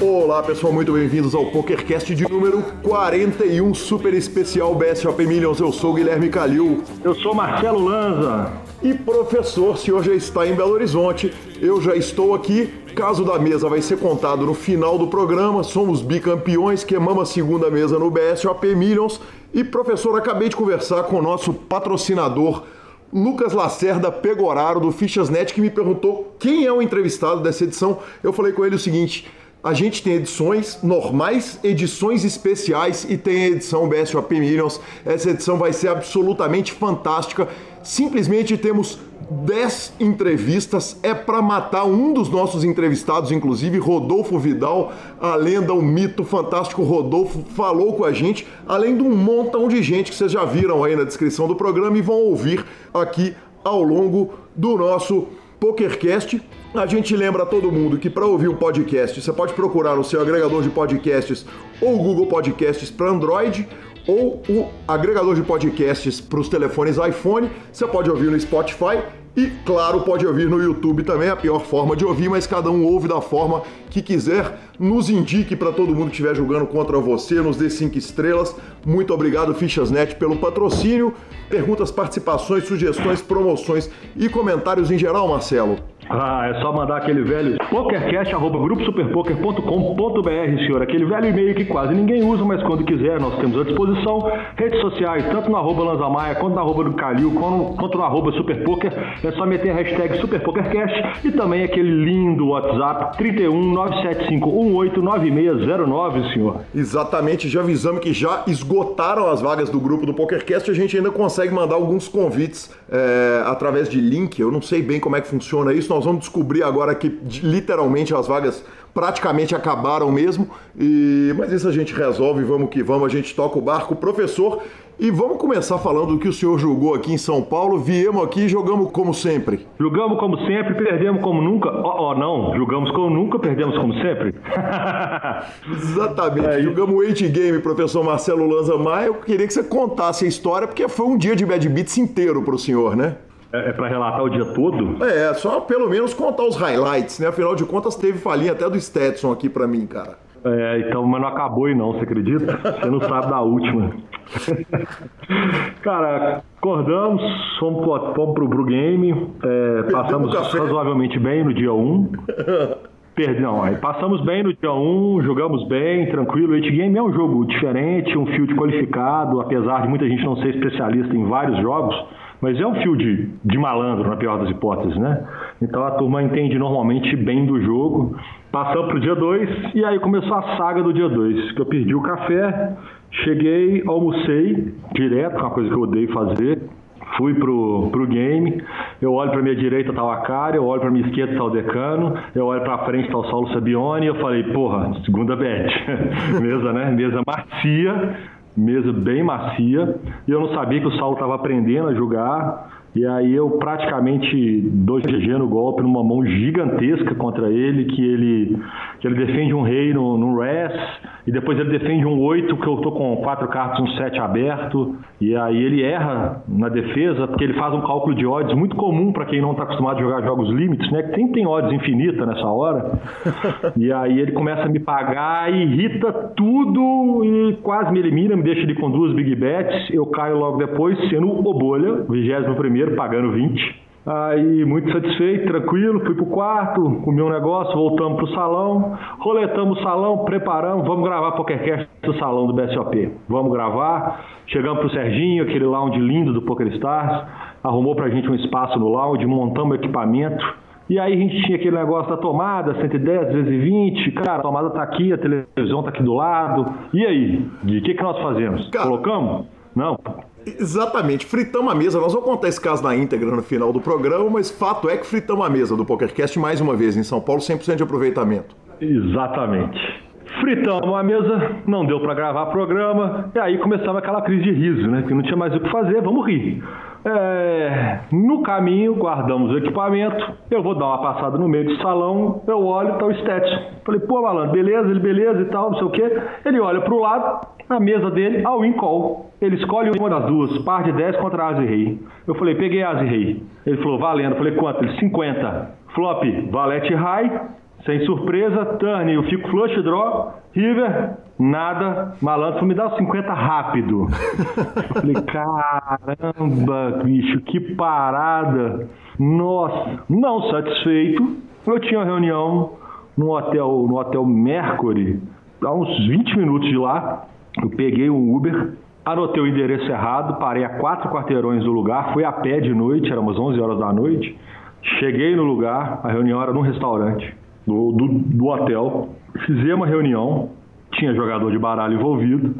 Olá pessoal, muito bem-vindos ao PokerCast de número 41, super especial BSOP Millions. Eu sou Guilherme Calil. Eu sou Marcelo Lanza. E professor, o senhor já está em Belo Horizonte, eu já estou aqui. Caso da mesa vai ser contado no final do programa. Somos bicampeões, queimamos a segunda mesa no BSOP Millions. E professor, acabei de conversar com o nosso patrocinador. Lucas Lacerda Pegoraro do Fichasnet que me perguntou quem é o entrevistado dessa edição. Eu falei com ele o seguinte: a gente tem edições normais, edições especiais e tem a edição BSOP Millions. Essa edição vai ser absolutamente fantástica. Simplesmente temos 10 entrevistas. É para matar um dos nossos entrevistados, inclusive Rodolfo Vidal, a lenda, o mito fantástico Rodolfo, falou com a gente, além de um montão de gente que vocês já viram aí na descrição do programa e vão ouvir aqui ao longo do nosso PokerCast. A gente lembra a todo mundo que para ouvir o podcast você pode procurar no seu agregador de podcasts ou Google Podcasts para Android ou o agregador de podcasts para os telefones iPhone. Você pode ouvir no Spotify e, claro, pode ouvir no YouTube também, a pior forma de ouvir, mas cada um ouve da forma que quiser. Nos indique para todo mundo que estiver jogando contra você, nos dê cinco estrelas. Muito obrigado, Fichasnet, pelo patrocínio. Perguntas, participações, sugestões, promoções e comentários em geral, Marcelo. Ah, é só mandar aquele velho pokercast.gruposuperpoker.com.br, senhor. Aquele velho e-mail que quase ninguém usa, mas quando quiser nós temos à disposição. Redes sociais, tanto no arroba Lanzamaia, quanto no arroba do Calil, quanto no arroba Superpoker. É só meter a hashtag SuperPokerCast e também aquele lindo WhatsApp 31 975 senhor. Exatamente, já avisamos que já esgotaram as vagas do grupo do PokerCast. A gente ainda consegue mandar alguns convites é, através de link. Eu não sei bem como é que funciona isso. Nós nós vamos descobrir agora que literalmente as vagas praticamente acabaram mesmo. E mas isso a gente resolve, vamos que vamos, a gente toca o barco, professor. E vamos começar falando do que o senhor jogou aqui em São Paulo. Viemos aqui e jogamos como sempre. Jogamos como sempre, perdemos como nunca. Ó, oh, oh, não, jogamos como nunca, perdemos como sempre. Exatamente. É jogamos o 8 Game, professor Marcelo Lanza Maia. Eu queria que você contasse a história, porque foi um dia de Bad Beats inteiro para o senhor, né? É, é para relatar o dia todo? É, só pelo menos contar os highlights, né? Afinal de contas, teve falinha até do Stetson aqui para mim, cara. É, então, mas não acabou aí não, você acredita? Você não sabe da última. cara, acordamos, fomos, fomos pro Bru Game, é, passamos razoavelmente bem no dia 1. Perdão, aí passamos bem no dia 1, jogamos bem, tranquilo. O 8 Game é um jogo diferente, um field qualificado, apesar de muita gente não ser especialista em vários jogos. Mas é um fio de, de malandro, na pior das hipóteses, né? Então a turma entende normalmente bem do jogo. Passamos pro dia 2 e aí começou a saga do dia 2, que eu perdi o café, cheguei, almocei direto, uma coisa que eu odeio fazer. Fui pro, pro game, eu olho pra minha direita tá o Akari, eu olho pra minha esquerda tá o Decano, eu olho pra frente tá o Saulo Sabione e eu falei, porra, segunda bet. Mesa, né? Mesa macia mesa bem macia, e eu não sabia que o Saulo estava aprendendo a jogar. E aí eu praticamente dou GG no golpe numa mão gigantesca contra ele, que ele, que ele defende um rei no, no res, e depois ele defende um 8, que eu tô com quatro cartas, um 7 aberto, e aí ele erra na defesa, porque ele faz um cálculo de odds muito comum para quem não está acostumado a jogar jogos limites, né? Que sempre tem odds infinita nessa hora. e aí ele começa a me pagar, irrita tudo e quase me elimina, me deixa ele com duas big bets, eu caio logo depois, sendo o bolha, 21 primeiro, pagando 20. Aí, muito satisfeito, tranquilo, fui pro quarto, comi um negócio, voltamos pro salão, roletamos o salão, preparamos, vamos gravar PokerCast do salão do BSOP. Vamos gravar, chegamos pro Serginho, aquele lounge lindo do PokerStars, arrumou pra gente um espaço no lounge, montamos o equipamento, e aí a gente tinha aquele negócio da tomada, 110, 220, cara, a tomada tá aqui, a televisão tá aqui do lado, e aí? O que, que nós fazemos? Cara, Colocamos? Não, Exatamente, fritamos a mesa. Nós vamos contar esse caso na íntegra no final do programa, mas fato é que fritamos a mesa do PokerCast mais uma vez em São Paulo, 100% de aproveitamento. Exatamente. Fritamos a mesa, não deu para gravar programa, e aí começava aquela crise de riso, né? Que não tinha mais o que fazer, vamos rir. É, no caminho, guardamos o equipamento. Eu vou dar uma passada no meio do salão. Eu olho, tá o Stetson. Falei, pô, malandro, beleza, ele beleza e tal, não sei o quê. Ele olha pro lado, Na mesa dele, a win call. Ele escolhe uma das duas, par de 10 contra As e Rei. Eu falei, peguei As e Rei. Ele falou, valendo. Eu falei, quanto? Ele, 50. Flop, valete high, sem surpresa, turn, eu fico flush draw, river, nada, malandro, me dá os 50 rápido. eu falei, caramba, bicho, que parada. Nossa, não satisfeito, eu tinha uma reunião no hotel, no hotel Mercury, há uns 20 minutos de lá. Eu peguei um Uber, anotei o endereço errado, parei a quatro quarteirões do lugar, fui a pé de noite, era umas 11 horas da noite. Cheguei no lugar, a reunião era num restaurante do, do, do hotel. Fizemos uma reunião, tinha jogador de baralho envolvido.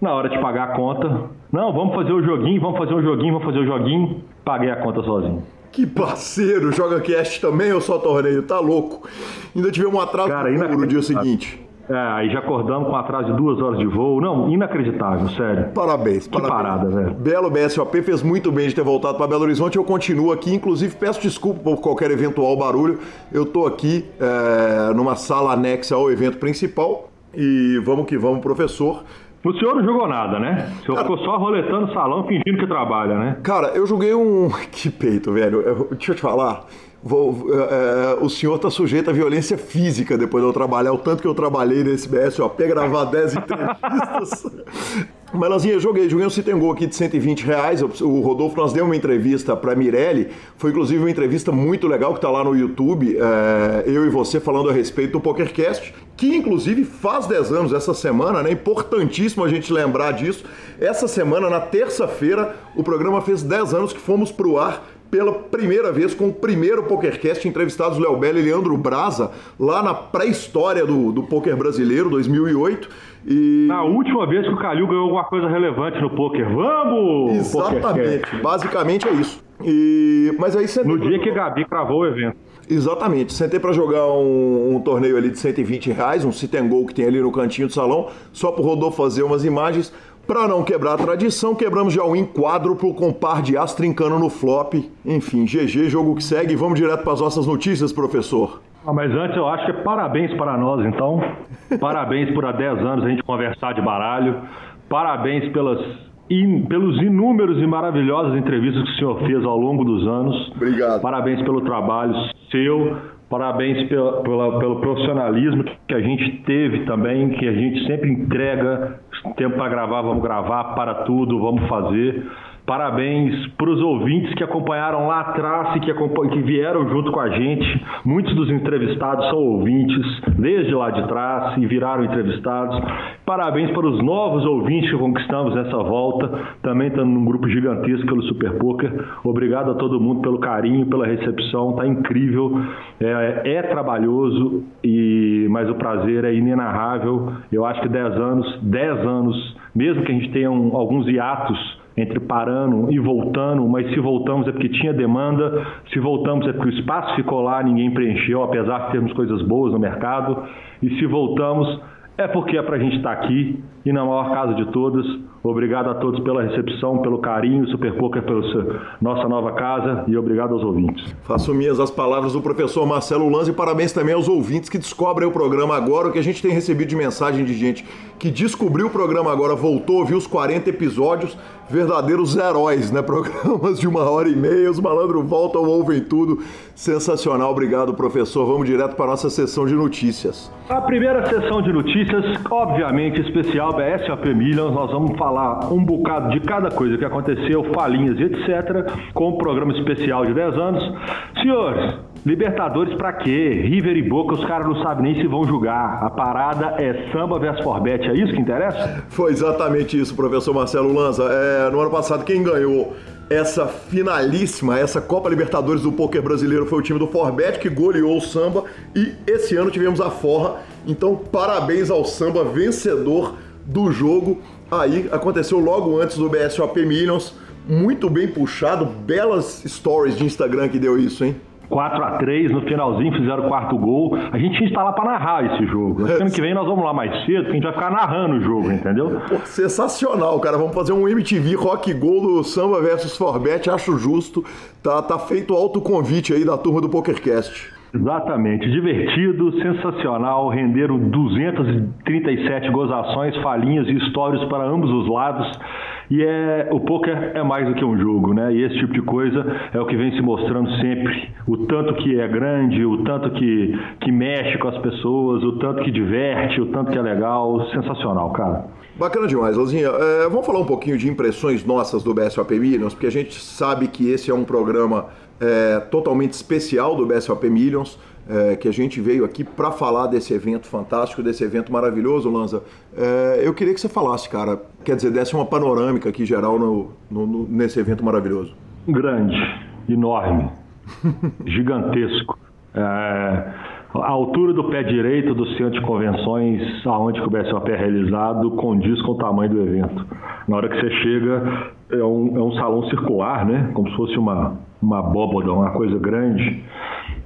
Na hora de pagar a conta, não, vamos fazer o joguinho, vamos fazer o joguinho, vamos fazer o joguinho. Paguei a conta sozinho. Que parceiro, joga cast também ou só torneio? Tá louco. Ainda tivemos um atraso Cara, no dia seguinte. É, aí já acordamos com atraso de duas horas de voo. Não, inacreditável, sério. Parabéns, que parabéns. parada, velho. Belo BSOP fez muito bem de ter voltado para Belo Horizonte. Eu continuo aqui, inclusive peço desculpa por qualquer eventual barulho. Eu tô aqui é, numa sala anexa ao evento principal. E vamos que vamos, professor. O senhor não jogou nada, né? O senhor cara, ficou só roletando o salão fingindo que trabalha, né? Cara, eu joguei um. Que peito, velho. Eu, deixa eu te falar. Vou, é, o senhor está sujeito à violência física depois de eu trabalhar, o tanto que eu trabalhei nesse BSOP, gravar 10 entrevistas. Mas, Lanzinha, eu joguei, joguei um Citengol aqui de 120 reais. O Rodolfo, nós demos uma entrevista para Mirelli. Foi inclusive uma entrevista muito legal que está lá no YouTube. É, eu e você falando a respeito do PokerCast, que inclusive faz 10 anos essa semana, né? Importantíssimo a gente lembrar disso. Essa semana, na terça-feira, o programa fez 10 anos que fomos para o ar pela primeira vez com o primeiro PokerCast entrevistados Léo Bela e Leandro Braza, lá na pré-história do, do poker brasileiro, 2008. E... Na última vez que o Calil ganhou alguma coisa relevante no poker. Vamos! Exatamente, basicamente é isso. E... Mas aí você... No dia que a Gabi cravou o evento. Exatamente. Sentei para jogar um, um, torneio ali de 120 reais, um sit and go que tem ali no cantinho do salão, só pro Rodolfo fazer umas imagens. Para não quebrar a tradição, quebramos já o um quádruplo com par de as trincando no flop. Enfim, GG, jogo que segue. Vamos direto para as nossas notícias, professor. Ah, mas antes eu acho que é parabéns para nós, então. parabéns por há 10 anos a gente conversar de baralho. Parabéns pelas in, pelos inúmeros e maravilhosas entrevistas que o senhor fez ao longo dos anos. Obrigado. Parabéns pelo trabalho seu, Parabéns pela, pela, pelo profissionalismo que a gente teve também, que a gente sempre entrega tempo para gravar, vamos gravar, para tudo, vamos fazer. Parabéns para os ouvintes que acompanharam lá atrás e que, que, vieram junto com a gente. Muitos dos entrevistados são ouvintes desde lá de trás e viraram entrevistados. Parabéns para os novos ouvintes que conquistamos nessa volta, também estando num grupo gigantesco pelo Super Poker. Obrigado a todo mundo pelo carinho, pela recepção, tá incrível. É, é trabalhoso, e mas o prazer é inenarrável. Eu acho que 10 anos, 10 anos, mesmo que a gente tenha um, alguns hiatos entre parando e voltando, mas se voltamos é porque tinha demanda, se voltamos é porque o espaço ficou lá, ninguém preencheu, apesar de termos coisas boas no mercado, e se voltamos é porque é para a gente estar tá aqui e na maior casa de todas. Obrigado a todos pela recepção, pelo carinho, Super Poker pela nossa nova casa e obrigado aos ouvintes. Faço minhas as palavras do professor Marcelo Lanz e parabéns também aos ouvintes que descobrem o programa agora, o que a gente tem recebido de mensagem de gente que descobriu o programa agora, voltou, viu os 40 episódios, verdadeiros heróis, né? Programas de uma hora e meia, os malandros voltam, ouvem tudo. Sensacional, obrigado professor. Vamos direto para a nossa sessão de notícias. A primeira sessão de notícias, obviamente especial BSOP Millions, nós vamos falar um bocado de cada coisa que aconteceu, falinhas e etc, com um programa especial de 10 anos. Senhores, Libertadores pra quê? River e Boca, os caras não sabem nem se vão jogar. A parada é samba versus Forbet, é isso que interessa? Foi exatamente isso, professor Marcelo Lanza. É, no ano passado, quem ganhou essa finalíssima, essa Copa Libertadores do Poker Brasileiro foi o time do Forbet, que goleou o samba. E esse ano tivemos a Forra. Então, parabéns ao samba, vencedor do jogo. Aí aconteceu logo antes do BSOP Millions. Muito bem puxado, belas stories de Instagram que deu isso, hein? 4 a 3 no finalzinho fizeram o quarto gol. A gente está lá para narrar esse jogo. Ano que vem nós vamos lá mais cedo, que a gente vai ficar narrando o jogo, entendeu? Pô, sensacional, cara. Vamos fazer um MTV Rock Gol do Samba versus Forbet, acho justo. Tá, tá feito alto convite aí da turma do PokerCast. Exatamente, divertido, sensacional, renderam 237 gozações, falinhas e histórias para ambos os lados. E é, o poker é mais do que um jogo, né? E esse tipo de coisa é o que vem se mostrando sempre. O tanto que é grande, o tanto que, que mexe com as pessoas, o tanto que diverte, o tanto que é legal. Sensacional, cara. Bacana demais, Lozinha. É, vamos falar um pouquinho de impressões nossas do BSOP Millions, porque a gente sabe que esse é um programa é, totalmente especial do BSOP Millions é, que a gente veio aqui para falar desse evento fantástico, desse evento maravilhoso, Lanza. É, eu queria que você falasse, cara, quer dizer, desse uma panorâmica aqui geral no, no, no nesse evento maravilhoso. Grande, enorme, gigantesco. É, a altura do pé direito do centro de convenções, aonde o BSOP é realizado, condiz com o tamanho do evento. Na hora que você chega, é um, é um salão circular, né? Como se fosse uma, uma abóboda, uma coisa grande.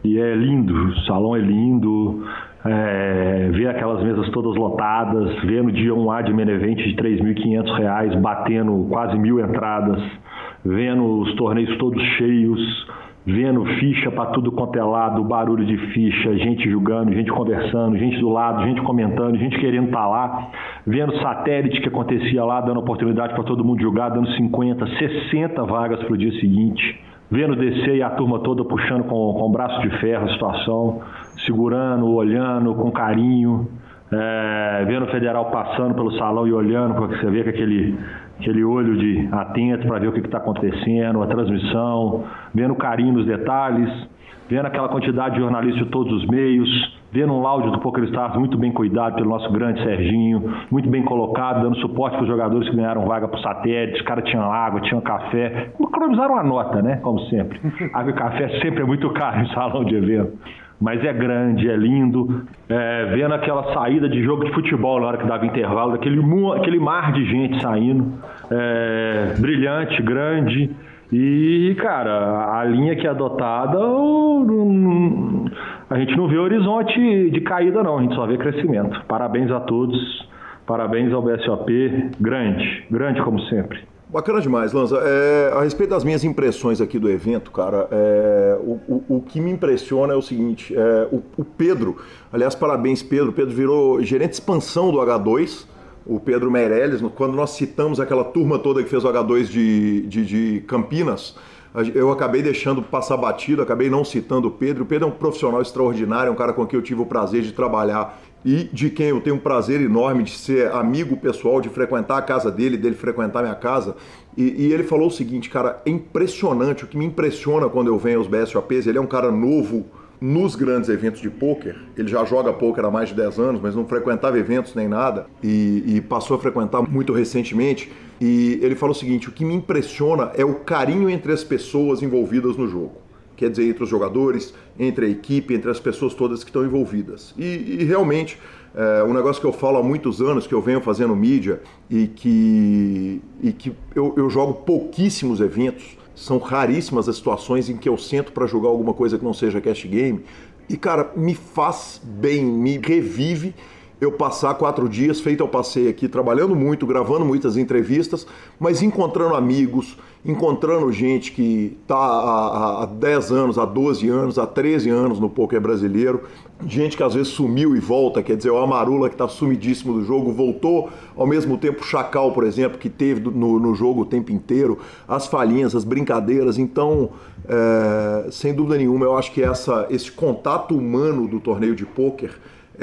E é lindo, o salão é lindo, é, ver aquelas mesas todas lotadas, ver no dia um A de Menevente de R$ 3.500 batendo quase mil entradas, vendo os torneios todos cheios, vendo ficha para tudo quanto é lado, barulho de ficha, gente julgando, gente conversando, gente do lado, gente comentando, gente querendo estar tá lá, vendo satélite que acontecia lá, dando oportunidade para todo mundo jogar, dando 50, 60 vagas para o dia seguinte vendo descer e a turma toda puxando com, com braço de ferro a situação, segurando, olhando com carinho, é, vendo o federal passando pelo salão e olhando, porque você vê com aquele, aquele olho de atento para ver o que está acontecendo, a transmissão, vendo carinho nos detalhes, vendo aquela quantidade de jornalistas de todos os meios, vendo um áudio do Poker Stars muito bem cuidado pelo nosso grande Serginho, muito bem colocado, dando suporte para os jogadores que ganharam vaga para o satélite, os caras tinham água, tinham café, economizaram a nota, né? Como sempre. Água e café sempre é muito caro em salão de evento. Mas é grande, é lindo. É, vendo aquela saída de jogo de futebol na hora que dava intervalo, aquele, aquele mar de gente saindo. É, brilhante, grande. E, cara, a linha que é adotada, a gente não vê horizonte de caída, não, a gente só vê crescimento. Parabéns a todos, parabéns ao BSOP, grande, grande como sempre. Bacana demais, Lanza. É, a respeito das minhas impressões aqui do evento, cara, é, o, o, o, que me impressiona é o seguinte: é, o, o, Pedro, aliás, parabéns, Pedro. Pedro virou gerente de expansão do H2 o Pedro Meirelles, quando nós citamos aquela turma toda que fez o H2 de, de, de Campinas, eu acabei deixando passar batido, acabei não citando o Pedro. O Pedro é um profissional extraordinário, é um cara com quem eu tive o prazer de trabalhar e de quem eu tenho um prazer enorme de ser amigo pessoal, de frequentar a casa dele, dele frequentar minha casa. E, e ele falou o seguinte, cara, é impressionante, o que me impressiona quando eu venho aos BSOPs, ele é um cara novo, nos grandes eventos de pôquer, ele já joga pôquer há mais de 10 anos, mas não frequentava eventos nem nada, e, e, passou a frequentar muito recentemente. E ele falou o seguinte: o que me impressiona é o carinho entre as pessoas envolvidas no jogo. Quer dizer, entre os jogadores, entre a equipe, entre as pessoas todas que estão envolvidas. E, e realmente, é, um negócio que eu falo há muitos anos, que eu venho fazendo mídia e que, e que eu, eu jogo pouquíssimos eventos, são raríssimas as situações em que eu sento para jogar alguma coisa que não seja cash game. E, cara, me faz bem, me revive eu passar quatro dias, feito eu passei aqui, trabalhando muito, gravando muitas entrevistas, mas encontrando amigos, encontrando gente que está há, há 10 anos, há 12 anos, há 13 anos no poker brasileiro, gente que às vezes sumiu e volta, quer dizer, o Amarula que está sumidíssimo do jogo, voltou, ao mesmo tempo o Chacal, por exemplo, que teve no, no jogo o tempo inteiro, as falhinhas, as brincadeiras, então, é, sem dúvida nenhuma, eu acho que essa, esse contato humano do torneio de pôquer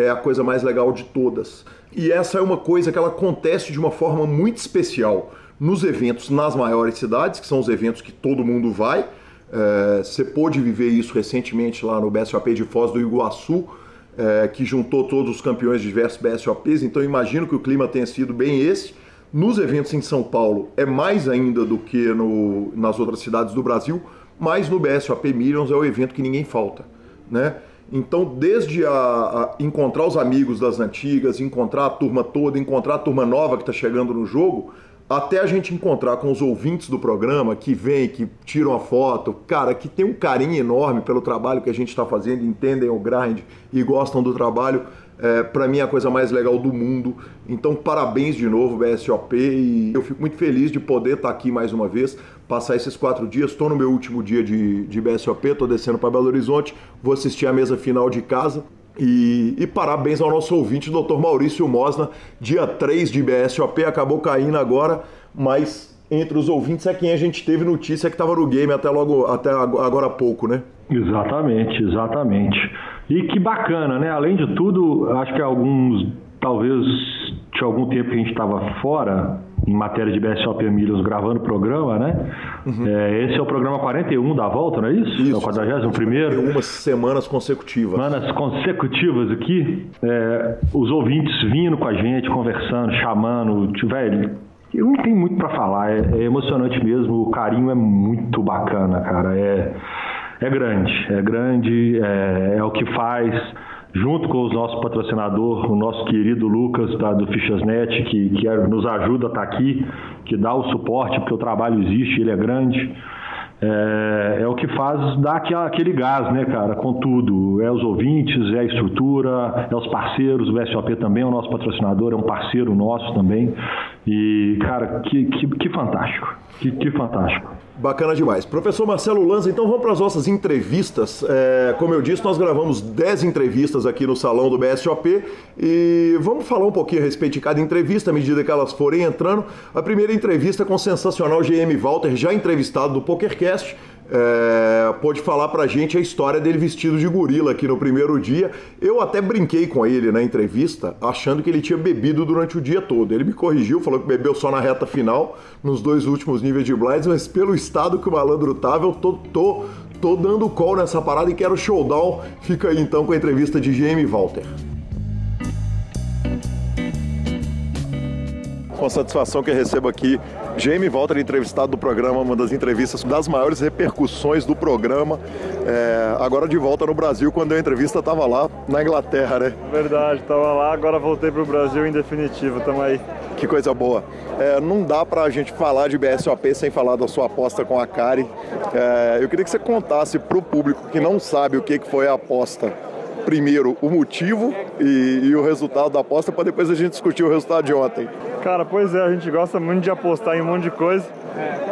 é a coisa mais legal de todas. E essa é uma coisa que ela acontece de uma forma muito especial nos eventos nas maiores cidades, que são os eventos que todo mundo vai. É, você pôde viver isso recentemente lá no BSOP de Foz do Iguaçu, é, que juntou todos os campeões de diversos BSOPs, então imagino que o clima tenha sido bem esse. Nos eventos em São Paulo é mais ainda do que no, nas outras cidades do Brasil, mas no BSOP Millions é o evento que ninguém falta, né? Então, desde a, a, encontrar os amigos das antigas, encontrar a turma toda, encontrar a turma nova que está chegando no jogo, até a gente encontrar com os ouvintes do programa que vêm, que tiram a foto, cara, que tem um carinho enorme pelo trabalho que a gente está fazendo, entendem o grind e gostam do trabalho, é, para mim é a coisa mais legal do mundo. Então, parabéns de novo, BSOP, e eu fico muito feliz de poder estar tá aqui mais uma vez, passar esses quatro dias. Estou no meu último dia de, de BSOP, estou descendo para Belo Horizonte, vou assistir a mesa final de casa. E, e, parabéns ao nosso ouvinte, Dr. Maurício Mosna, dia 3 de BSOP, acabou caindo agora, mas entre os ouvintes é quem a gente teve notícia que estava no game até logo até agora há pouco, né? Exatamente, exatamente. E que bacana, né? Além de tudo, acho que alguns, talvez tinha algum tempo que a gente estava fora em matéria de BSOP Milhos gravando o programa, né? Uhum. É, esse é o programa 41 da volta, não é isso? Isso. É o 41 primeiro. Algumas semanas consecutivas. Semanas consecutivas aqui. É, os ouvintes vindo com a gente, conversando, chamando. Velho, eu não tenho muito para falar. É, é, emocionante mesmo. O carinho é muito bacana, cara. É é grande, é grande, é, é o que faz junto com o nosso patrocinador, o nosso querido Lucas do Fichasnet, que, que é, nos ajuda a estar tá aqui, que dá o suporte, porque o trabalho existe, ele é grande. É, é, o que faz dar aquele gás, né, cara, com tudo. É os ouvintes, é a estrutura, é os parceiros, o SOP também é o nosso patrocinador, é um parceiro nosso também. E, cara, que, que, que fantástico, que, que fantástico. Bacana demais. Professor Marcelo Lanza, então vamos para as nossas entrevistas. É, como eu disse, nós gravamos 10 entrevistas aqui no salão do BSOP e vamos falar um pouquinho a respeito de cada entrevista à medida que elas forem entrando. A primeira entrevista com o sensacional GM Walter, já entrevistado do PokerCast é, pôde falar pra gente a história dele vestido de gorila aqui no primeiro dia. Eu até brinquei com ele na entrevista, achando que ele tinha bebido durante o dia todo. Ele me corrigiu, falou que bebeu só na reta final, nos dois últimos níveis de blinds, mas pelo estado que o malandro tava, eu tô, tô, tô dando call nessa parada e quero showdown. Fica aí então com a entrevista de GM Walter. Com satisfação que eu recebo aqui Jamie Walter, entrevistado do programa, uma das entrevistas das maiores repercussões do programa. É, agora de volta no Brasil, quando a entrevista estava lá na Inglaterra, né? Verdade, estava lá, agora voltei para o Brasil em definitivo, estamos aí. Que coisa boa. É, não dá para a gente falar de BSOP sem falar da sua aposta com a Kari. É, eu queria que você contasse para o público que não sabe o que foi a aposta primeiro o motivo e, e, o resultado da aposta para depois a gente discutir o resultado de ontem. Cara, pois é, a gente gosta muito de apostar em um monte de coisa.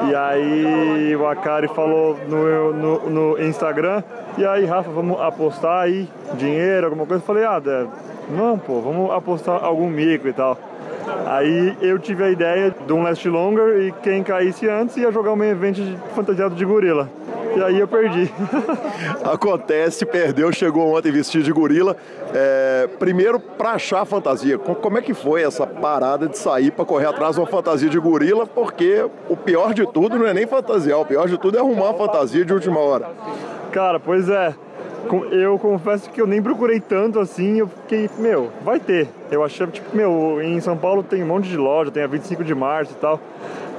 E aí o Akari falou no, no, no Instagram, e aí Rafa, vamos apostar aí dinheiro, alguma coisa. Eu falei, ah, Dé, não, pô, vamos apostar algum mico e tal. Aí eu tive a ideia de um last longer e quem caísse antes ia jogar um evento fantasiado de gorila. E aí eu perdi. Acontece, perdeu, chegou ontem vestido de gorila. É, primeiro, para achar a fantasia, como é que foi essa parada de sair para correr atrás de uma fantasia de gorila? Porque o pior de tudo não é nem fantasiar, o pior de tudo é arrumar a fantasia de última hora. Cara, pois é. Eu confesso que eu nem procurei tanto assim, eu fiquei, meu, vai ter. Eu achei, tipo, meu, em São Paulo tem um monte de loja, tem a 25 de março e tal.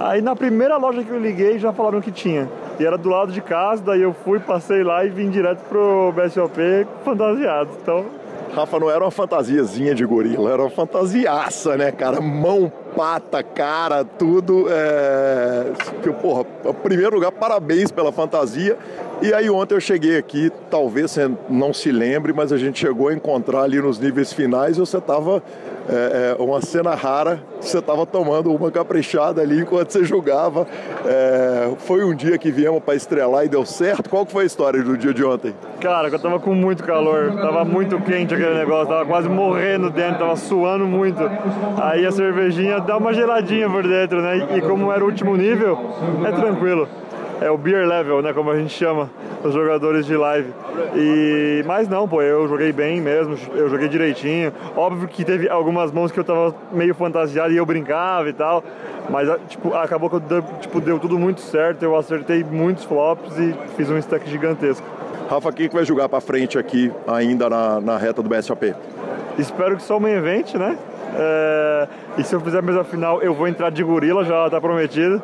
Aí na primeira loja que eu liguei já falaram que tinha. E era do lado de casa, daí eu fui, passei lá e vim direto pro BSOP fantasiado. Então. Rafa, não era uma fantasiazinha de gorila, era uma fantasiaça, né, cara? Mão, pata, cara, tudo. É... Porra, em primeiro lugar, parabéns pela fantasia. E aí ontem eu cheguei aqui, talvez você não se lembre, mas a gente chegou a encontrar ali nos níveis finais e você estava é, é, uma cena rara, você estava tomando uma caprichada ali enquanto você jogava. É, foi um dia que viemos para estrelar e deu certo. Qual que foi a história do dia de ontem? Cara, eu estava com muito calor, estava muito quente aquele negócio, estava quase morrendo dentro, estava suando muito. Aí a cervejinha dá uma geladinha por dentro, né? E como era o último nível, é tranquilo é o beer level, né, como a gente chama os jogadores de live. E mas não, pô, eu joguei bem mesmo, eu joguei direitinho. Óbvio que teve algumas mãos que eu tava meio fantasiado e eu brincava e tal, mas tipo, acabou que deu, tipo, deu tudo muito certo, eu acertei muitos flops e fiz um stack gigantesco. Rafa, quem que vai jogar para frente aqui ainda na, na reta do BSOP? Espero que só o main event, né? É, e se eu fizer a mesa final, eu vou entrar de gorila, já está prometido.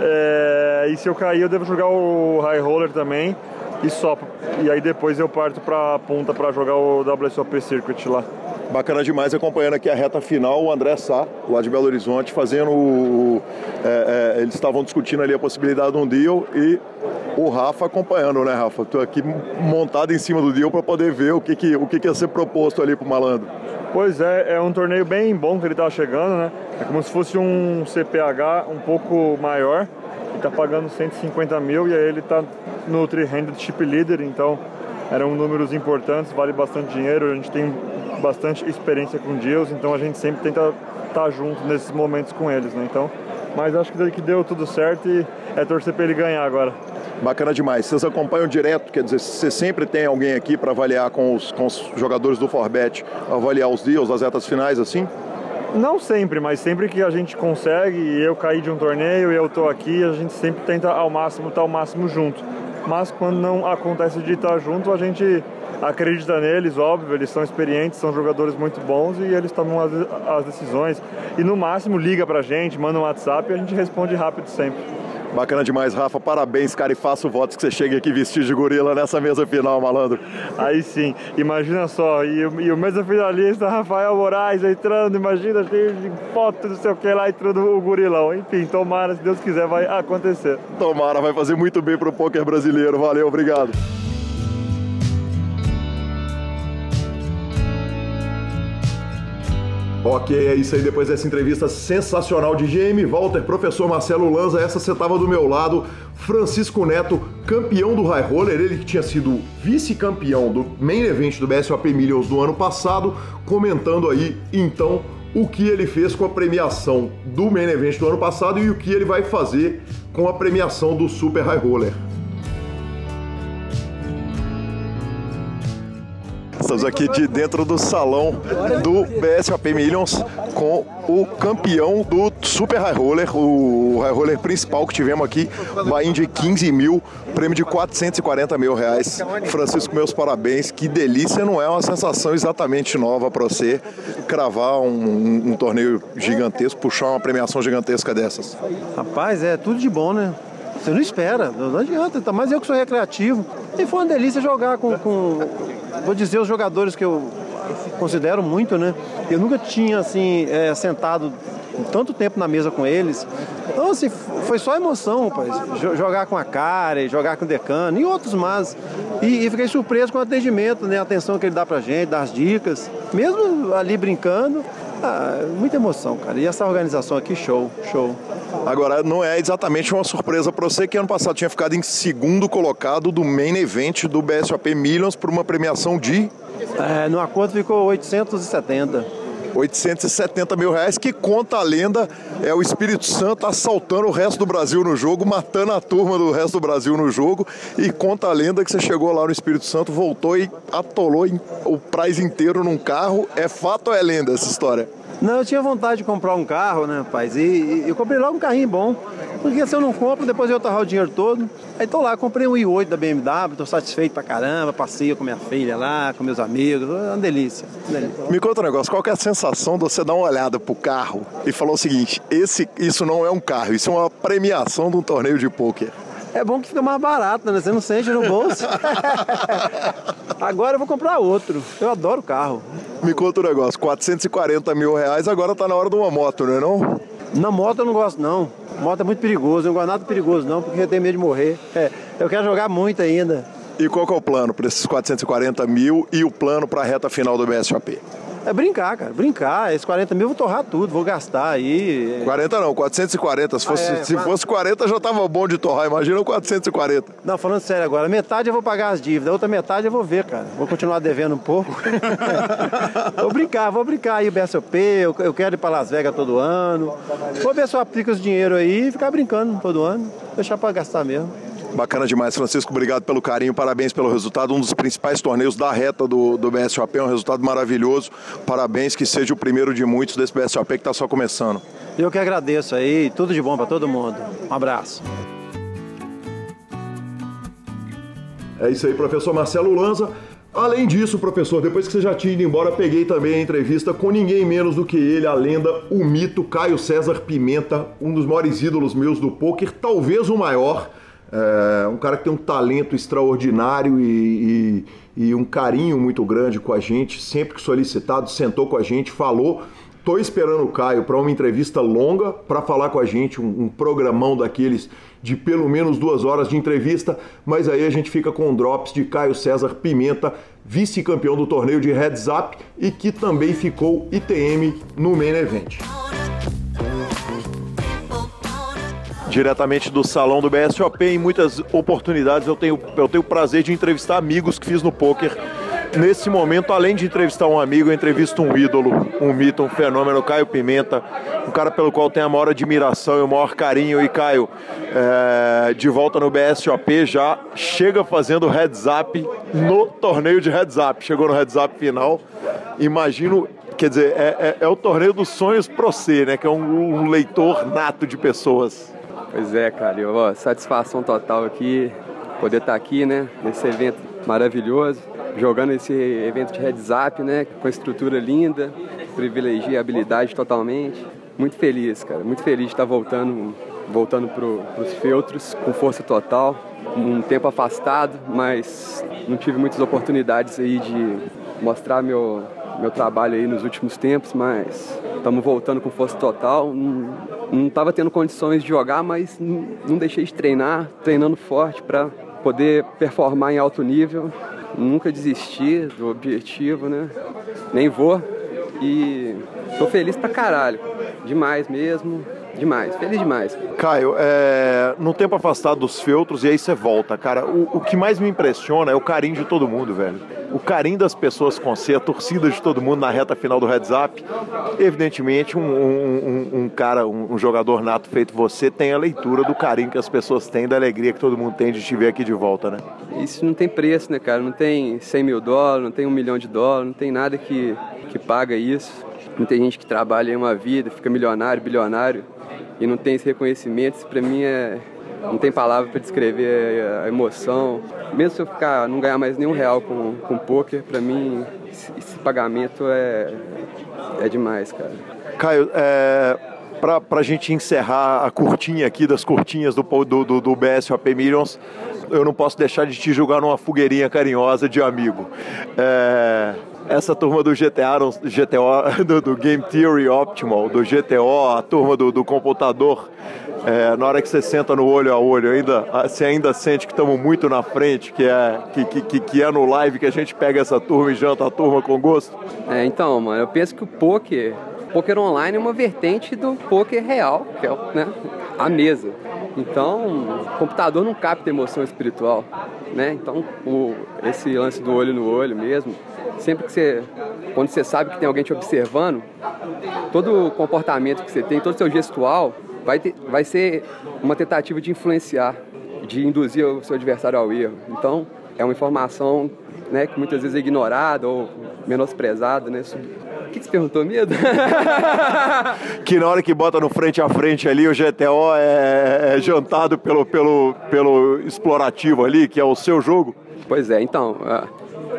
É, e se eu cair, eu devo jogar o high roller também e só. E aí depois eu parto para a ponta para jogar o WSOP Circuit lá. Bacana demais acompanhando aqui a reta final, o André Sá, lá de Belo Horizonte, fazendo o. É, é, eles estavam discutindo ali a possibilidade de um deal e o Rafa acompanhando, né, Rafa? Estou aqui montado em cima do deal para poder ver o que, que, o que, que ia ser proposto ali para o malandro. Pois é, é um torneio bem bom que ele estava chegando, né? É como se fosse um CPH um pouco maior. Ele está pagando 150 mil e aí ele está no 300 Chip Leader, então eram números importantes, vale bastante dinheiro. A gente tem bastante experiência com deals, então a gente sempre tenta estar tá junto nesses momentos com eles, né? Então, mas acho que deu tudo certo e é torcer para ele ganhar agora. Bacana demais. Vocês acompanham direto, quer dizer, você sempre tem alguém aqui para avaliar com os, com os jogadores do Forbet, avaliar os deals, as retas finais, assim? Não sempre, mas sempre que a gente consegue, e eu caí de um torneio e eu estou aqui, a gente sempre tenta ao máximo estar ao máximo junto. Mas quando não acontece de estar junto, a gente acredita neles, óbvio, eles são experientes, são jogadores muito bons e eles tomam as, as decisões. E no máximo liga pra gente, manda um WhatsApp e a gente responde rápido sempre. Bacana demais, Rafa. Parabéns, cara, e faço votos que você chegue aqui vestido de gorila nessa mesa final, malandro. Aí sim, imagina só, e, e o mesa finalista, Rafael Moraes entrando, imagina, cheio de foto, não sei o que lá, entrando o gorilão. Enfim, tomara, se Deus quiser, vai acontecer. Tomara, vai fazer muito bem pro poker brasileiro. Valeu, obrigado. Ok, é isso aí. Depois dessa entrevista sensacional de GM Walter, professor Marcelo Lanza, essa você estava do meu lado. Francisco Neto, campeão do High Roller, ele que tinha sido vice-campeão do main event do BSOP Millions do ano passado, comentando aí então o que ele fez com a premiação do main event do ano passado e o que ele vai fazer com a premiação do Super High Roller. Aqui de dentro do salão do BSOP Millions com o campeão do Super High Roller, o High Roller principal que tivemos aqui, buy de 15 mil, prêmio de 440 mil reais. Francisco, meus parabéns, que delícia, não é uma sensação exatamente nova para você cravar um, um, um torneio gigantesco, puxar uma premiação gigantesca dessas? Rapaz, é tudo de bom, né? Você não espera, não adianta, tá mais eu que sou recreativo. E foi uma delícia jogar com, com, vou dizer, os jogadores que eu considero muito, né? Eu nunca tinha, assim, é, sentado tanto tempo na mesa com eles. Então, assim, foi só emoção, rapaz. Jogar com a cara, jogar com o decano e outros mais. E, e, fiquei surpreso com o atendimento, né? A atenção que ele dá pra gente, das dicas. Mesmo ali brincando, ah, muita emoção, cara. E essa organização aqui, show, show. Agora, não é exatamente uma surpresa para você que ano passado tinha ficado em segundo colocado do main event do BSOP Millions por uma premiação de. É, no acordo ficou 870. 870 mil reais, que conta a lenda, é o Espírito Santo assaltando o resto do Brasil no jogo, matando a turma do resto do Brasil no jogo, e conta a lenda que você chegou lá no Espírito Santo, voltou e atolou o prize inteiro num carro. É fato ou é lenda essa história? Não, eu tinha vontade de comprar um carro, né, rapaz? E, e eu comprei logo um carrinho bom. Porque se eu não compro, depois eu torrar o dinheiro todo. Aí tô lá, comprei um i8 da BMW, tô satisfeito pra caramba, passeio com minha filha lá, com meus amigos, é uma delícia, uma delícia. Me conta um negócio, qual é a sensação de você dar uma olhada pro carro e falar o seguinte, esse, isso não é um carro, isso é uma premiação de um torneio de pôquer? É bom que fica mais barato, né? Você não sente no bolso. agora eu vou comprar outro. Eu adoro carro. Me conta um negócio, 440 mil reais, agora tá na hora de uma moto, não é não? Na moto eu não gosto não. Moto é muito perigoso, eu não gosto nada perigoso não, porque eu tenho medo de morrer. É, eu quero jogar muito ainda. E qual que é o plano para esses 440 mil e o plano para a reta final do BSOP? É brincar, cara, brincar. Esses 40 mil eu vou torrar tudo, vou gastar aí. 40 não, 440. Se fosse, ah, é, se fosse 40 já tava bom de torrar, imagina 440. Não, falando sério agora, metade eu vou pagar as dívidas, a outra metade eu vou ver, cara. Vou continuar devendo um pouco. vou brincar, vou brincar aí o BSOP, eu, eu quero ir para Las Vegas todo ano. Vou ver se eu aplico os dinheiro aí e ficar brincando todo ano. Deixar para gastar mesmo. Bacana demais, Francisco. Obrigado pelo carinho, parabéns pelo resultado. Um dos principais torneios da reta do, do BSOP, um resultado maravilhoso. Parabéns, que seja o primeiro de muitos desse BSOP que está só começando. Eu que agradeço aí, tudo de bom para todo mundo. Um abraço. É isso aí, professor Marcelo Lanza. Além disso, professor, depois que você já tinha ido embora, peguei também a entrevista com ninguém menos do que ele, a lenda, o mito Caio César Pimenta, um dos maiores ídolos meus do poker, talvez o maior. É um cara que tem um talento extraordinário e, e, e um carinho muito grande com a gente, sempre que solicitado, sentou com a gente, falou. Tô esperando o Caio para uma entrevista longa para falar com a gente, um, um, programão daqueles de pelo menos duas horas de entrevista, mas aí a gente fica com drops de Caio César Pimenta, vice-campeão do torneio de Heads Up e que também ficou ITM no Main Event. Diretamente do salão do BSOP, em muitas oportunidades eu tenho, eu tenho o prazer de entrevistar amigos que fiz no poker nesse momento, além de entrevistar um amigo, eu entrevisto um ídolo, um mito, um fenômeno, Caio Pimenta, um cara pelo qual tenho a maior admiração e o maior carinho. E Caio, é, de volta no BSOP, já chega fazendo heads up no torneio de heads up. Chegou no heads up final. Imagino quer dizer, é, é, é, o torneio dos sonhos pro C, né? Que é um, um, leitor nato de pessoas. Pois é, cara, ó, satisfação total aqui, poder estar aqui, né? Nesse evento maravilhoso jogando esse evento de heads up, né? Com a estrutura linda, privilegia habilidade totalmente. Muito feliz, cara, muito feliz de estar voltando, voltando para os feltros com força total. Um tempo afastado, mas não tive muitas oportunidades aí de mostrar meu, meu trabalho aí nos últimos tempos, mas estamos voltando com força total. Não estava tendo condições de jogar, mas não, deixei de treinar, treinando forte para poder performar em alto nível nunca desisti do objetivo, né? Nem vou. E tô feliz pra caralho. Demais mesmo. Demais, feliz demais. Caio, é, no tempo afastado dos feltros, e aí você volta, cara. O, o, que mais me impressiona é o carinho de todo mundo, velho. O carinho das pessoas com você, a torcida de todo mundo na reta final do Heads Up. Evidentemente, um, um, um, um cara, um, jogador nato feito você, tem a leitura do carinho que as pessoas têm, da alegria que todo mundo tem de te ver aqui de volta, né? Isso não tem preço, né, cara? Não tem 100 mil dólares, não tem um milhão de dólares, não tem nada que, que paga isso. Não tem gente que trabalha em uma vida, fica milionário, bilionário e não tem esse reconhecimento, isso para mim é não tem palavra para descrever a emoção. Mesmo se eu ficar não ganhar mais nenhum real com com poker, para mim esse, esse, pagamento é é demais, cara. Caio, é, para a gente encerrar a curtinha aqui das curtinhas do, do, do, do BSOP Millions, eu não posso deixar de te julgar numa fogueirinha carinhosa de amigo. É, essa turma do GTA, GTO, do, do, Game Theory Optimal, do GTO, a turma do, do computador, é, na hora que você senta no olho a olho, ainda, você ainda sente que estamos muito na frente, que é, que, que, que é no live que a gente pega essa turma e janta a turma com gosto? É, então, mano, eu penso que o poker, poker online é uma vertente do poker real, que é né, a mesa. Então, o computador não capta emoção espiritual, né? Então, o, esse lance do olho no olho mesmo, sempre que você, quando você sabe que tem alguém te observando, todo o comportamento que você tem, todo o seu gestual, vai, ter, vai ser uma tentativa de influenciar, de induzir o seu adversário ao erro. Então, é uma informação né, que muitas vezes é ignorada ou menosprezada, né, que, que você perguntou, medo? que na hora que bota no frente a frente ali, o GTO é, é jantado pelo, pelo, pelo explorativo ali, que é o seu jogo? Pois é, então,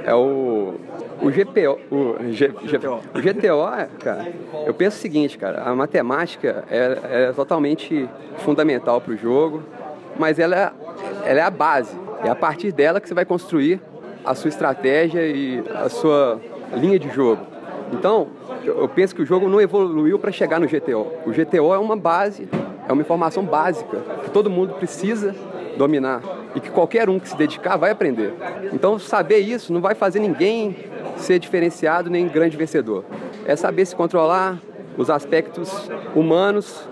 é, é o, o GPO, o, G, GTO. o GTO, cara, eu penso o seguinte, cara, a matemática é, é totalmente fundamental para o jogo, mas ela, é, ela é a base. É a partir dela que você vai construir a sua estratégia e a sua linha de jogo. Então, eu penso que o jogo não evoluiu para chegar no GTO. O GTO é uma base, é uma informação básica que todo mundo precisa dominar e que qualquer um que se dedicar vai aprender. Então, saber isso não vai fazer ninguém ser diferenciado nem grande vencedor. É saber se controlar os aspectos humanos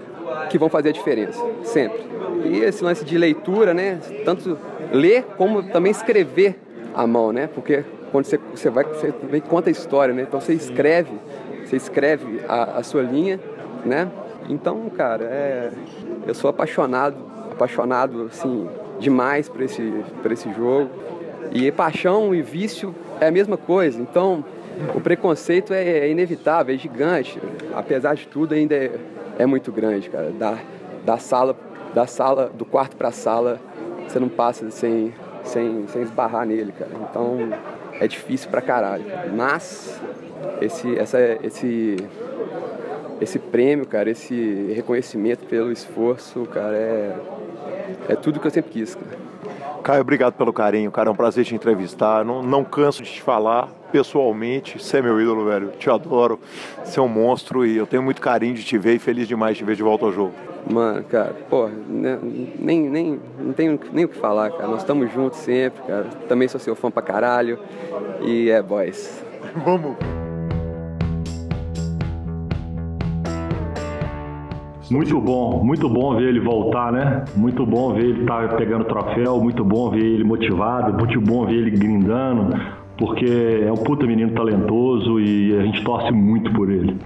que vão fazer a diferença, sempre. E esse lance de leitura, né? Tanto ler como também escrever à mão, né? Porque quando você, você vai, você vem, conta a história, né? Então você escreve, você escreve a, a sua linha, né? Então, cara, é, eu sou apaixonado, apaixonado, assim, demais por esse, por esse jogo. E paixão e vício é a mesma coisa. Então, o preconceito é, é inevitável, é gigante. Apesar de tudo, ainda é, é muito grande, cara. Da, da sala, da sala, do quarto para a sala, você não passa sem, sem, sem esbarrar nele, cara. Então, é difícil pra caralho. Mas esse, essa, esse, esse prêmio, cara, esse reconhecimento pelo esforço, cara, é, é tudo que eu sempre quis, cara. Caio, obrigado pelo carinho, cara. É um prazer te entrevistar. Não, não canso de te falar pessoalmente. Você é meu ídolo, velho. Te adoro. Você é um monstro e eu tenho muito carinho de te ver e feliz demais de te ver de volta ao jogo. Mano, cara, pô, né, nem, nem, não tenho nem o que falar, cara. Nós estamos juntos sempre, cara. Também sou seu fã pra caralho. E é, boys. Vamos. Muito bom, muito bom ver ele voltar, né? Muito bom ver ele estar tá pegando troféu, muito bom ver ele motivado, muito bom ver ele grindando, porque é um puta menino talentoso e a gente torce muito por ele.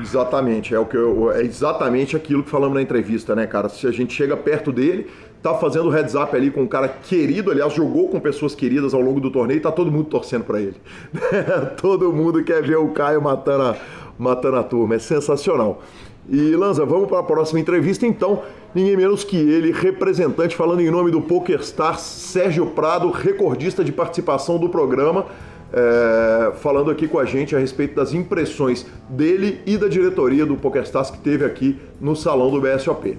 Exatamente, é o que eu, é exatamente aquilo que falamos na entrevista, né, cara? Se a gente chega perto dele, tá fazendo heads up ali com um cara querido, aliás, jogou com pessoas queridas ao longo do torneio, tá todo mundo torcendo para ele. todo mundo quer ver o Caio matando a, matando a turma, é sensacional. E Lanza, vamos para a próxima entrevista então. Ninguém menos que ele, representante falando em nome do PokerStars, Sérgio Prado, recordista de participação do programa, é, falando aqui com a gente a respeito das impressões dele e da diretoria do PokerStars que teve aqui no salão do BSOP.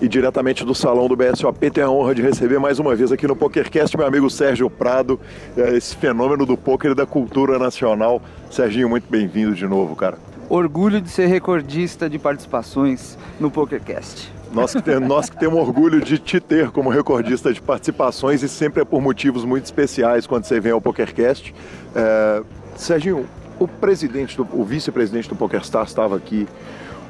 E diretamente do salão do BSOP tem a honra de receber mais uma vez aqui no PokerCast meu amigo Sérgio Prado, é, esse fenômeno do poker e da cultura nacional. Serginho, muito bem-vindo de novo, cara. Orgulho de ser recordista de participações no PokerCast. Nós que, tem, nós que temos orgulho de te ter como recordista de participações e sempre é por motivos muito especiais quando você vem ao PokerCast. É, Serginho, o presidente, do, o vice-presidente do PokerStars estava aqui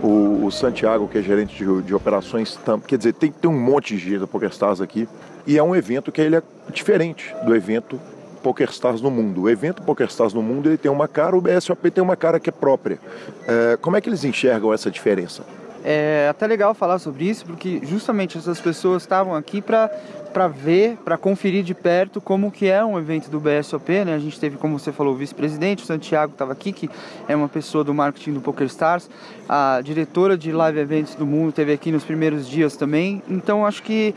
o, o Santiago, que é gerente de, de operações, tam, quer dizer, tem, tem um monte de gente da PokerStars aqui. E é um evento que ele é diferente do evento PokerStars no mundo. O evento PokerStars no mundo ele tem uma cara, o BSOP tem uma cara que é própria. É, como é que eles enxergam essa diferença? É até legal falar sobre isso, porque justamente essas pessoas estavam aqui para ver, para conferir de perto como que é um evento do BSOP, né? A gente teve, como você falou, o vice-presidente, o Santiago estava aqui, que é uma pessoa do marketing do PokerStars, a diretora de live eventos do mundo teve aqui nos primeiros dias também. Então acho que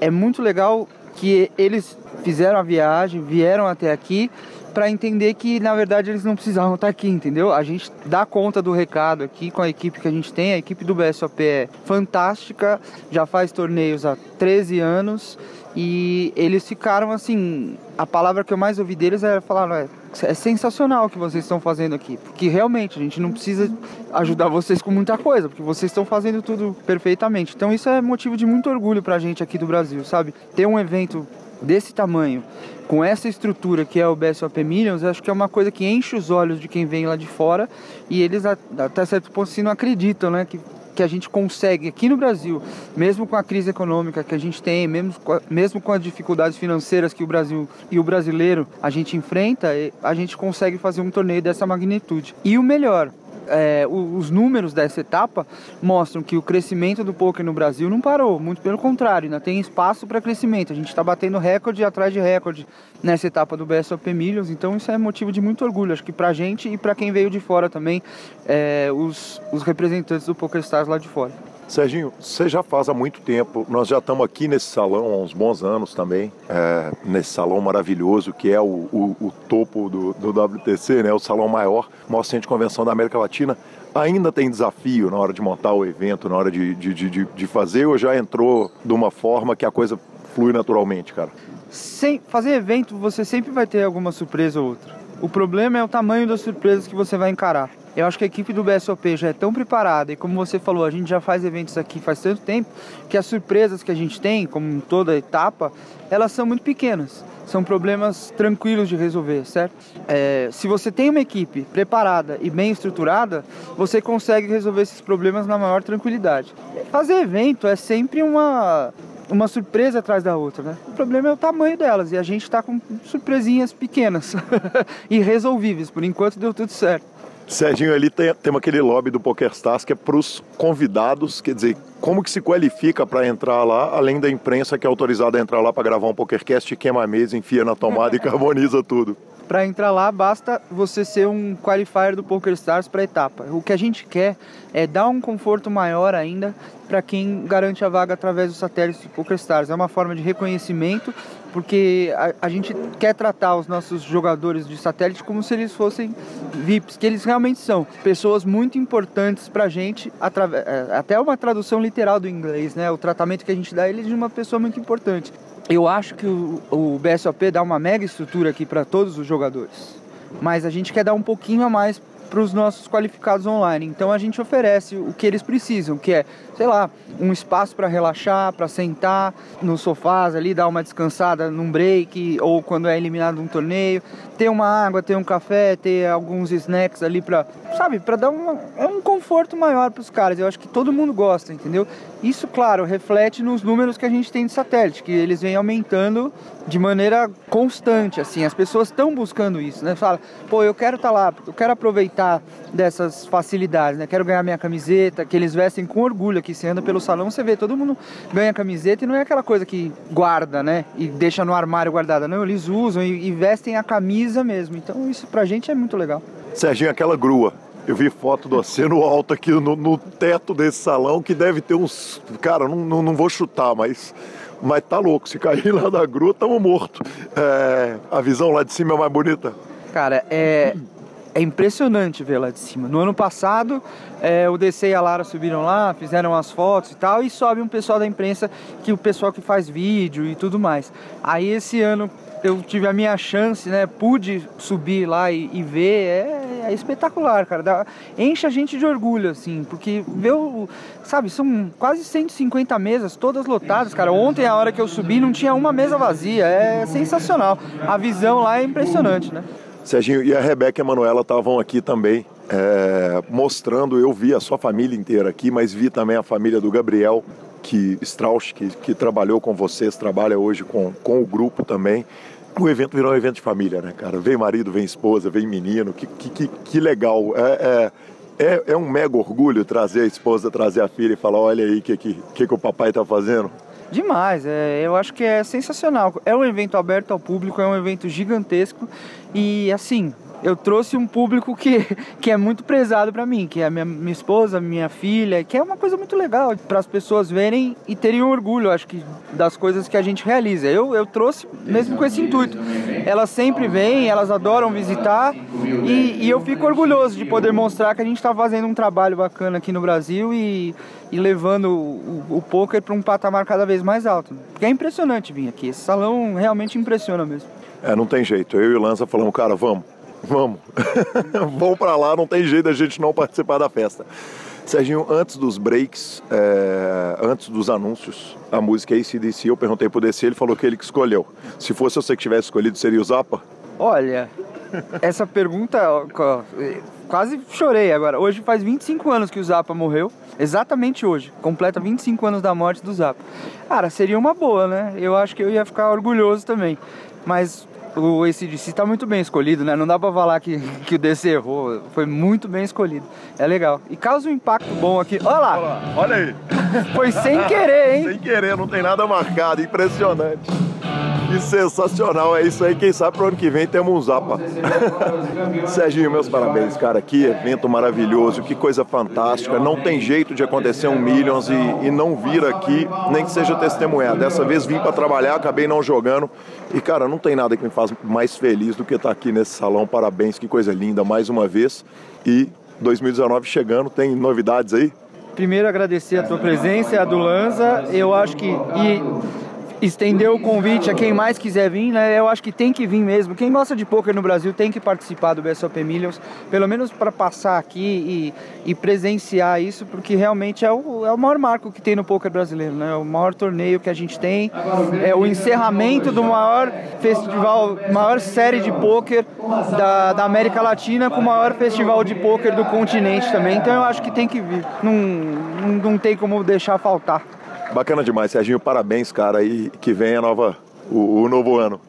é muito legal que eles fizeram a viagem, vieram até aqui para entender que na verdade eles não precisavam estar aqui, entendeu? A gente dá conta do recado aqui com a equipe que a gente tem. A equipe do BSOP é fantástica, já faz torneios há 13 anos e eles ficaram assim. A palavra que eu mais ouvi deles era falar: é sensacional o que vocês estão fazendo aqui, porque realmente a gente não precisa ajudar vocês com muita coisa, porque vocês estão fazendo tudo perfeitamente. Então isso é motivo de muito orgulho pra gente aqui do Brasil, sabe? Ter um evento desse tamanho, com essa estrutura que é o BSOP Millions, acho que é uma coisa que enche os olhos de quem vem lá de fora e eles até certo ponto assim, não acreditam, né? Que, que a gente consegue aqui no Brasil, mesmo com a crise econômica que a gente tem, mesmo com, a, mesmo com as dificuldades financeiras que o Brasil e o brasileiro a gente enfrenta, a gente consegue fazer um torneio dessa magnitude. E o melhor, é, os números dessa etapa mostram que o crescimento do poker no Brasil não parou, muito pelo contrário, ainda tem espaço para crescimento. A gente está batendo recorde atrás de recorde nessa etapa do BSOP Millions, então isso é motivo de muito orgulho, acho que para a gente e para quem veio de fora também, é, os, os representantes do PokerStars lá de fora. Serginho, você já faz há muito tempo, nós já estamos aqui nesse salão há uns bons anos também, é, nesse salão maravilhoso que é o, o, o topo do, do, WTC, né, o salão maior, maior centro de convenção da América Latina. Ainda tem desafio na hora de montar o evento, na hora de, de, de, de fazer, ou já entrou de uma forma que a coisa flui naturalmente, cara? Sem fazer evento, você sempre vai ter alguma surpresa ou outra. O problema é o tamanho das surpresas que você vai encarar. Eu acho que a equipe do BSOP já é tão preparada e como você falou, a gente já faz eventos aqui faz tanto tempo que as surpresas que a gente tem, como toda etapa, elas são muito pequenas. São problemas tranquilos de resolver, certo? É, se você tem uma equipe preparada e bem estruturada, você consegue resolver esses problemas na maior tranquilidade. Fazer evento é sempre uma, uma surpresa atrás da outra, né? O problema é o tamanho delas e a gente está com surpresinhas pequenas e resolvíveis. Por enquanto deu tudo certo. Serginho, ali tem, tem aquele lobby do PokerStars que é para os convidados, quer dizer, como que se qualifica para entrar lá, além da imprensa que é autorizada a entrar lá para gravar um PokerCast, queima a mesa, enfia na tomada e carboniza tudo? Para entrar lá, basta você ser um qualifier do PokerStars para etapa. O que a gente quer é dar um conforto maior ainda para quem garante a vaga através do satélite do PokerStars. É uma forma de reconhecimento, porque a, a, gente quer tratar os nossos jogadores de satélite como se eles fossem VIPs, que eles realmente são. Pessoas muito importantes para a gente, é, até uma tradução literal do inglês, né? O tratamento que a gente dá eles de uma pessoa muito importante eu acho que o, o BSOP dá uma mega estrutura aqui para todos os jogadores, mas a gente quer dar um pouquinho a mais para os nossos qualificados online. Então a gente oferece o que eles precisam, que é, sei lá, um espaço para relaxar, para sentar nos sofás ali, dar uma descansada num break ou quando é eliminado um torneio, ter uma água, ter um café, ter alguns snacks ali para, sabe, para dar uma, é um conforto maior para os caras. Eu acho que todo mundo gosta, entendeu? Isso, claro, reflete nos números que a gente tem de satélite, que eles vêm aumentando de maneira constante, assim. As pessoas estão buscando isso, né? Fala, pô, eu quero estar tá lá, eu quero aproveitar dessas facilidades, né? Quero ganhar minha camiseta, que eles vestem com orgulho aqui. Você anda pelo salão, você vê, todo mundo ganha camiseta e não é aquela coisa que guarda, né? E deixa no armário guardada. Não, eles usam e, e vestem a camisa mesmo. Então isso pra gente é muito legal. Serginho, aquela grua. Eu vi foto do oceano alto aqui no, no, teto desse salão que deve ter uns. Cara, não, não, não vou chutar, mas mas tá louco. Se cair lá da grua, estamos mortos. É, a visão lá de cima é mais bonita? Cara, é, é impressionante ver lá de cima. No ano passado, é, o DC e a Lara subiram lá, fizeram as fotos e tal, e sobe um pessoal da imprensa, que o pessoal que faz vídeo e tudo mais. Aí esse ano eu tive a minha chance, né? Pude subir lá e, e ver, é, é, espetacular, cara. Dá, enche a gente de orgulho, assim, porque ver o. Sabe, são quase 150 mesas, todas lotadas, cara. Ontem, a hora que eu subi, não tinha uma mesa vazia. É sensacional. A visão lá é impressionante, né? Serginho e a Rebeca e a Manuela estavam aqui também, é, mostrando. Eu vi a sua família inteira aqui, mas vi também a família do Gabriel, que Strauss, que, que trabalhou com vocês, trabalha hoje com, com o grupo também o evento virou um evento de família, né, cara? Vem marido, vem esposa, vem menino, que, que, que legal. É, é, é, é, um mega orgulho trazer a esposa, trazer a filha e falar: olha aí o que, que, que, que o papai tá fazendo. Demais, é, eu acho que é sensacional. É um evento aberto ao público, é um evento gigantesco e assim, eu trouxe um público que, que é muito prezado para mim, que é a minha, minha esposa, minha filha, que é uma coisa muito legal para as pessoas verem e terem orgulho, acho que, das coisas que a gente realiza. Eu, eu trouxe mesmo com esse intuito. Elas sempre vêm, elas adoram visitar e, e eu fico orgulhoso de poder mostrar que a gente está fazendo um trabalho bacana aqui no Brasil e, e levando o, o, o poker para um patamar cada vez mais alto. Porque é impressionante vir aqui, esse salão realmente impressiona mesmo. É, não tem jeito. Eu e o Lança falamos, cara, vamos Vamos. Vamos para lá, não tem jeito da gente não participar da festa. Serginho, antes dos breaks, é, antes dos anúncios, a música é ACDC, eu perguntei pro DC, ele falou que ele que escolheu. Se fosse você que tivesse escolhido, seria o Zappa? Olha, essa pergunta, quase chorei agora. Hoje faz 25 anos que o Zappa morreu, exatamente hoje, completa 25 anos da morte do Zappa. Cara, seria uma boa, né? Eu acho que eu ia ficar orgulhoso também. Mas o ACDC está muito bem escolhido, né? Não dá para falar que, que o DC errou, foi muito bem escolhido. É legal. E causa um impacto bom aqui. Olha lá! Olha, olha aí! Foi sem querer, hein? sem querer, não tem nada marcado, impressionante. Que sensacional, é isso aí. Quem sabe pro ano que vem temos um Zapa. Serginho, meus parabéns, cara. Que evento maravilhoso, que coisa fantástica. Não tem jeito de acontecer um Millions e, e não vir aqui, nem que seja testemunhar. Dessa vez vim para trabalhar, acabei não jogando. E, cara, não tem nada que me faz mais feliz do que estar aqui nesse salão. Parabéns, que coisa linda, mais uma vez. E 2019 chegando, tem novidades aí? Primeiro agradecer a tua presença e a do Lanza. Eu acho que. E estender o convite a quem mais quiser vir, né? Eu acho que tem que vir mesmo. Quem gosta de poker no Brasil tem que participar do BSOP Millions, pelo menos para passar aqui e, e, presenciar isso, porque realmente é o, é o maior marco que tem no poker brasileiro, né? O maior torneio que a gente tem, é o encerramento do maior festival, maior série de poker da, da América Latina com o maior festival de poker do continente também. Então eu acho que tem que vir. Não, não, não tem como deixar faltar. Bacana demais, Serginho. Parabéns, cara. E que venha nova, o, o novo ano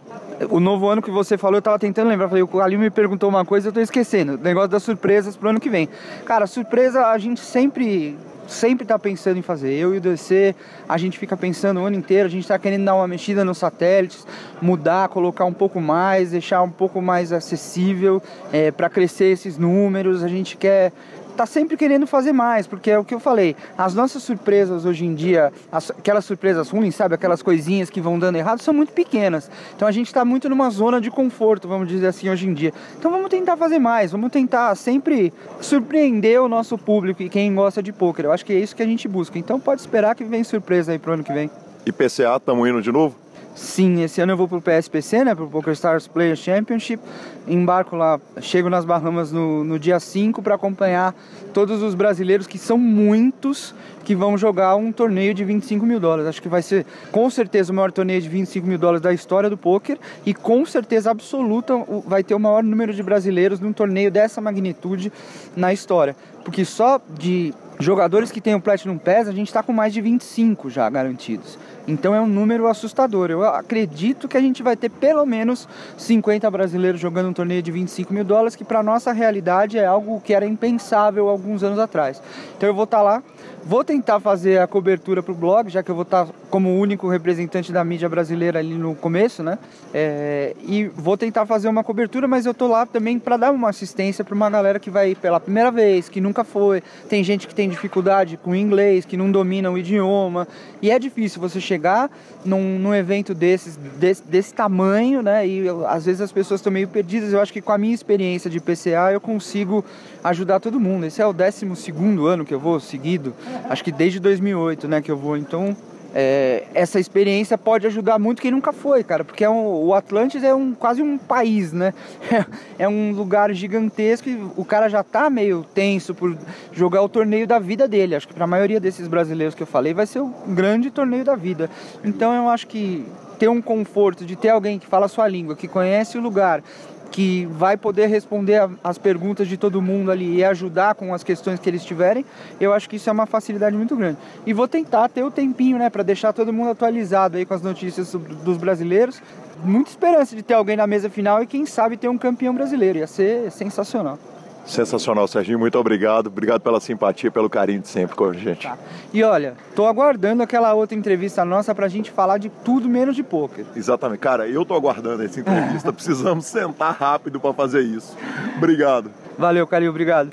o novo ano que você falou, eu tava tentando lembrar. Falei, o Calil me perguntou uma coisa, eu tô esquecendo. O negócio das surpresas pro ano que vem. Cara, surpresa a gente sempre sempre está pensando em fazer. Eu e o DC, a gente fica pensando o ano inteiro, a gente está querendo dar uma mexida nos satélites, mudar, colocar um pouco mais, deixar um pouco mais acessível é, para crescer esses números. A gente quer tá sempre querendo fazer mais, porque é o que eu falei, as nossas surpresas hoje em dia, as, aquelas surpresas ruins, sabe, aquelas coisinhas que vão dando errado, são muito pequenas. Então a gente está muito numa zona de conforto, vamos dizer assim, hoje em dia. Então vamos tentar fazer mais, vamos tentar sempre surpreender o nosso público e quem gosta de poker. Eu acho que é isso que a gente busca. Então pode esperar que vem surpresa aí pro ano que vem. E PCA, estamos indo de novo? Sim, esse ano eu vou pro PSPC, né, pro Poker Stars Players Championship. Embarco lá, chego nas Bahamas no, no dia 5 para acompanhar todos os brasileiros, que são muitos, que vão jogar um torneio de 25 mil dólares. Acho que vai ser com certeza o maior torneio de 25 mil dólares da história do poker e com certeza absoluta vai ter o maior número de brasileiros num torneio dessa magnitude na história. Porque só de jogadores que têm o Platinum Pass a gente está com mais de 25 já garantidos. Então é um número assustador. Eu acredito que a gente vai ter pelo menos 50 brasileiros jogando um torneio de 25 mil dólares, que para nossa realidade é algo que era impensável alguns anos atrás. Então eu vou estar tá lá Vou tentar fazer a cobertura para o blog, já que eu vou estar como único representante da mídia brasileira ali no começo, né? É, e vou tentar fazer uma cobertura, mas eu tô lá também para dar uma assistência para uma galera que vai pela primeira vez, que nunca foi. Tem gente que tem dificuldade com inglês, que não domina o idioma. E é difícil você chegar num, num evento desses, desse, desse tamanho, né? E eu, às vezes as pessoas estão meio perdidas. Eu acho que com a minha experiência de PCA eu consigo ajudar todo mundo. Esse é o 12 segundo ano que eu vou seguido acho que desde 2008, né, que eu vou. Então, é, essa experiência pode ajudar muito quem nunca foi, cara, porque é um, o Atlantis é um, quase um país, né? É, um lugar gigantesco e o cara já tá meio tenso por jogar o torneio da vida dele. Acho que para a maioria desses brasileiros que eu falei vai ser o grande torneio da vida. Então eu acho que ter um conforto de ter alguém que fala a sua língua, que conhece o lugar, que vai poder responder as perguntas de todo mundo ali e ajudar com as questões que eles tiverem, eu acho que isso é uma facilidade muito grande. E vou tentar ter o tempinho, né, para deixar todo mundo atualizado aí com as notícias dos brasileiros. Muita esperança de ter alguém na mesa final e quem sabe ter um campeão brasileiro, ia ser sensacional. Sensacional, Serginho. Muito obrigado. Obrigado pela simpatia, pelo carinho de sempre com a gente. Tá. E olha, tô aguardando aquela outra entrevista nossa pra gente falar de tudo menos de poker. Exatamente. Cara, eu tô aguardando essa entrevista. Precisamos sentar rápido para fazer isso. Obrigado. Valeu, Calil. Obrigado.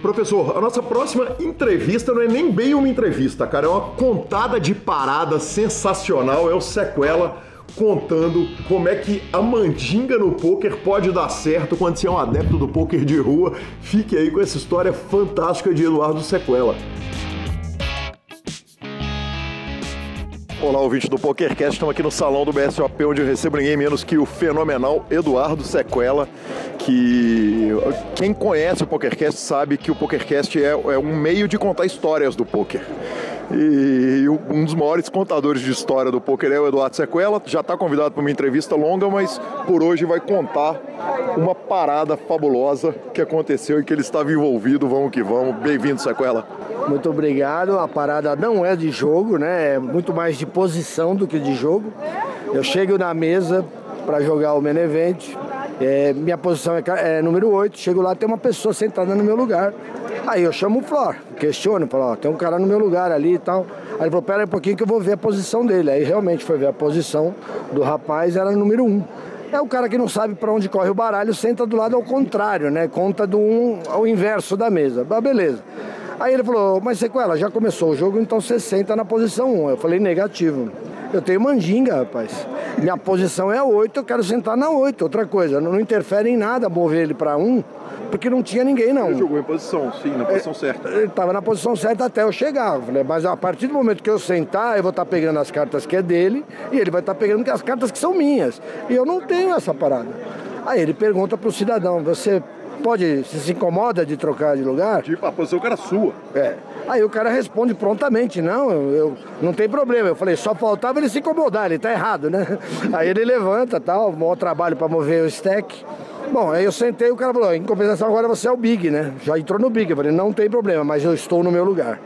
Professor, a nossa próxima entrevista não é nem bem uma entrevista, cara. É uma contada de parada sensacional. É o Sequela contando como é que a mandinga no poker pode dar certo quando você é um adepto do poker de rua. Fique aí com essa história fantástica de Eduardo Sequela. Olá, ouvinte do PokerCast, estamos aqui no salão do BSOP, onde eu recebo ninguém menos que o fenomenal Eduardo Sequela, que quem conhece o PokerCast sabe que o PokerCast é, é um meio de contar histórias do poker. E um dos maiores contadores de história do poker é o Eduardo Sequela. Já está convidado para uma entrevista longa, mas por hoje vai contar uma parada fabulosa que aconteceu e que ele estava envolvido. Vamos que vamos. Bem-vindo, Sequela. Muito obrigado. A parada não é de jogo, né? É muito mais de posição do que de jogo. Eu chego na mesa para jogar o main. É, minha posição é, é número 8. Chego lá, tem uma pessoa sentada no meu lugar. Aí eu chamo o Flor, questiono, falo, ó, tem um cara no meu lugar ali e tal. Aí ele falou, pera um pouquinho que eu vou ver a posição dele. Aí realmente foi ver a posição do rapaz, era número um. É o cara que não sabe para onde corre o baralho, senta do lado ao contrário, né? Conta do um ao inverso da mesa. Ah, beleza. Aí ele falou, mas Sequela, já começou o jogo, então você senta na posição 1. Eu falei, negativo. Eu tenho mandinga, rapaz. Minha posição é 8, eu quero sentar na 8. Outra coisa, não, interfere em nada mover ele para 1, porque não tinha ninguém, não. Ele jogou em posição, sim, na posição é, certa. Ele estava na posição certa até eu chegar. Falei, mas a partir do momento que eu sentar, eu vou estar tá pegando as cartas que é dele e ele vai estar tá pegando as cartas que são minhas. E eu não tenho essa parada. Aí ele pergunta para o cidadão: você pode, se se incomoda de trocar de lugar? Tipo, a posição que era sua. É. Aí o cara responde prontamente, não, eu, eu, não tem problema. Eu falei, só faltava ele se incomodar, ele tá errado, né? Aí ele levanta, tal, maior trabalho para mover o stack. Bom, aí eu sentei o cara falou, em compensação agora você é o Big, né? Já entrou no Big. Eu falei, não tem problema, mas eu estou no meu lugar.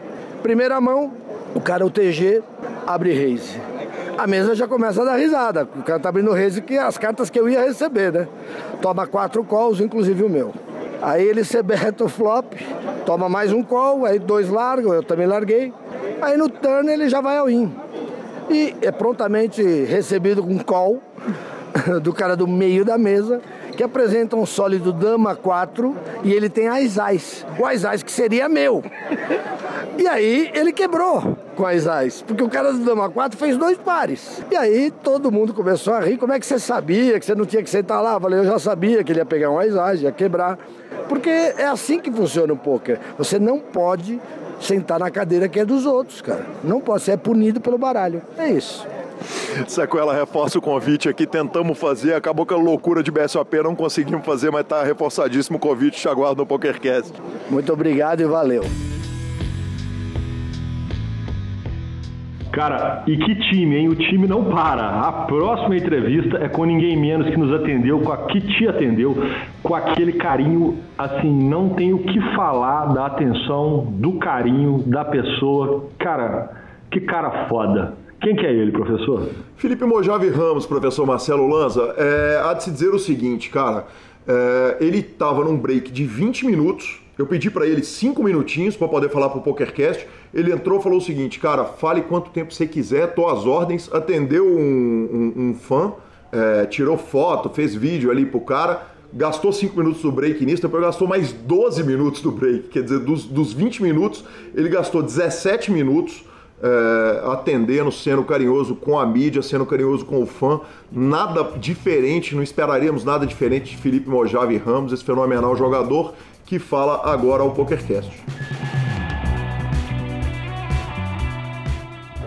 Primeira mão, o cara, o TG, abre raise. A mesa já começa a dar risada. O cara tá abrindo raise que as cartas que eu ia receber, né? Toma quatro calls, inclusive o meu. Aí ele se beta o flop, toma mais um call, aí dois largam, eu também larguei. Aí no turn ele já vai ao in. E é prontamente recebido com call do cara do meio da mesa, que apresenta um sólido dama 4 e ele tem as as. O as que seria meu. E aí ele quebrou com as as, porque o cara do dama 4 fez dois pares. E aí todo mundo começou a rir. Como é que você sabia que você não tinha que sentar lá? Eu falei, eu já sabia que ele ia pegar um as as, ia quebrar. Porque é assim que funciona o poker. Você não pode sentar na cadeira que é dos outros, cara. Não pode, você é punido pelo baralho. É isso. Sequela reforça o convite aqui, tentamos fazer, acabou com a loucura de BSOP, não conseguimos fazer, mas está reforçadíssimo o convite, te aguardo no PokerCast. Muito obrigado e valeu. Cara, e que time, hein? O time não para. A próxima entrevista é com ninguém menos que nos atendeu, com a que te atendeu, com aquele carinho, assim, não tem o que falar da atenção, do carinho da pessoa. Cara, que cara foda. Quem que é ele, professor? Felipe Mojave Ramos, professor Marcelo Lanza. É, há de se dizer o seguinte, cara. É, ele estava num break de 20 minutos. Eu pedi para ele 5 minutinhos para poder falar para o PokerCast. Ele entrou falou o seguinte, cara, fale quanto tempo você quiser, tô às ordens. Atendeu um, um, um fã, é, tirou foto, fez vídeo ali pro cara gastou 5 minutos do break nisso, depois gastou mais 12 minutos do break. Quer dizer, dos, dos 20 minutos, ele gastou 17 minutos é, atendendo, sendo carinhoso com a mídia, sendo carinhoso com o fã. Nada diferente, não esperaríamos nada diferente de Felipe Mojave Ramos, esse fenomenal jogador que fala agora ao PokerCast.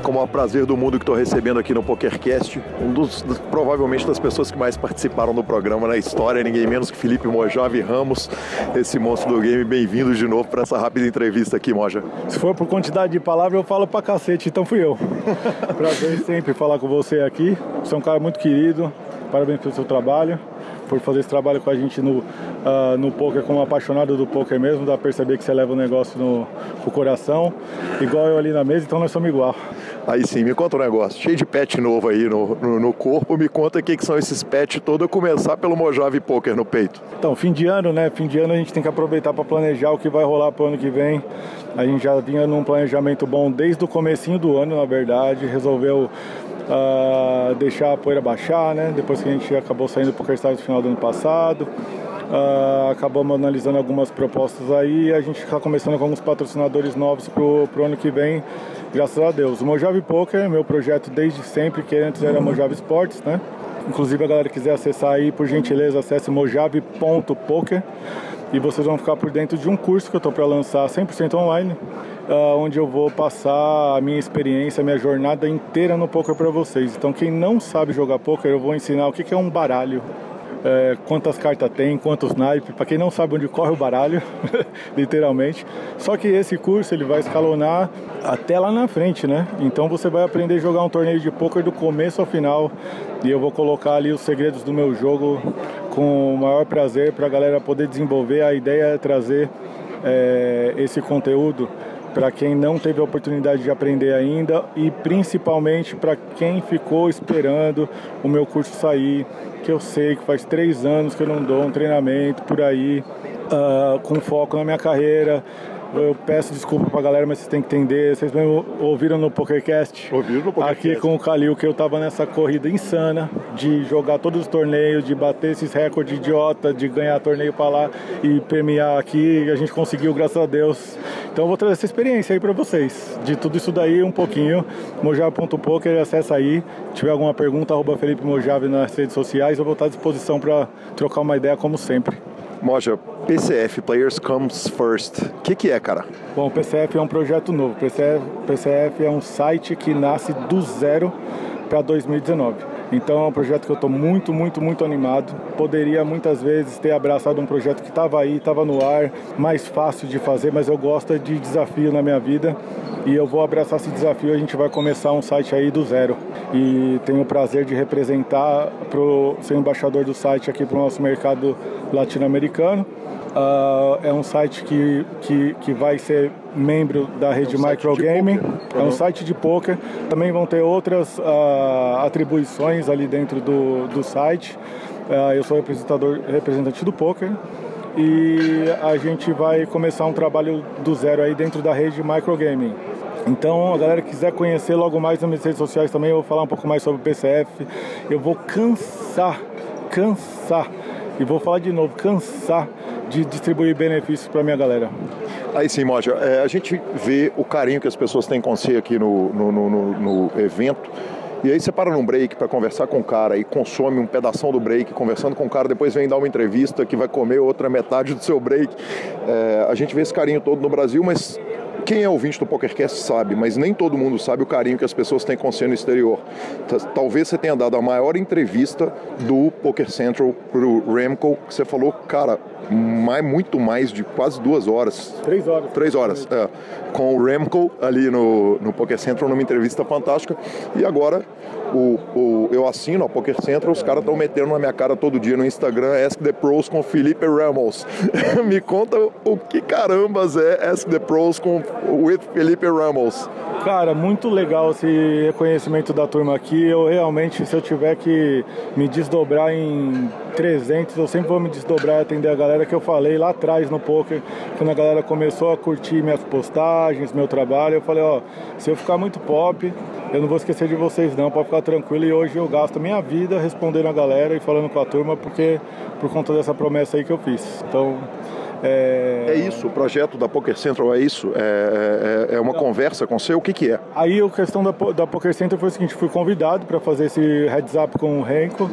com o maior prazer do mundo que estou recebendo aqui no PokerCast, um dos, dos, provavelmente das pessoas que mais participaram do programa na história, ninguém menos que Felipe Mojave Ramos, esse monstro do game. Bem-vindo de novo para essa rápida entrevista aqui, Moja. Se for por quantidade de palavras, eu falo pra cacete, então fui eu. prazer sempre falar com você aqui. Você é um cara muito querido, parabéns pelo seu trabalho por fazer esse trabalho com a gente no, uh, no poker como apaixonado do poker mesmo, dá pra perceber que você leva o negócio no, no coração, igual eu ali na mesa, então nós somos igual. Aí sim, me conta um negócio. Cheio de pet novo aí no, no, no corpo. Me conta o que, que são esses pets todo. A começar pelo Mojave Poker no peito. Então, fim de ano, né? Fim de ano a gente tem que aproveitar para planejar o que vai rolar pro ano que vem. A gente já vinha num planejamento bom desde o comecinho do ano, na verdade. Resolveu uh, deixar a poeira baixar, né? Depois que a gente acabou saindo do PokerStars no final do ano passado. Uh, acabamos analisando algumas propostas aí a gente está começando com alguns patrocinadores novos pro, pro ano que vem graças a Deus. O Mojave Poker, meu projeto desde sempre, que antes era Mojave Sports, né? Inclusive a galera quiser acessar aí, por gentileza, acesse mojave.poker e vocês vão ficar por dentro de um curso que eu estou para lançar 100% online, uh, onde eu vou passar a minha experiência, a minha jornada inteira no poker para vocês. Então quem não sabe jogar poker, eu vou ensinar o que, que é um baralho, é, quantas cartas tem, quantos naipes, para quem não sabe onde corre o baralho, literalmente. Só que esse curso ele vai escalonar até lá na frente, né? Então você vai aprender a jogar um torneio de poker do começo ao final e eu vou colocar ali os segredos do meu jogo com o maior prazer para a galera poder desenvolver. A ideia é trazer é, esse conteúdo para quem não teve a oportunidade de aprender ainda e principalmente para quem ficou esperando o meu curso sair, que eu sei que faz três anos que eu não dou um treinamento por aí uh, com foco na minha carreira, eu peço desculpa pra galera, mas vocês têm que entender. Vocês mesmo ouviram no PokerCast? Ouviram no PokerCast. Aqui com o Kalil que eu tava nessa corrida insana de jogar todos os torneios, de bater esses recordes idiota, de ganhar torneio pra lá e premiar aqui. A gente conseguiu, graças a Deus. Então eu vou trazer essa experiência aí pra vocês. De tudo isso daí, um pouquinho. Mojave.poker, acessa aí. Se tiver alguma pergunta, arroba Felipe Mojave nas redes sociais. Eu vou estar à disposição para trocar uma ideia, como sempre. Moja, PCF, Players Comes First. O que, que é, cara? Bom, o PCF é um projeto novo. PCF, PCF é um site que nasce do zero para 2019. Então é um projeto que eu estou muito, muito, muito animado. Poderia muitas vezes ter abraçado um projeto que estava aí, estava no ar, mais fácil de fazer, mas eu gosto de desafio na minha vida e eu vou abraçar esse desafio. A gente vai começar um site aí do zero e tenho o prazer de representar, pro, ser embaixador do site aqui para o nosso mercado latino-americano. Uh, é um site que, que, que vai ser membro da rede é um Microgaming. É um site de poker. Também vão ter outras uh, atribuições ali dentro do, do site. Uh, eu sou representador, representante do poker e a gente vai começar um trabalho do zero aí dentro da rede de microgaming. Então, a galera que quiser conhecer logo mais nas minhas redes sociais também, eu vou falar um pouco mais sobre o PCF. Eu vou cansar, cansar, e vou falar de novo, cansar de distribuir benefícios para minha galera. Aí sim, Moja, é, a gente vê o carinho que as pessoas têm com você aqui no, no, no, no evento. E aí você para num break para conversar com o cara e consome um pedaço do break, conversando com o cara, depois vem dar uma entrevista que vai comer outra metade do seu break. É, a gente vê esse carinho todo no Brasil, mas quem é ouvinte do PokerCast sabe, mas nem todo mundo sabe o carinho que as pessoas têm com você no exterior. Talvez você tenha dado a maior entrevista do Poker Central pro Remco, que você falou, cara, mais, muito mais de quase duas horas. Três horas. Três horas, é, com o Remco ali no, no Poker Central, numa entrevista fantástica. E agora o, o, eu assino a Poker Central, os caras estão metendo na minha cara todo dia no Instagram Ask the Pros com Felipe Ramos. Me conta o que carambas é Ask the Pros com with Felipe Ramos. Cara, muito legal esse reconhecimento da turma aqui. Eu realmente, se eu tiver que me desdobrar em 300, eu sempre vou me desdobrar e atender a galera que eu falei lá atrás no poker, quando a galera começou a curtir minhas postagens, meu trabalho. Eu falei, ó, se eu ficar muito pop, eu não vou esquecer de vocês não, pode ficar tranquilo. E hoje eu gasto a minha vida respondendo a galera e falando com a turma, porque por conta dessa promessa aí que eu fiz. Então, é... é isso, o projeto da Poker Central é isso? É, é, é uma conversa com você? O que, que é? Aí a questão da, da Poker Central foi o seguinte, fui convidado para fazer esse heads up com o Renko,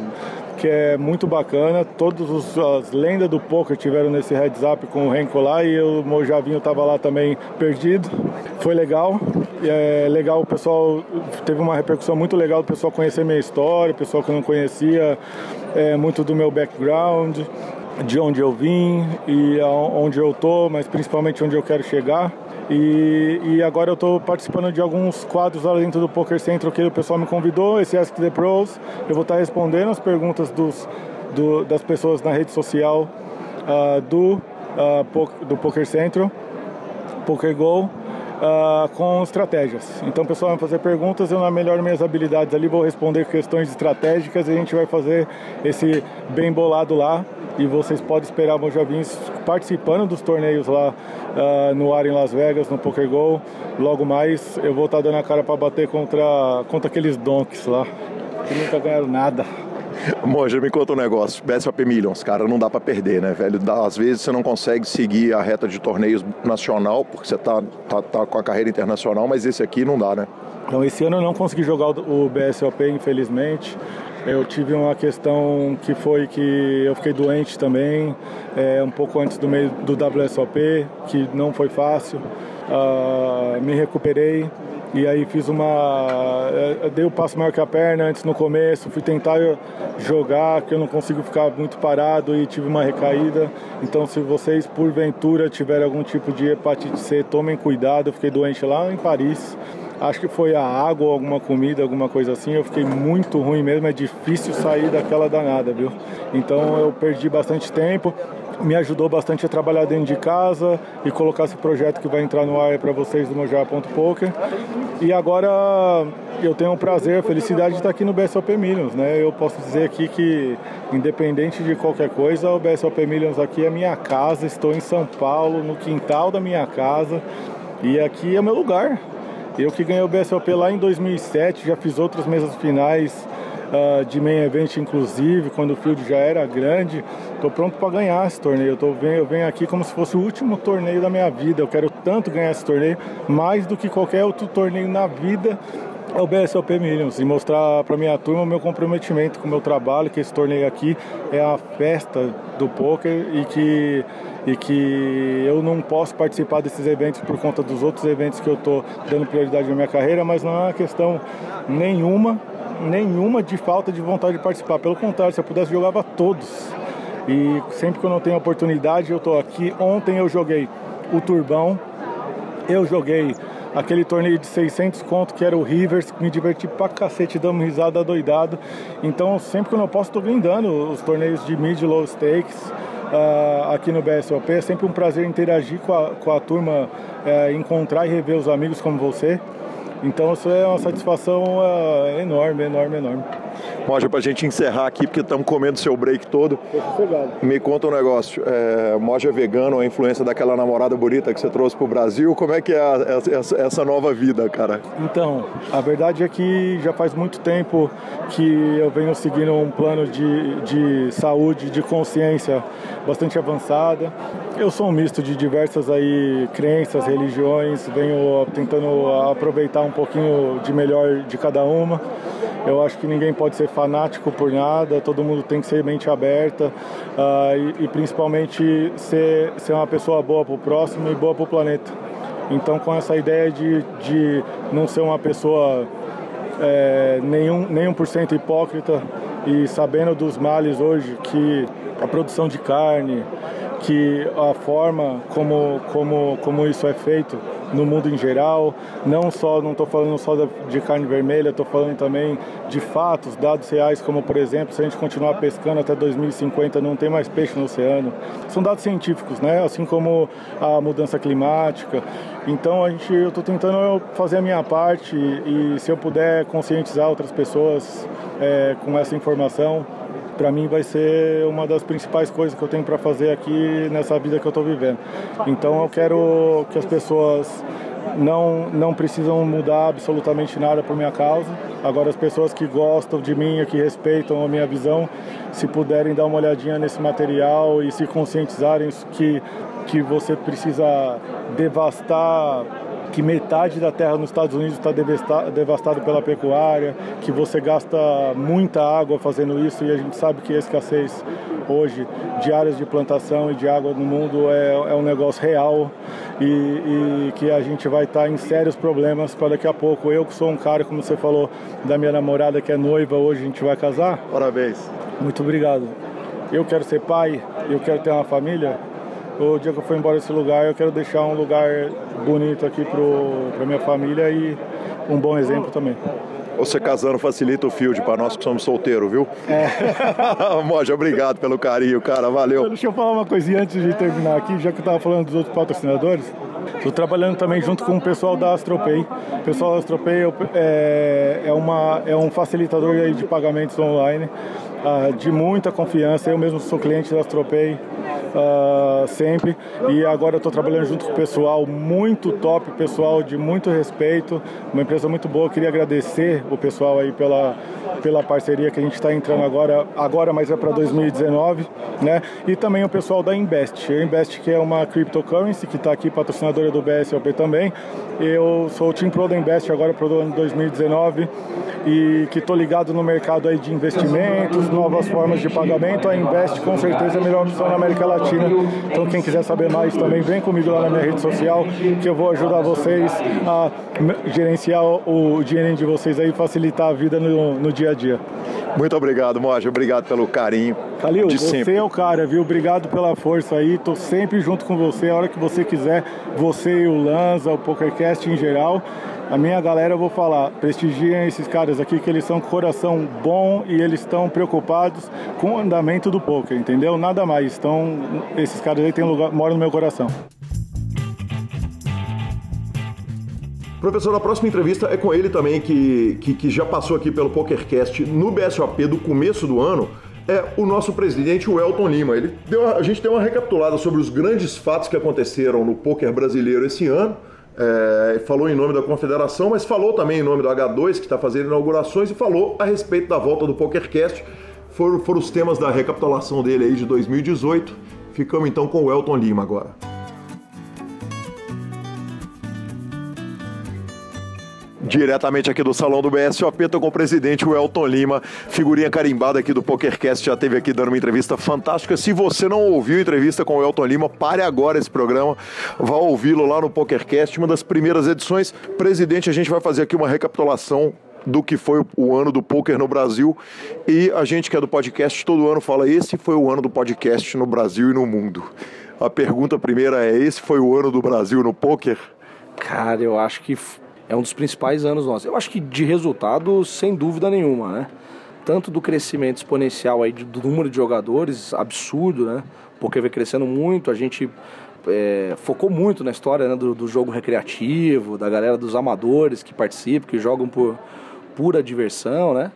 que é muito bacana. Todas as lendas do poker tiveram nesse heads up com o Renko lá e o Mojavinho estava lá também perdido. Foi legal. É legal, o pessoal teve uma repercussão muito legal, o pessoal conhecer minha história, o pessoal que não conhecia é, muito do meu background de onde eu vim e onde eu tô, mas principalmente onde eu quero chegar. E, e agora eu estou participando de alguns quadros lá dentro do Poker Central que o pessoal me convidou, esse Ask the Pros. Eu vou estar respondendo as perguntas dos, do, das pessoas na rede social uh, do, uh, do Poker Central, Poker Go uh, com estratégias. Então o pessoal vai fazer perguntas, eu na melhor minhas habilidades ali vou responder questões estratégicas e a gente vai fazer esse bem bolado lá e vocês podem esperar Mojavins participando dos torneios lá uh, no ar em Las Vegas, no PokerGo. Logo mais eu vou estar dando a cara para bater contra, contra aqueles donks lá, que nunca ganharam nada. Monja, me conta um negócio. BSOP Millions, cara, não dá para perder, né, velho? Às vezes você não consegue seguir a reta de torneios nacional, porque você tá, tá, tá com a carreira internacional, mas esse aqui não dá, né? Então, esse ano eu não consegui jogar o BSOP, infelizmente. Eu tive uma questão que foi que eu fiquei doente também, é, um pouco antes do meio do WSOP, que não foi fácil. Uh, me recuperei, e aí fiz uma. Eh, dei o um passo maior que a perna antes no começo, fui tentar jogar, que eu não consigo ficar muito parado e tive uma recaída. Então se vocês porventura tiverem algum tipo de hepatite C, tomem cuidado. Eu fiquei doente lá em Paris. Acho que foi a água alguma comida, alguma coisa assim. Eu fiquei muito ruim mesmo, é difícil sair daquela danada, viu? Então eu perdi bastante tempo me ajudou bastante a trabalhar dentro de casa e colocar esse projeto que vai entrar no ar para vocês do Mojá.poker. E agora eu tenho o prazer, a felicidade de estar aqui no BSOP Millions, né? Eu posso dizer aqui que, independente de qualquer coisa, o BSOP Millions aqui é minha casa, estou em São Paulo, no quintal da minha casa, e aqui é meu lugar. Eu que ganhei o BSOP lá em 2007, já fiz outras mesas finais uh, de main event, inclusive, quando o field já era grande. Estou pronto para ganhar esse torneio. Eu, tô, eu venho aqui como se fosse o último torneio da minha vida. Eu quero tanto ganhar esse torneio, mais do que qualquer outro torneio na vida é o BSOP Millions e mostrar para minha turma o meu comprometimento com o meu trabalho, que esse torneio aqui é a festa do poker e que e que eu não posso participar desses eventos por conta dos outros eventos que eu estou dando prioridade na minha carreira, mas não é uma questão nenhuma nenhuma de falta de vontade de participar. Pelo contrário, se eu pudesse, jogava todos. E sempre que eu não tenho oportunidade, eu estou aqui. Ontem eu joguei o Turbão, eu joguei aquele torneio de 600 conto que era o Rivers, me diverti pra cacete, dando risada doidado. Então, sempre que eu não posso, estou brindando os torneios de mid low stakes. Uh, aqui no BSOP, é sempre um prazer interagir com a, com a turma, uh, encontrar e rever os amigos como você Então isso é uma satisfação uh, enorme, enorme, enorme. Moja, para a gente encerrar aqui, porque estamos comendo seu break todo. Me conta um negócio. É, Moja é vegano, a influência daquela namorada bonita que você trouxe para o Brasil. Como é que é a, essa, essa nova vida, cara? Então, a verdade é que já faz muito tempo que eu venho seguindo um plano de, de saúde, de consciência bastante avançada. Eu sou um misto de diversas aí crenças, religiões, venho tentando aproveitar um pouquinho de melhor de cada uma. Eu acho que ninguém pode ser fanático por nada, todo mundo tem que ser mente aberta uh, e, e, principalmente ser, ser uma pessoa boa para o próximo e boa para o planeta. Então, com essa ideia de, de não ser uma pessoa é, nenhum, nenhum por cento hipócrita e sabendo dos males hoje que a produção de carne, que a forma como, como, como isso é feito no mundo em geral, não só, não estou falando só de carne vermelha, estou falando também de fatos, dados reais, como por exemplo, se a gente continuar pescando até 2050 não tem mais peixe no oceano. São dados científicos, né? Assim como a mudança climática. Então a gente, eu estou tentando fazer a minha parte e, e, se eu puder conscientizar outras pessoas é, com essa informação, para mim vai ser uma das principais coisas que eu tenho para fazer aqui nessa vida que eu estou vivendo. Então eu quero que as pessoas não, não precisam mudar absolutamente nada por minha causa. Agora, as pessoas que gostam de mim que respeitam a minha visão, se puderem dar uma olhadinha nesse material e se conscientizarem que, que você precisa devastar que metade da terra nos Estados Unidos está devastada pela pecuária, que você gasta muita água fazendo isso e a gente sabe que a escassez hoje de áreas de plantação e de água no mundo é, é um negócio real e, e, que a gente vai estar tá em sérios problemas para daqui a pouco. Eu que sou um cara, como você falou, da minha namorada que é noiva, hoje a gente vai casar. Parabéns. Muito obrigado. Eu quero ser pai, eu quero ter uma família o dia que eu for embora desse lugar, eu quero deixar um lugar bonito aqui para minha família e um bom exemplo também. Você casando facilita o field para nós que somos solteiros, viu? É. Moja, obrigado pelo carinho, cara. Valeu. Deixa eu falar uma coisinha antes de terminar aqui, já que eu estava falando dos outros patrocinadores. Estou trabalhando também junto com o pessoal da Astropay. O pessoal da Astropay é, é, uma, é um facilitador de pagamentos online uh, de muita confiança. Eu mesmo sou cliente da Astropay uh, sempre. E agora estou trabalhando junto com o pessoal muito top, pessoal de muito respeito, uma empresa muito boa. Queria agradecer o pessoal aí pela, pela parceria que a gente está entrando agora, agora mas é para 2019, né? E também o pessoal da Invest. A Invest que é uma cryptocurrency que está aqui patrocinadora do BSOP também. Eu sou o Team Invest agora para o ano 2019 e que estou ligado no mercado aí de investimentos, novas formas de pagamento. A Invest com certeza é a melhor opção na América Latina. Então quem quiser saber mais também vem comigo lá na minha rede social que eu vou ajudar vocês a gerenciar o dinheiro de vocês aí, facilitar a vida no, no dia a dia. Muito obrigado, Moja. Obrigado pelo carinho. Calil, você sempre. é o cara, viu? Obrigado pela força aí. Tô sempre junto com você. A hora que você quiser, você e o Lanza, o PokerCast em geral. A minha galera, eu vou falar, prestigiem esses caras aqui, que eles são coração bom e eles estão preocupados com o andamento do poker, entendeu? Nada mais. Então, esses caras aí têm lugar, moram no meu coração. Professor, a próxima entrevista é com ele também, que, que, que já passou aqui pelo PokerCast no BSOP do começo do ano. É o nosso presidente, o Elton Lima. Ele deu, a gente deu uma recapitulada sobre os grandes fatos que aconteceram no poker brasileiro esse ano. É, falou em nome da confederação, mas falou também em nome do H2, que está fazendo inaugurações, e falou a respeito da volta do PokerCast. Foram, foram os temas da recapitulação dele aí de 2018. Ficamos então com o Elton Lima agora. Diretamente aqui do salão do BSOP, estou com o presidente Elton Lima, figurinha carimbada aqui do PokerCast, já teve aqui dando uma entrevista fantástica. Se você não ouviu a entrevista com o Elton Lima, pare agora esse programa, vá ouvi-lo lá no PokerCast, uma das primeiras edições. Presidente, a gente vai fazer aqui uma recapitulação do que foi o ano do poker no Brasil. E a gente que é do podcast todo ano fala: esse foi o ano do podcast no Brasil e no mundo. A pergunta primeira é: esse foi o ano do Brasil no poker? Cara, eu acho que é um dos principais anos nossos. Eu acho que de resultado, sem dúvida nenhuma, né? Tanto do crescimento exponencial aí do número de jogadores, absurdo, né? Porque vem crescendo muito, a gente é, focou muito na história né, do, do, jogo recreativo, da galera dos amadores que participam, que jogam por pura diversão, né?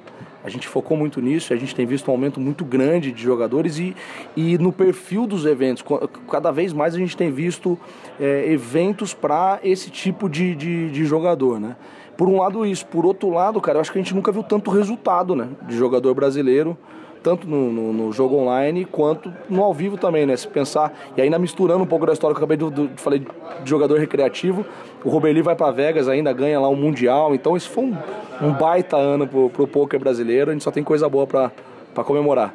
A gente focou muito nisso, a gente tem visto um aumento muito grande de jogadores e, e no perfil dos eventos. Cada vez mais a gente tem visto é, eventos para esse tipo de, de, de jogador, né? Por um lado isso, por outro lado, cara, eu acho que a gente nunca viu tanto resultado, né? De jogador brasileiro tanto no, no, no, jogo online quanto no ao vivo também, né? Se pensar, e ainda misturando um pouco da história que eu acabei de, de falei de jogador recreativo, o Robeli vai para Vegas ainda, ganha lá um Mundial, então isso foi um, um baita ano pro, pro poker brasileiro, a gente só tem coisa boa para comemorar.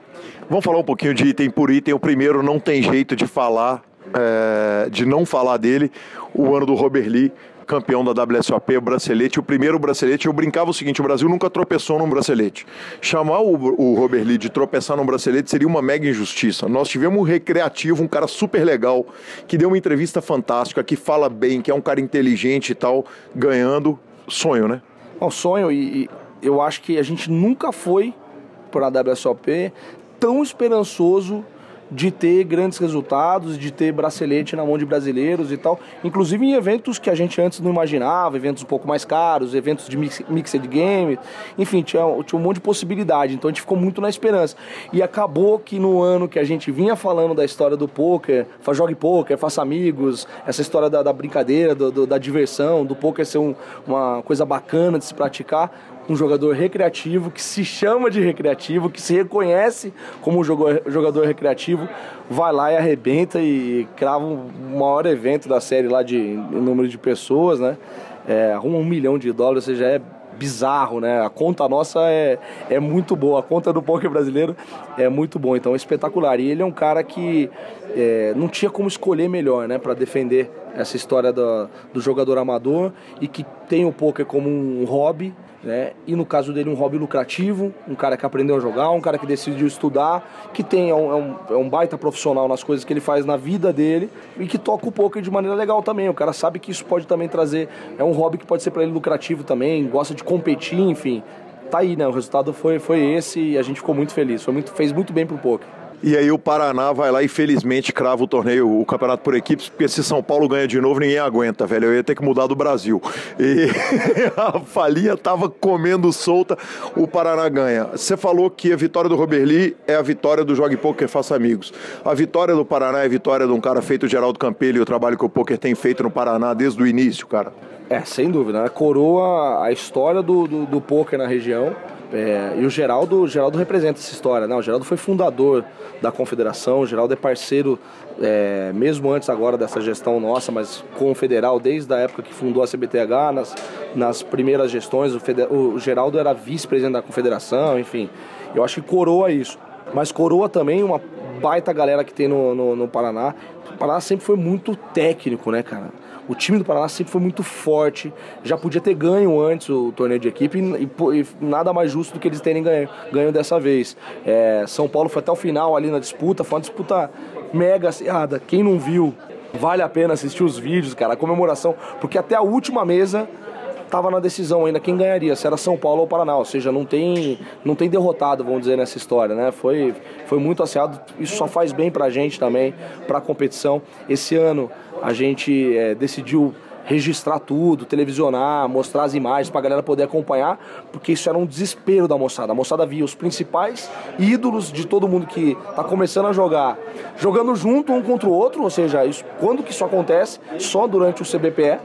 Vamos falar um pouquinho de item por item, o primeiro não tem jeito de falar, é, de não falar dele, o ano do Robert Lee, campeão da WSOP, o bracelete, o primeiro bracelete. Eu brincava o seguinte: o Brasil nunca tropeçou num bracelete. Chamar o, o Robert Lee de tropeçar num bracelete seria uma mega injustiça. Nós tivemos um recreativo, um cara super legal, que deu uma entrevista fantástica, que fala bem, que é um cara inteligente e tal, ganhando. Sonho, né? É um sonho e, e eu acho que a gente nunca foi para a WSOP tão esperançoso de ter grandes resultados, de ter bracelete na mão de brasileiros e tal, inclusive em eventos que a gente antes não imaginava, eventos um pouco mais caros, eventos de mix, mixed game, enfim, tinha, tinha um monte de possibilidade, então a gente ficou muito na esperança. E acabou que no ano que a gente vinha falando da história do poker, jogue poker, faça amigos, essa história da, da brincadeira, do, do, da diversão, do poker ser um, uma coisa bacana de se praticar, um jogador recreativo, que se chama de recreativo, que se reconhece como um jogador recreativo, vai lá e arrebenta e crava o maior evento da série lá de número de pessoas, né? É, arruma um milhão de dólares, ou seja, é bizarro, né? A conta nossa é, é muito boa, a conta do poker brasileiro é muito boa, então é espetacular. E ele é um cara que é, não tinha como escolher melhor, né, para defender essa história do, do jogador amador e que tem o poker como um hobby né? E no caso dele, um hobby lucrativo, um cara que aprendeu a jogar, um cara que decidiu estudar, que tem é um, é um, é um baita profissional nas coisas que ele faz na vida dele e que toca o poker de maneira legal também. O cara sabe que isso pode também trazer, é um hobby que pode ser para ele lucrativo também, gosta de competir, enfim. Tá aí, né? O resultado foi, foi esse e a gente ficou muito feliz. Foi muito, fez muito bem pro poker. E aí o Paraná vai lá e felizmente crava o torneio, o campeonato por equipes, porque se São Paulo ganha de novo, ninguém aguenta, velho. Eu ia ter que mudar do Brasil. E a falia tava comendo solta, o Paraná ganha. Você falou que a vitória do Roberli é a vitória do Jogue Poker Faça Amigos. A vitória do Paraná é a vitória de um cara feito Geraldo Campello e o trabalho que o poker tem feito no Paraná desde o início, cara. É, sem dúvida. Né? Coroa a história do, do, do poker na região é, e o Geraldo, o Geraldo representa essa história, né? O Geraldo foi fundador da confederação, o Geraldo é parceiro, é, mesmo antes agora dessa gestão nossa, mas com o federal, desde a época que fundou a CBTH, nas, nas primeiras gestões, o, o Geraldo era vice-presidente da confederação, enfim. Eu acho que coroa isso. Mas coroa também uma baita galera que tem no, no, no Paraná. O Paraná sempre foi muito técnico, né, cara? O time do Paraná sempre foi muito forte, já podia ter ganho antes o torneio de equipe e, e, nada mais justo do que eles terem ganho, ganho dessa vez. É, São Paulo foi até o final ali na disputa, foi uma disputa mega acirrada. Quem não viu, vale a pena assistir os vídeos, cara, a comemoração, porque até a última mesa estava na decisão ainda quem ganharia, se era São Paulo ou Paraná, ou seja, não tem, não tem derrotado, vamos dizer, nessa história, né? Foi, foi muito aciado, isso só faz bem pra gente também, pra competição. Esse ano a gente é, decidiu registrar tudo, televisionar, mostrar as imagens para a galera poder acompanhar, porque isso era um desespero da moçada. A moçada via os principais ídolos de todo mundo que está começando a jogar, jogando junto um contra o outro, ou seja, isso, quando que isso acontece? Só durante o CBPE,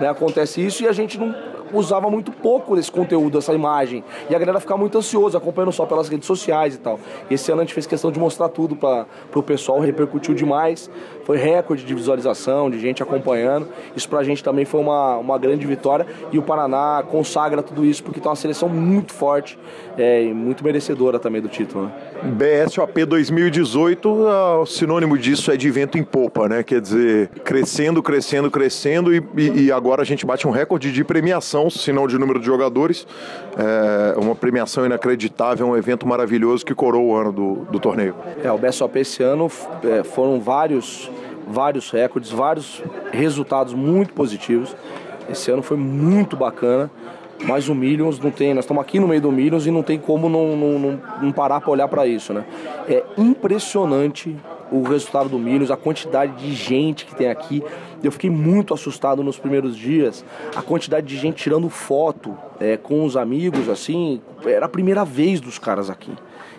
né, acontece isso e a gente não usava muito pouco desse conteúdo, essa imagem. E a galera ficava muito ansiosa, acompanhando só pelas redes sociais e tal. Esse ano a gente fez questão de mostrar tudo para o pessoal, repercutiu demais. Foi recorde de visualização, de gente acompanhando. Isso pra gente também foi uma, uma grande vitória. E o Paraná consagra tudo isso porque tem uma seleção muito forte é, e muito merecedora também do título. Né? BSOP 2018, o sinônimo disso é de vento em popa, né? Quer dizer, crescendo, crescendo, crescendo e, e, e agora a gente bate um recorde de premiação, se não de número de jogadores. É uma premiação inacreditável, um evento maravilhoso que coroou o ano do, do torneio. É, o BSOP esse ano é, foram vários, vários recordes, vários resultados muito positivos. Esse ano foi muito bacana. Mas o Millions não tem, nós estamos aqui no meio do Millions e não tem como não, não, não, não parar para olhar para isso, né? É impressionante o resultado do Milhos, a quantidade de gente que tem aqui. Eu fiquei muito assustado nos primeiros dias, a quantidade de gente tirando foto é, com os amigos, assim, era a primeira vez dos caras aqui.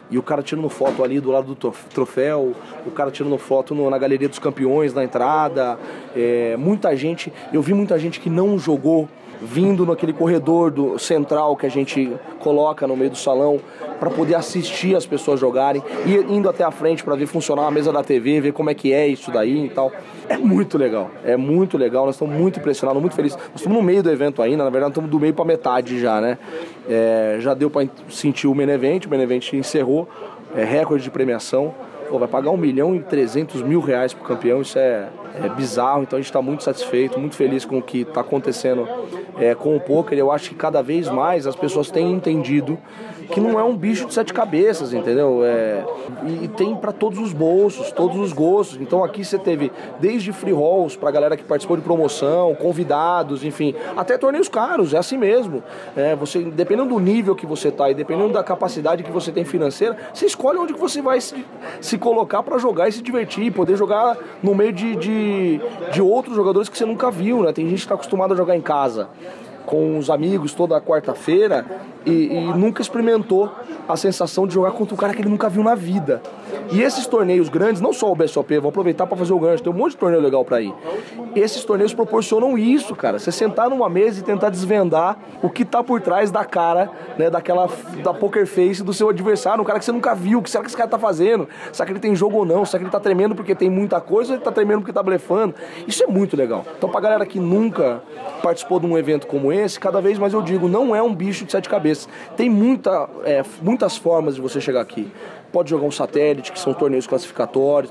E o cara tirando foto ali do lado do troféu, o cara tirando foto no, na galeria dos campeões, na entrada. É, muita gente, eu vi muita gente que não jogou vindo naquele corredor do central que a gente coloca no meio do salão para poder assistir as pessoas jogarem e indo até a frente para ver funcionar a mesa da TV, ver como é que é isso daí e tal. É muito legal, é muito legal. Nós estamos muito impressionados, muito felizes. Nós estamos no meio do evento ainda, na verdade, estamos do meio para metade já, né? É, já deu para sentir o Menevent, o Menevent encerrou, é, recorde de premiação. Pô, vai pagar um milhão e trezentos mil reais pro campeão, isso é, é bizarro, então a gente está muito satisfeito, muito feliz com o que está acontecendo é, com o poker. Eu acho que cada vez mais as pessoas têm entendido que não é um bicho de sete cabeças, entendeu? É, e, e tem para todos os bolsos, todos os gostos. Então aqui você teve desde free rolls para galera que participou de promoção, convidados, enfim, até torneios caros, é assim mesmo. É, você, dependendo do nível que você tá e dependendo da capacidade que você tem financeira, você escolhe onde que você vai se, se colocar para jogar e se divertir, poder jogar no meio de, de, de outros jogadores que você nunca viu, né? Tem gente que está acostumada a jogar em casa com os amigos toda quarta-feira e, e, nunca experimentou a sensação de jogar contra um cara que ele nunca viu na vida. E esses torneios grandes, não só o BSOP, vou aproveitar para fazer o gancho, tem um monte de torneio legal para ir. Esses torneios proporcionam isso, cara. Você sentar numa mesa e tentar desvendar o que tá por trás da cara, né, daquela da poker face do seu adversário, um cara que você nunca viu, o que será que esse cara tá fazendo? Será que ele tem jogo ou não? Será que ele tá tremendo porque tem muita coisa ou ele tá tremendo porque tá blefando? Isso é muito legal. Então pra galera que nunca participou de um evento como esse, cada vez mais eu digo, não é um bicho de sete cabeças. Tem muita, é, muitas formas de você chegar aqui pode jogar um satélite, que são torneios classificatórios.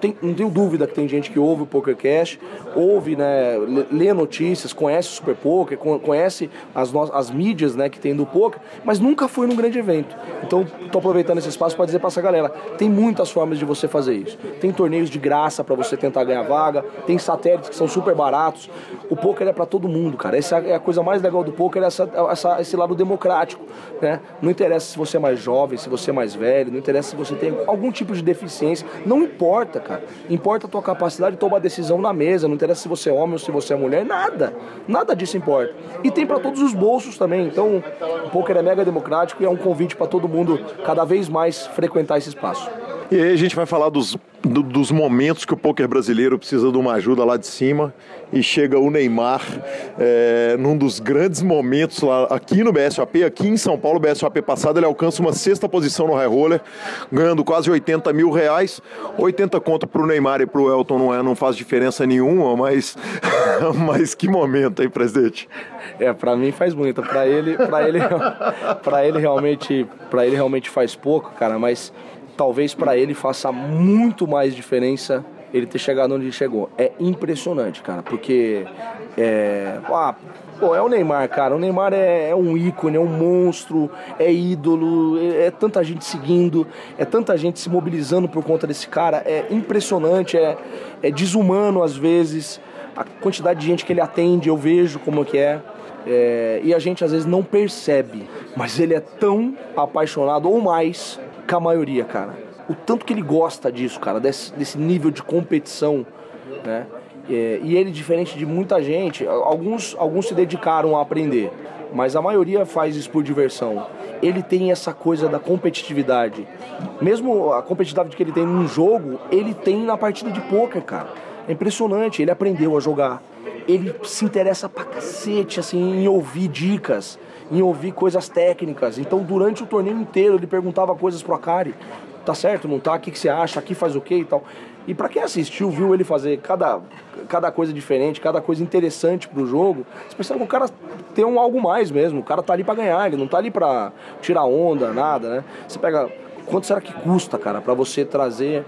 Tem, não tenho dúvida que tem gente que ouve o PokerCast, ouve, né, lê notícias, conhece o Super Poker, conhece as, as mídias né, que tem do poker, mas nunca foi num grande evento. Então, estou aproveitando esse espaço para dizer para essa galera: tem muitas formas de você fazer isso. Tem torneios de graça para você tentar ganhar vaga, tem satélites que são super baratos. O poker é para todo mundo, cara. Essa é a coisa mais legal do poker, é essa, essa, esse lado democrático. Né? Não interessa se você é mais jovem, se você é mais velho, não interessa se você tem algum tipo de deficiência. Não importa, cara. Importa a tua capacidade de tomar decisão na mesa. Não interessa se você é homem ou se você é mulher. Nada. Nada disso importa. E tem para todos os bolsos também. Então, o poker é mega democrático e é um convite para todo mundo cada vez mais frequentar esse espaço. E aí a gente vai falar dos, do, dos momentos que o poker brasileiro precisa de uma ajuda lá de cima e chega o Neymar é, num dos grandes momentos lá aqui no BSOP, aqui em São Paulo, BSOP passado, ele alcança uma sexta posição no High Roller, ganhando quase 80 mil reais. 80 conto para o Neymar e para o Elton não, é, não faz diferença nenhuma, mas, mas que momento, hein, presidente? É, para mim faz muito, para ele, para ele, para ele realmente, para ele realmente faz pouco, cara, mas talvez para ele faça muito mais diferença ele ter chegado onde ele chegou. É impressionante, cara, porque é, ah, pô, é o Neymar, cara. O Neymar é, é, um ícone, é um monstro, é ídolo, é, é, tanta gente seguindo, é tanta gente se mobilizando por conta desse cara. É impressionante, é, é desumano às vezes. A quantidade de gente que ele atende, eu vejo como que é. É, e a gente às vezes não percebe, mas ele é tão apaixonado ou mais que a maioria, cara. O tanto que ele gosta disso, cara, desse, desse nível de competição, né? É, e ele, diferente de muita gente, alguns, alguns se dedicaram a aprender, mas a maioria faz isso por diversão. Ele tem essa coisa da competitividade. Mesmo a competitividade que ele tem num jogo, ele tem na partida de pôquer, cara. É impressionante, ele aprendeu a jogar. Ele se interessa pra cacete, assim, em ouvir dicas em ouvir coisas técnicas. Então, durante o torneio inteiro, ele perguntava coisas pro Akari. Tá certo, não tá? O que, que você acha? Aqui faz o quê e tal. E para quem assistiu, viu ele fazer cada, cada coisa diferente, cada coisa interessante pro jogo, você percebe que o cara tem um algo mais mesmo. O cara tá ali para ganhar, ele não tá ali para tirar onda, nada, né? Você pega. Quanto será que custa, cara, para você trazer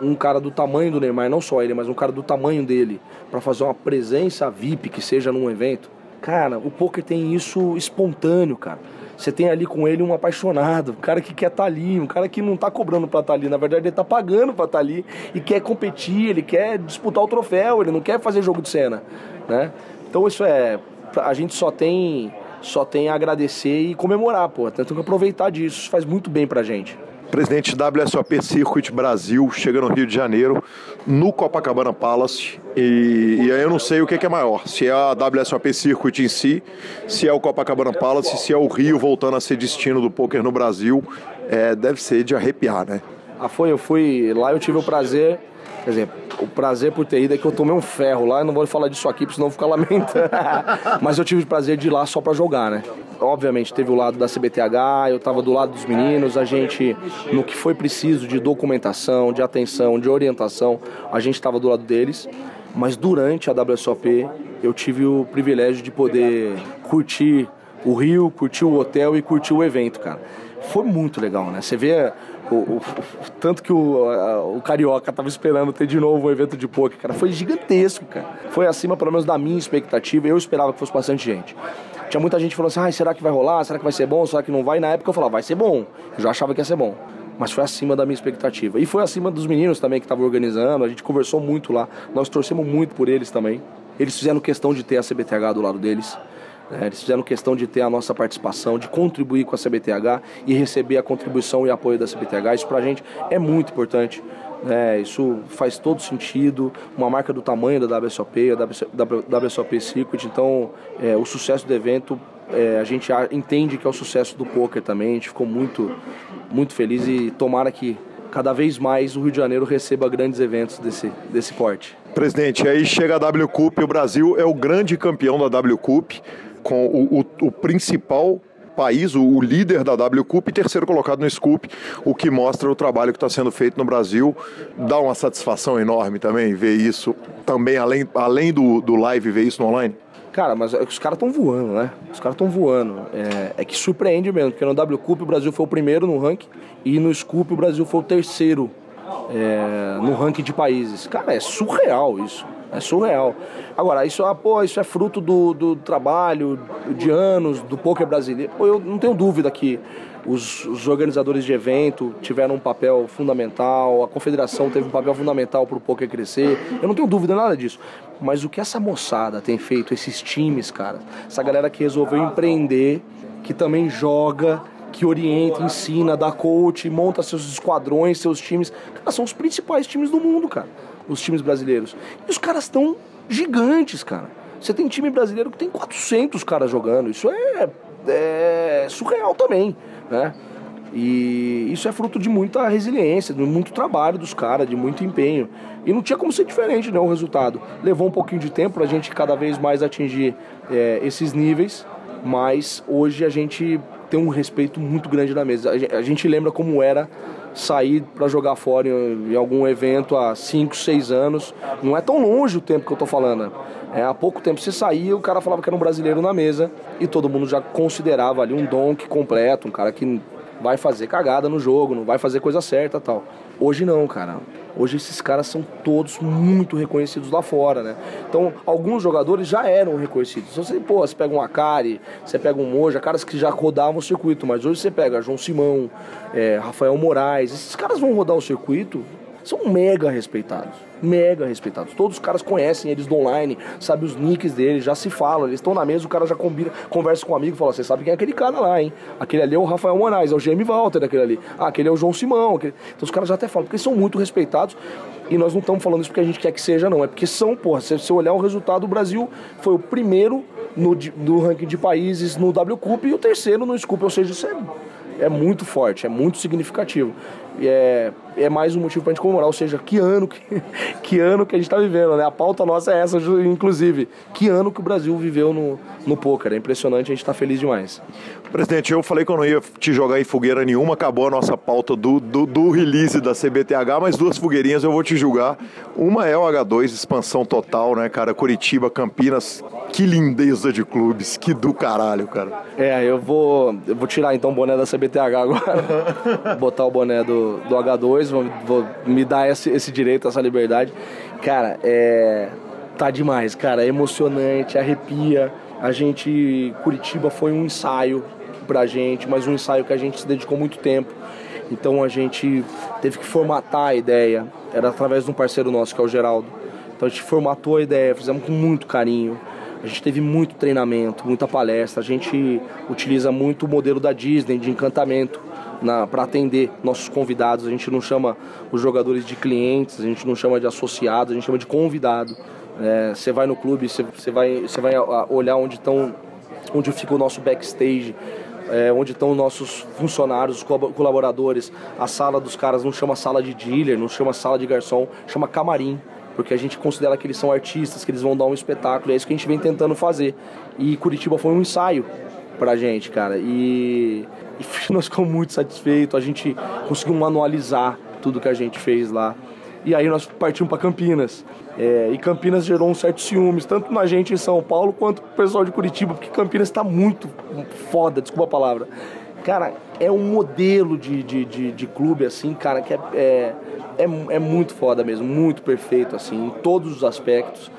um cara do tamanho do Neymar, não só ele, mas um cara do tamanho dele, para fazer uma presença VIP que seja num evento? Cara, o poker tem isso espontâneo, cara. Você tem ali com ele um apaixonado, um cara que quer estar tá ali, um cara que não está cobrando para estar tá ali, na verdade ele está pagando para estar tá ali e quer competir, ele quer disputar o troféu, ele não quer fazer jogo de cena, né? Então isso é, a gente só tem só tem a agradecer e comemorar, pô. Que aproveitar disso, isso faz muito bem pra gente. Presidente WSOP Circuit Brasil, chega no Rio de Janeiro, no Copacabana Palace. E, e aí eu não sei o que, que, é maior, se é a WSOP Circuit em si, se é o Copacabana Palace, se é o Rio voltando a ser destino do poker no Brasil. É, deve ser de arrepiar, né? Ah, foi, eu fui lá, eu tive o prazer Quer dizer, o prazer por ter ido é que eu tomei um ferro lá, eu não vou falar disso aqui, porque senão ficar lamentando. Mas eu tive o prazer de ir lá só para jogar, né? Obviamente teve o lado da CBTH, eu estava do lado dos meninos, a gente, no que foi preciso de documentação, de atenção, de orientação, a gente estava do lado deles. Mas durante a WSOP eu tive o privilégio de poder curtir o Rio, curtir o hotel e curtir o evento, cara. Foi muito legal, né? Você vê o, o, tanto que o, a, o Carioca tava esperando ter de novo um evento de poker, cara. Foi gigantesco, cara. Foi acima, pelo menos, da minha expectativa. Eu esperava que fosse bastante gente. Tinha muita gente falando assim, ah, será que vai rolar? Será que vai ser bom? Será que não vai? E na época eu falava, vai ser bom. Eu já achava que ia ser bom. Mas foi acima da minha expectativa. E foi acima dos meninos também que estavam organizando. A gente conversou muito lá. Nós torcemos muito por eles também. Eles fizeram questão de ter a CBTH do lado deles. É, eles fizeram questão de ter a nossa participação, de contribuir com a CBTH e receber a contribuição e apoio da CBTH. Isso para a gente é muito importante. É, isso faz todo sentido. Uma marca do tamanho da WSOP, a WSOP Circuit, então é, o sucesso do evento é, a gente entende que é o sucesso do poker também. A gente ficou muito, muito feliz e tomara que cada vez mais o Rio de Janeiro receba grandes eventos desse, desse porte. Presidente, aí chega a W Cup, o Brasil é o grande campeão da W Cup com o, o, o principal país, o, líder da W Cup e terceiro colocado no Scoop, o que mostra o trabalho que está sendo feito no Brasil. Dá uma satisfação enorme também ver isso, também além, além do, do live, ver isso no online. Cara, mas é os caras estão voando, né? Os caras estão voando. É, é, que surpreende mesmo, porque no W Cup o Brasil foi o primeiro no ranking e no Scoop o Brasil foi o terceiro é, no ranking de países. Cara, é surreal isso. É surreal. Agora, isso, ah, pô, isso é fruto do, do trabalho de anos do poker brasileiro. Pô, eu não tenho dúvida que os, os, organizadores de evento tiveram um papel fundamental, a confederação teve um papel fundamental para o poker crescer. Eu não tenho dúvida nada disso. Mas o que essa moçada tem feito, esses times, cara, essa galera que resolveu empreender, que também joga, que orienta, ensina, dá coach, monta seus esquadrões, seus times, cara, são os principais times do mundo, cara os times brasileiros. E os caras estão gigantes, cara. Você tem time brasileiro que tem 400 caras jogando. Isso é, é surreal também, né? E isso é fruto de muita resiliência, de muito trabalho dos caras, de muito empenho. E não tinha como ser diferente, né, o resultado. Levou um pouquinho de tempo para a gente cada vez mais atingir é, esses níveis, mas hoje a gente tem um respeito muito grande na mesa. A gente lembra como era sair para jogar fora em, em, algum evento há 5, 6 anos. Não é tão longe o tempo que eu tô falando. É, há pouco tempo você saía, o cara falava que era um brasileiro na mesa e todo mundo já considerava ali um donk completo, um cara que vai fazer cagada no jogo, não vai fazer coisa certa tal. Hoje não, cara. Hoje esses caras são todos muito reconhecidos lá fora, né? Então, alguns jogadores já eram reconhecidos. Então, você, pô, você pega um Akari, você pega um Moja, caras que já rodavam o circuito, mas hoje você pega João Simão, é, Rafael Moraes, esses caras vão rodar o circuito são mega respeitados. Mega respeitados. Todos os caras conhecem eles do online, sabe os nicks deles, já se falam. Eles estão na mesa, o cara já combina, conversa com um amigo e fala: Você sabe quem é aquele cara lá, hein? Aquele ali é o Rafael Moraes, é o Jamie Walter, aquele ali. Ah, aquele é o João Simão. Aquele... Então os caras já até falam, porque eles são muito respeitados. E nós não estamos falando isso porque a gente quer que seja, não. É porque são, porra, se você olhar o resultado, o Brasil foi o primeiro no, no ranking de países no W Cup e o terceiro no Scoop. Ou seja, isso é é muito forte, é muito significativo. E é, é mais um motivo para a gente comemorar, ou seja, que ano que, que ano que a gente está vivendo, né? A pauta nossa é essa, inclusive. Que ano que o Brasil viveu no, no poker. É impressionante, a gente está feliz demais. Presidente, eu falei que eu não ia te jogar em fogueira nenhuma, acabou a nossa pauta do, do, do release da CBTH, mas duas fogueirinhas eu vou te julgar. Uma é o H2, expansão total, né, cara? Curitiba, Campinas, que lindeza de clubes, que do caralho, cara. É, eu vou, eu vou tirar então o boné da CBTH agora, botar o boné do, do H2, vou, vou me dar esse, esse direito, essa liberdade. Cara, é, tá demais, cara, é emocionante, arrepia. A gente, Curitiba foi um ensaio pra gente, mas um ensaio que a gente se dedicou muito tempo. Então a gente teve que formatar a ideia, era através de um parceiro nosso que é o Geraldo. Então a gente formatou a ideia, fizemos com muito carinho. A gente teve muito treinamento, muita palestra. A gente utiliza muito o modelo da Disney de encantamento para atender nossos convidados. A gente não chama os jogadores de clientes, a gente não chama de associados, a gente chama de convidado. É, você vai no clube, você vai, vai olhar onde estão, onde fica o nosso backstage, é, onde estão os nossos funcionários, os colaboradores. A sala dos caras não chama sala de dealer, não chama sala de garçom, chama camarim. Porque a gente considera que eles são artistas, que eles vão dar um espetáculo. É isso que a gente vem tentando fazer. E Curitiba foi um ensaio pra gente, cara. E, e nós ficamos muito satisfeitos. A gente conseguiu manualizar tudo que a gente fez lá. E aí nós partimos para Campinas. É, e Campinas gerou um certo ciúmes, tanto na gente em São Paulo quanto pro pessoal de Curitiba, porque Campinas está muito foda, desculpa a palavra. Cara, é um modelo de, de, de, de clube, assim, cara, que é, é, é, é, muito foda mesmo, muito perfeito, assim, em todos os aspectos.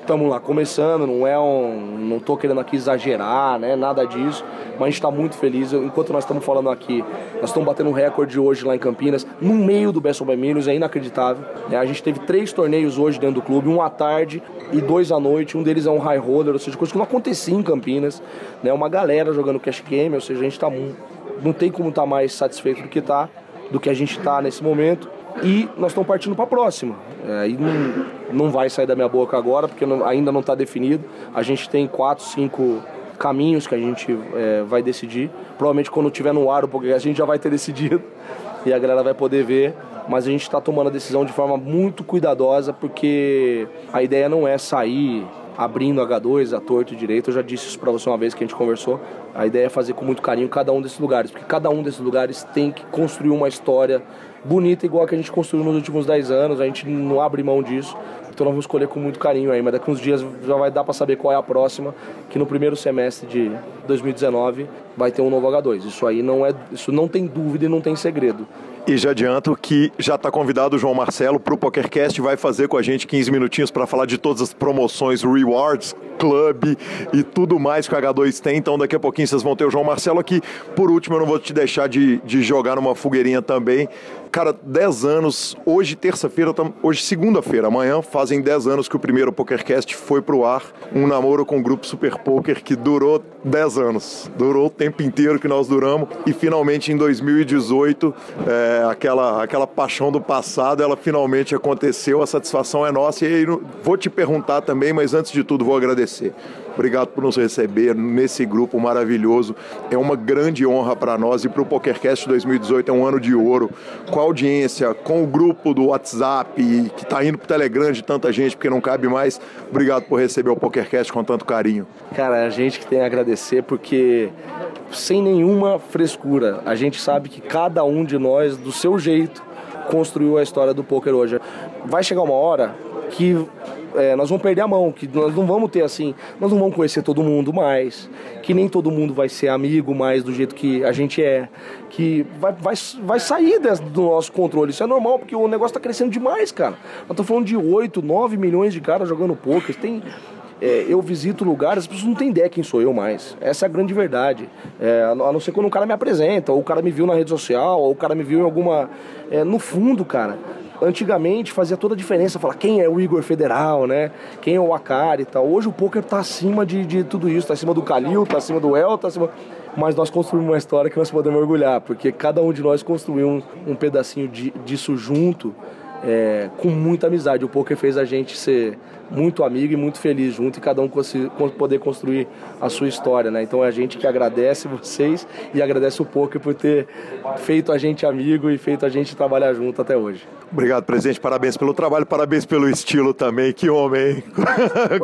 Estamos é, lá começando, não é um. não tô querendo aqui exagerar, né? Nada disso, mas a gente está muito feliz. Enquanto nós estamos falando aqui, nós estamos batendo um recorde hoje lá em Campinas, no meio do Best of Minus, é inacreditável. É, a gente teve três torneios hoje dentro do clube, um à tarde e dois à noite. Um deles é um high roller, ou seja, coisa que não acontecia em Campinas. Né? Uma galera jogando cash game, ou seja, a gente está não tem como estar tá mais satisfeito do que tá, do que a gente está nesse momento. E nós estamos partindo para a próxima. É, e não, não vai sair da minha boca agora, porque não, ainda não está definido. A gente tem quatro, cinco caminhos que a gente é, vai decidir. Provavelmente quando tiver no ar o podcast a gente já vai ter decidido e a galera vai poder ver. Mas a gente está tomando a decisão de forma muito cuidadosa, porque a ideia não é sair abrindo H2, a torto e direito. Eu já disse isso para você uma vez que a gente conversou. A ideia é fazer com muito carinho cada um desses lugares, porque cada um desses lugares tem que construir uma história bonita, igual a que a gente construiu nos últimos 10 anos. A gente não abre mão disso. Então nós vamos escolher com muito carinho aí, mas daqui uns dias já vai dar para saber qual é a próxima, que no primeiro semestre de 2019 vai ter um novo H2. Isso aí não é, isso não tem dúvida e não tem segredo. E já adianto que já está convidado o João Marcelo para o PokerCast, vai fazer com a gente 15 minutinhos para falar de todas as promoções, rewards, club e tudo mais que o H2 tem. Então daqui a pouquinho vocês vão ter o João Marcelo aqui. Por último, eu não vou te deixar de, de jogar numa fogueirinha também. Cara, 10 anos, hoje terça-feira, hoje segunda-feira, amanhã fazem 10 anos que o primeiro PokerCast foi pro ar. Um namoro com o grupo Super Poker que durou 10 anos. Durou o tempo inteiro que nós duramos e finalmente em 2018, é, aquela, aquela paixão do passado, ela finalmente aconteceu. A satisfação é nossa e aí vou te perguntar também, mas antes de tudo vou agradecer. Obrigado por nos receber nesse grupo maravilhoso. É uma grande honra para nós e para o PokerCast 2018 é um ano de ouro. Com a audiência, com o grupo do WhatsApp que está indo para o Telegram de tanta gente porque não cabe mais. Obrigado por receber o PokerCast com tanto carinho. Cara, a gente que tem a agradecer porque sem nenhuma frescura, a gente sabe que cada um de nós, do seu jeito, construiu a história do poker hoje. Vai chegar uma hora que é, nós vamos perder a mão, que nós não vamos ter assim, nós não vamos conhecer todo mundo mais, que nem todo mundo vai ser amigo mais do jeito que a gente é, que vai, vai, vai sair do nosso controle. Isso é normal, porque o negócio está crescendo demais, cara. Nós estamos falando de 8, 9 milhões de caras jogando poker. Tem, é, eu visito lugares, as pessoas não têm ideia quem sou eu mais. Essa é a grande verdade. É, a não ser quando o cara me apresenta, ou o cara me viu na rede social, ou o cara me viu em alguma. É, no fundo, cara, antigamente fazia toda a diferença falar quem é o Igor Federal, né? Quem é o Akari e tal. Hoje o poker tá acima de, de tudo isso, tá acima do Kalil, tá acima do El, tá acima. Mas nós construímos uma história que nós podemos orgulhar, porque cada um de nós construiu um, um pedacinho de, disso junto é, com muita amizade. O poker fez a gente ser muito amigo e muito feliz junto e cada um poder construir a sua história, né? Então é a gente que agradece vocês e agradece o poker por ter feito a gente amigo e feito a gente trabalhar junto até hoje. Obrigado, presidente. Parabéns pelo trabalho, parabéns pelo estilo também. Que homem, hein?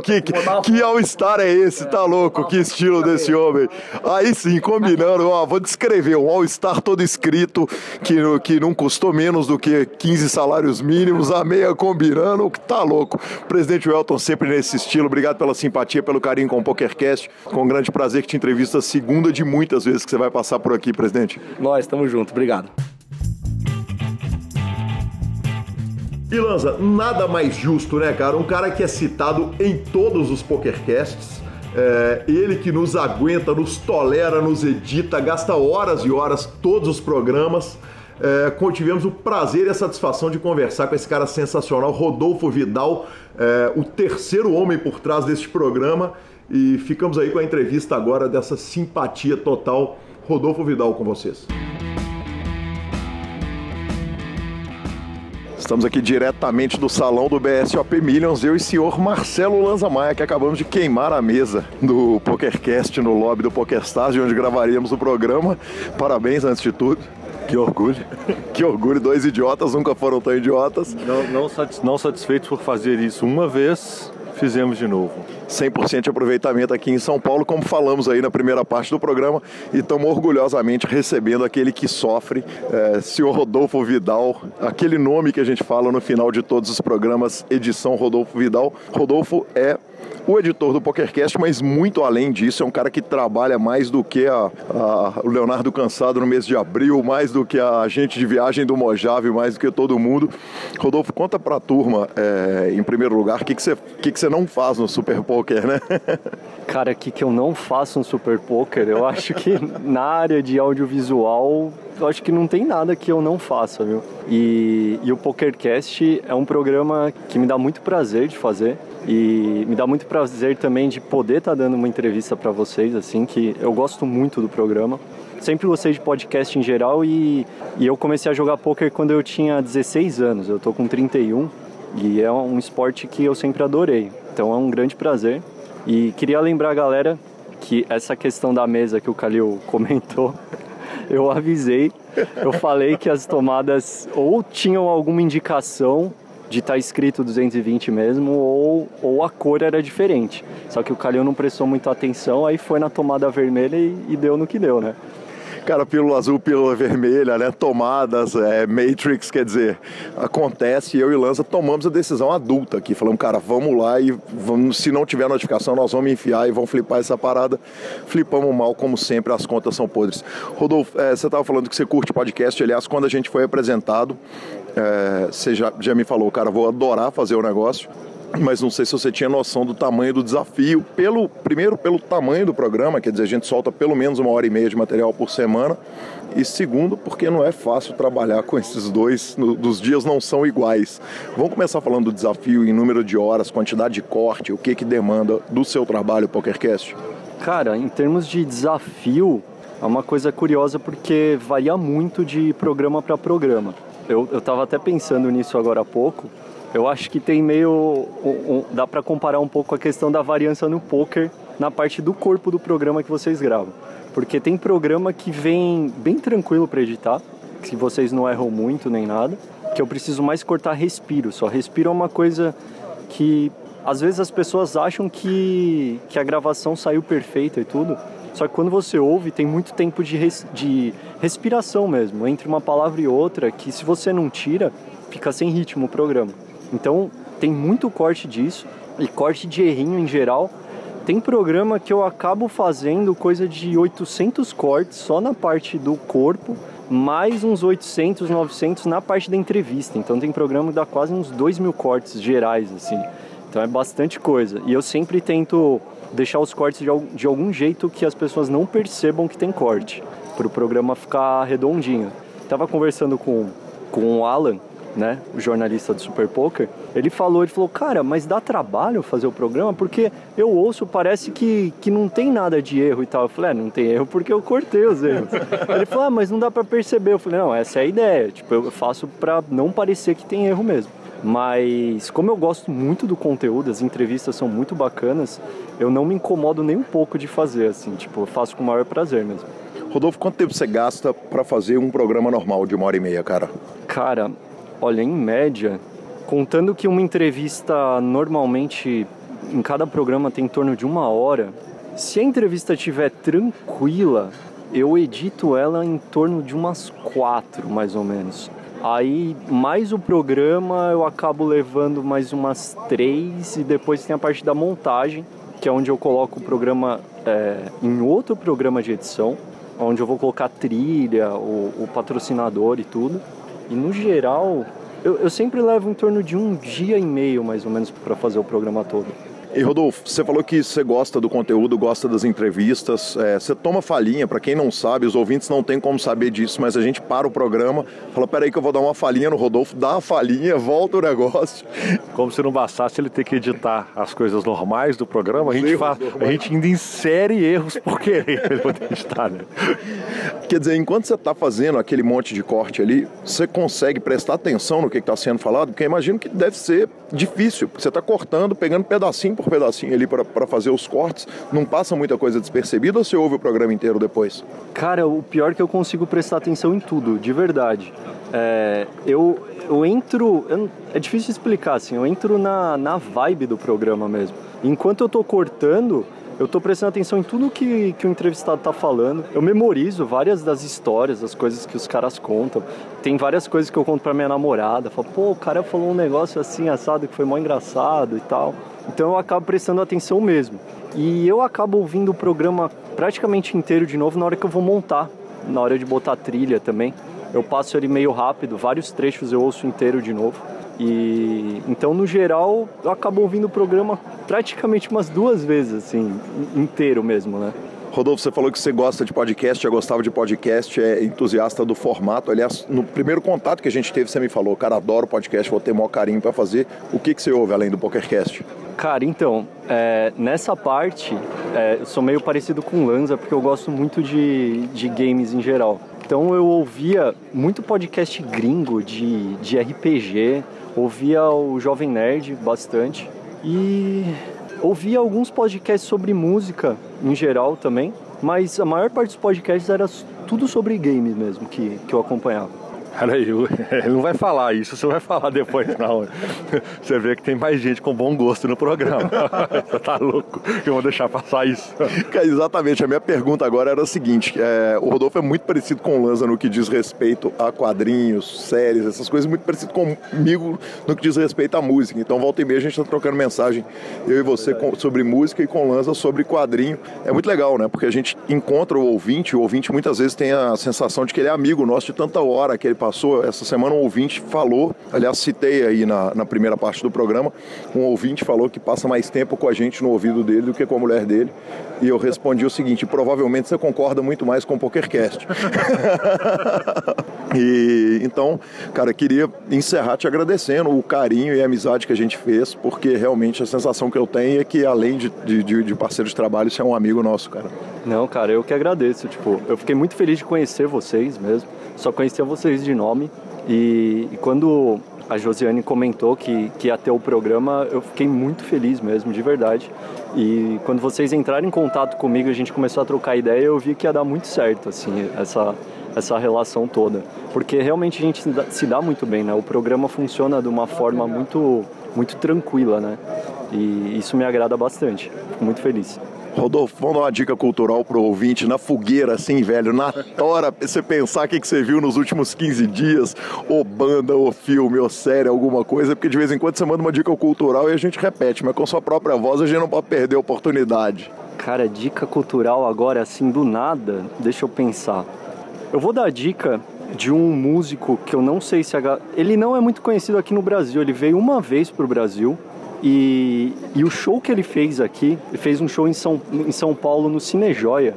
que, que, que All-Star é esse? Tá louco? Que estilo desse homem. Aí sim, combinando. Ó, vou descrever um All-Star todo escrito, que, que não custou menos do que 15 salários mínimos, a meia combinando. Que tá louco. Presidente Welton, sempre nesse estilo. Obrigado pela simpatia, pelo carinho com o PokerCast. Com um grande prazer que te entrevista a segunda de muitas vezes que você vai passar por aqui, presidente. Nós, estamos juntos. Obrigado. E Lanza, nada mais justo, né, cara? Um cara que é citado em todos os PokerCasts. É, ele que nos aguenta, nos tolera, nos edita, gasta horas e horas todos os programas. É, tivemos o prazer e a satisfação de conversar com esse cara sensacional, Rodolfo Vidal, é, o terceiro homem por trás deste programa. E ficamos aí com a entrevista agora dessa simpatia total. Rodolfo Vidal com vocês. Estamos aqui diretamente do salão do BSOP Millions, eu e o senhor Marcelo Lanza Maia, que acabamos de queimar a mesa do PokerCast no lobby do PokerStars, de onde gravaríamos o programa. Parabéns antes de tudo. Que orgulho. Que orgulho, dois idiotas nunca foram tão idiotas. Não, não, não satisfeitos por fazer isso uma vez, fizemos de novo. 100% de aproveitamento aqui em São Paulo, como falamos aí na primeira parte do programa, e estamos orgulhosamente recebendo aquele que sofre, é, senhor Rodolfo Vidal, aquele nome que a gente fala no final de todos os programas, edição Rodolfo Vidal. Rodolfo é o editor do PokerCast, mas muito além disso, é um cara que trabalha mais do que a, a, o Leonardo Cansado no mês de abril, mais do que a agente de viagem do Mojave, mais do que todo mundo. Rodolfo, conta pra turma, é, em primeiro lugar, o que, que, você, que, que você não faz no Super Poker, né? Cara, o que, eu não faço no Super Poker? Eu acho que na área de audiovisual eu acho que não tem nada que eu não faça, viu? E, e o PokerCast é um programa que me dá muito prazer de fazer. E me dá muito prazer também de poder estar tá dando uma entrevista para vocês, assim, que eu gosto muito do programa. Sempre gostei de podcast em geral e, e eu comecei a jogar poker quando eu tinha 16 anos. Eu tô com 31 e é um esporte que eu sempre adorei. Então é um grande prazer. E queria lembrar a galera que essa questão da mesa que o Calil comentou, eu avisei, eu falei que as tomadas ou tinham alguma indicação de estar tá escrito 220 mesmo, ou, ou a cor era diferente. Só que o Calil não prestou muita atenção, aí foi na tomada vermelha e, e deu no que deu, né? Cara, pílula azul, pílula vermelha, né? Tomadas, é, Matrix, quer dizer, acontece. Eu e Lanza tomamos a decisão adulta aqui. Falamos, cara, vamos lá e vamos, se não tiver notificação, nós vamos enfiar e vamos flipar essa parada. Flipamos mal, como sempre, as contas são podres. Rodolfo, é, você estava falando que você curte podcast. Aliás, quando a gente foi apresentado, é, você já, já me falou, cara, vou adorar fazer o negócio mas não sei se você tinha noção do tamanho do desafio. Pelo primeiro, pelo tamanho do programa, quer dizer, a gente solta pelo menos uma hora e meia de material por semana. E segundo, porque não é fácil trabalhar com esses dois, no, dos dias não são iguais. Vamos começar falando do desafio em número de horas, quantidade de corte, o que que demanda do seu trabalho, PokerCast? Cara, em termos de desafio, é uma coisa curiosa porque varia muito de programa para programa. Eu, eu tava até pensando nisso agora há pouco. Eu acho que tem meio. Um, dá para comparar um pouco a questão da variância no poker na parte do corpo do programa que vocês gravam. Porque tem programa que vem bem tranquilo para editar, que vocês não erram muito nem nada, que eu preciso mais cortar respiro. Só respiro é uma coisa que às vezes as pessoas acham que, que a gravação saiu perfeita e tudo, só que quando você ouve, tem muito tempo de, res, de respiração mesmo, entre uma palavra e outra, que se você não tira, fica sem ritmo o programa. Então, tem muito corte disso, e corte de errinho em geral. Tem programa que eu acabo fazendo coisa de 800 cortes só na parte do corpo, mais uns 800, 900 na parte da entrevista. Então tem programa que dá quase uns 2 mil cortes gerais, assim. Então é bastante coisa. E eu sempre tento deixar os cortes de, algum jeito que as pessoas não percebam que tem corte, para o programa ficar redondinho. Tava conversando com, com o Alan, né, o jornalista do Super Poker, ele falou, ele falou, cara, mas dá trabalho fazer o programa porque eu ouço, parece que, que não tem nada de erro e tal. Eu falei, é, não tem erro porque eu cortei os erros. ele falou, ah, mas não dá para perceber. Eu falei, não, essa é a ideia. Tipo, eu faço para não parecer que tem erro mesmo. Mas como eu gosto muito do conteúdo, as entrevistas são muito bacanas, eu não me incomodo nem um pouco de fazer, assim, tipo, eu faço com o maior prazer mesmo. Rodolfo, quanto tempo você gasta para fazer um programa normal de uma hora e meia, cara? Cara, olha, em média, contando que uma entrevista normalmente em cada programa tem em torno de uma hora, se a entrevista estiver tranquila, eu edito ela em torno de umas quatro, mais ou menos. Aí, mais o programa, eu acabo levando mais umas três e depois tem a parte da montagem, que é onde eu coloco o programa é, em outro programa de edição, onde eu vou colocar trilha, o, o patrocinador e tudo. E no geral, eu, eu, sempre levo em torno de um dia e meio, mais ou menos, para fazer o programa todo. E Rodolfo, você falou que você gosta do conteúdo, gosta das entrevistas. É, você toma falinha, para quem não sabe, os ouvintes não têm como saber disso, mas a gente para o programa, fala: peraí, que eu vou dar uma falinha no Rodolfo, dá a falinha, volta o negócio. Como se não bastasse ele ter que editar as coisas normais do programa, a gente, a gente ainda insere erros por querer ele poder editar, né? Quer dizer, enquanto você está fazendo aquele monte de corte ali, você consegue prestar atenção no que está sendo falado? Porque eu imagino que deve ser difícil, porque você está cortando, pegando pedacinho por pedacinho ali para fazer os cortes. Não passa muita coisa despercebida ou você ouve o programa inteiro depois? Cara, o pior é que eu consigo prestar atenção em tudo, de verdade. É, eu, eu entro. Eu, é difícil explicar, assim, eu entro na, na vibe do programa mesmo. Enquanto eu tô cortando, eu tô prestando atenção em tudo que, que o entrevistado tá falando. Eu memorizo várias das histórias, das coisas que os caras contam. Tem várias coisas que eu conto pra minha namorada. Falo, pô, o cara falou um negócio assim, assado, que foi mó engraçado e tal. Então eu acabo prestando atenção mesmo. E eu acabo ouvindo o programa praticamente inteiro de novo na hora que eu vou montar, na hora de botar trilha também. Eu passo ele meio rápido, vários trechos eu ouço inteiro de novo. E então no geral eu acabo ouvindo o programa praticamente umas duas vezes, assim, inteiro mesmo, né? Rodolfo, você falou que você gosta de podcast, já gostava de podcast, é entusiasta do formato. Aliás, no primeiro contato que a gente teve, você me falou, cara, adoro podcast, vou ter maior carinho para fazer. O que, que você ouve além do PokerCast? Cara, então, é, nessa parte, é, eu sou meio parecido com o Lanza, porque eu gosto muito de, de games em geral. Então eu ouvia muito podcast gringo de, de RPG, ouvia o Jovem Nerd bastante e ouvia alguns podcasts sobre música em geral também, mas a maior parte dos podcasts era tudo sobre games mesmo que, que eu acompanhava. Peraí, ele não vai falar isso, você vai falar depois, não. Você vê que tem mais gente com bom gosto no programa. Você tá louco que eu vou deixar passar isso. Exatamente, a minha pergunta agora era a seguinte: é, o Rodolfo é muito parecido com o Lanza no que diz respeito a quadrinhos, séries, essas coisas, muito parecido comigo no que diz respeito à música. Então, volta e meia a gente está trocando mensagem, eu e você, com, sobre música e com o Lanza sobre quadrinho. É muito legal, né? Porque a gente encontra o ouvinte, o ouvinte muitas vezes tem a sensação de que ele é amigo nosso de tanta hora que ele passou, essa semana um ouvinte falou, aliás, citei aí na, na primeira parte do programa, um ouvinte falou que passa mais tempo com a gente no ouvido dele do que com a mulher dele. E eu respondi o seguinte: provavelmente você concorda muito mais com o PokerCast. e então, cara, queria encerrar te agradecendo o carinho e a amizade que a gente fez, porque realmente a sensação que eu tenho é que, além de, de, de parceiro de trabalho, você é um amigo nosso, cara. Não, cara, eu que agradeço. Tipo, eu fiquei muito feliz de conhecer vocês mesmo só conhecia vocês de nome. E, e, quando a Josiane comentou que, que ia ter o programa, eu fiquei muito feliz mesmo, de verdade. E quando vocês entraram em contato comigo, a gente começou a trocar ideia, eu vi que ia dar muito certo, assim, essa, essa relação toda. Porque realmente a gente se dá, se dá muito bem, né? O programa funciona de uma forma muito, muito tranquila, né? E isso me agrada bastante. Fico muito feliz. Rodolfo, vamos dar uma dica cultural pro ouvinte, na fogueira, assim, velho, na tora, você pensar o que, que você viu nos últimos 15 dias, ou banda, ou filme, ou série, alguma coisa, porque de vez em quando você manda uma dica cultural e a gente repete, mas com sua própria voz a gente não pode perder a oportunidade. Cara, dica cultural agora, assim, do nada, deixa eu pensar. Eu vou dar a dica de um músico que eu não sei se... A... Ele não é muito conhecido aqui no Brasil, ele veio uma vez pro Brasil, e, e o show que ele fez aqui, ele fez um show em São, em São Paulo no Cinejoia.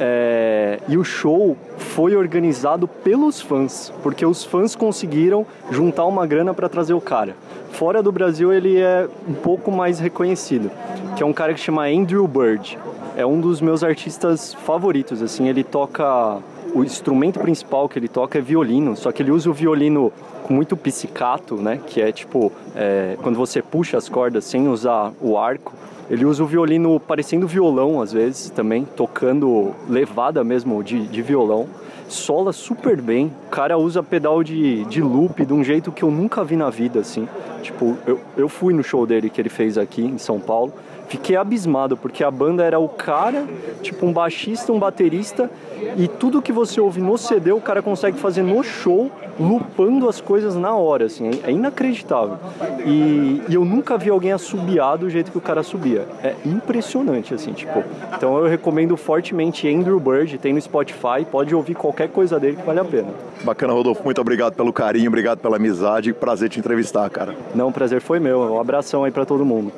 É, e o show foi organizado pelos fãs, porque os fãs conseguiram juntar uma grana para trazer o cara. Fora do Brasil ele é um pouco mais reconhecido, que é um cara que chama Andrew Bird. É um dos meus artistas favoritos, assim, ele toca o instrumento principal que ele toca é violino, só que ele usa o violino com muito pizzicato, né? Que é tipo é, quando você puxa as cordas sem usar o arco. Ele usa o violino parecendo violão às vezes também, tocando levada mesmo de, de violão. Sola super bem. O cara usa pedal de, de loop de um jeito que eu nunca vi na vida, assim. Tipo, eu, eu fui no show dele que ele fez aqui em São Paulo. Fiquei abismado, porque a banda era o cara, tipo um baixista, um baterista, e tudo que você ouve no CD o cara consegue fazer no show, lupando as coisas na hora, assim, é inacreditável. E, e eu nunca vi alguém assobiar do jeito que o cara subia. É impressionante, assim, tipo. Então eu recomendo fortemente Andrew Bird, tem no Spotify, pode ouvir qualquer coisa dele que vale a pena. Bacana, Rodolfo, muito obrigado pelo carinho, obrigado pela amizade, prazer te entrevistar, cara. Não, o prazer foi meu. Um abração aí para todo mundo.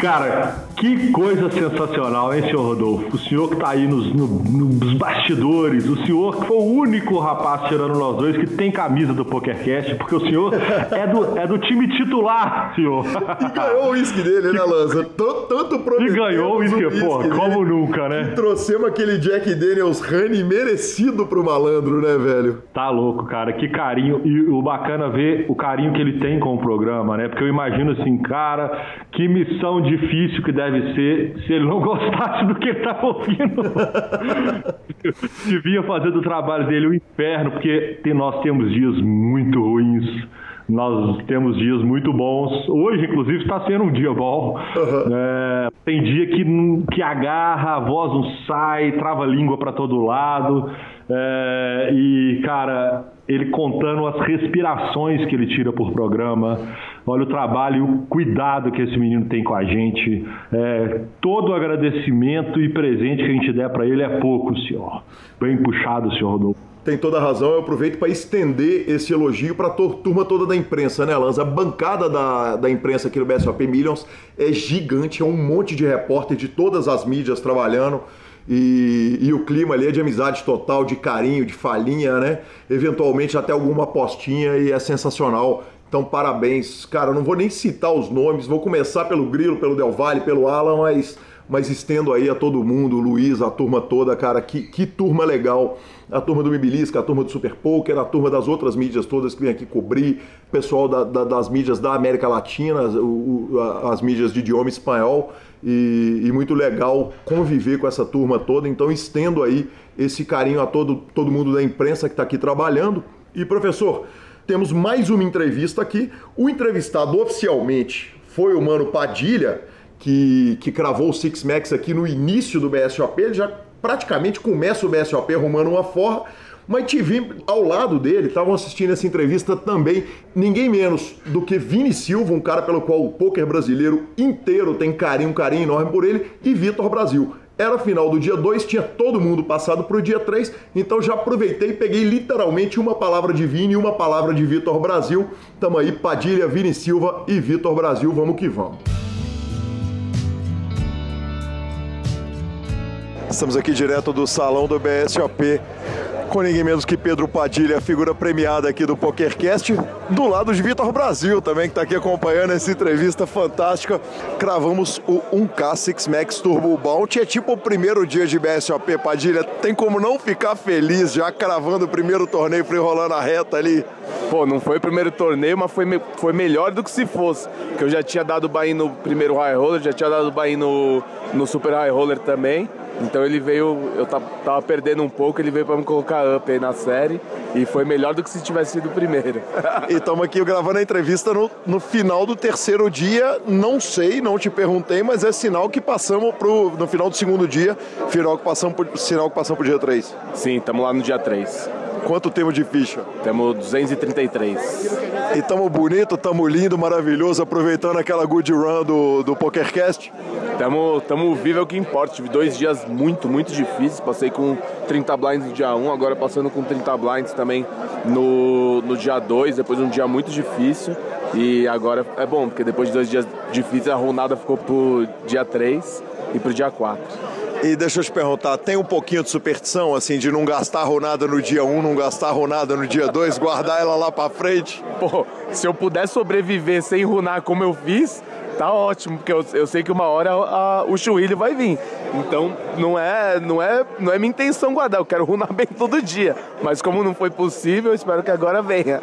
Cara, que coisa sensacional, hein, senhor Rodolfo? O senhor que tá aí nos, no, nos bastidores, o senhor que foi o único rapaz tirando nós dois que tem camisa do PokerCast, porque o senhor é do, é do time titular, senhor. E ganhou o uísque dele, né, Lanza? Tanto prometeu. E ganhou o uísque, pô, como nunca, né? E trouxemos aquele Jack Daniels Honey merecido pro malandro, né, velho? Tá louco, cara, que carinho. E o bacana ver o carinho que ele tem com o programa, né? Porque eu imagino assim, cara, que missão difícil que deve ser se ele não gostasse do que ele tá ouvindo. Devia fazer do trabalho dele o um inferno, porque nós temos dias muito ruins nós temos dias muito bons. Hoje, inclusive, está sendo um dia bom. Uhum. É, tem dia que, que agarra, a voz não sai, trava a língua para todo lado. É, e, cara, ele contando as respirações que ele tira por programa. Olha o trabalho o cuidado que esse menino tem com a gente. É, todo o agradecimento e presente que a gente der para ele é pouco, senhor. Bem puxado, senhor Rodolfo tem toda a razão. Eu aproveito para estender esse elogio para a turma toda da imprensa, né, Lanza? A bancada da, da imprensa aqui no BSOP Millions é gigante, é um monte de repórter de todas as mídias trabalhando. E, e, o clima ali é de amizade total, de carinho, de falinha, né? Eventualmente até alguma apostinha e é sensacional. Então, parabéns. Cara, não vou nem citar os nomes, vou começar pelo Grilo, pelo Del Valle, pelo Alan, mas, mas estendo aí a todo mundo, o Luiz, a turma toda, cara, que, que turma legal a turma do Mibilisca, a turma do Super Poker, a turma das outras mídias todas que vem aqui cobrir, pessoal da, da, das mídias da América Latina, o, o, as mídias de idioma espanhol, e, e, muito legal conviver com essa turma toda. Então estendo aí esse carinho a todo, todo mundo da imprensa que está aqui trabalhando. E professor, temos mais uma entrevista aqui. O entrevistado oficialmente foi o Mano Padilha, que, que cravou o Six Max aqui no início do BSOP. Ele já praticamente começa o BSOP arrumando uma forra, mas tive ao lado dele, estavam assistindo essa entrevista também, ninguém menos do que Vini Silva, um cara pelo qual o poker brasileiro inteiro tem carinho, um carinho enorme por ele, e Vitor Brasil. Era final do dia 2, tinha todo mundo passado para o dia 3, então já aproveitei e peguei literalmente uma palavra de Vini e uma palavra de Vitor Brasil. Tamo aí, Padilha, Vini Silva e Vitor Brasil, vamos que vamos. Estamos aqui direto do salão do BSOP com ninguém menos que Pedro Padilha, figura premiada aqui do PokerCast, do lado de Vitor Brasil também, que está aqui acompanhando essa entrevista fantástica. Cravamos o 1K Six Max Turbo Bounty, é tipo o primeiro dia de BSOP, Padilha, tem como não ficar feliz já cravando o primeiro torneio, foi rolando a reta ali? Pô, não foi o primeiro torneio, mas foi, me foi melhor do que se fosse, que eu já tinha dado buy no primeiro High Roller, já tinha dado buy no, no Super High Roller também, então ele veio, eu tava perdendo um pouco, ele veio para me colocar up aí na série e foi melhor do que se tivesse sido o primeiro. e estamos aqui gravando a entrevista no, no final do terceiro dia, não sei, não te perguntei, mas é sinal que passamos pro, no final do segundo dia, final que passamos pro, sinal que passamos pro dia 3. Sim, estamos lá no dia 3. Quanto temos de ficha? Temos 233. E tamo bonito, tamo lindo, maravilhoso, aproveitando aquela good run do, do PokerCast. Tamo, tamo vivo é o que importa. Tive dois dias muito, muito difíceis. Passei com 30 blinds no dia 1, agora passando com 30 blinds também no, no dia 2, depois de um dia muito difícil. E agora é bom, porque depois de dois dias difíceis a ronada ficou pro dia 3 e pro dia 4. E deixa eu te perguntar, tem um pouquinho de superstição, assim, de não gastar ronada no dia 1, um, não gastar ronada no dia 2, guardar ela lá pra frente? Pô, se eu puder sobreviver sem runar como eu fiz, tá ótimo, porque eu, eu sei que uma hora a, o chuílio vai vir. Então não é, não é, não é minha intenção guardar, eu quero runar bem todo dia. Mas como não foi possível, eu espero que agora venha.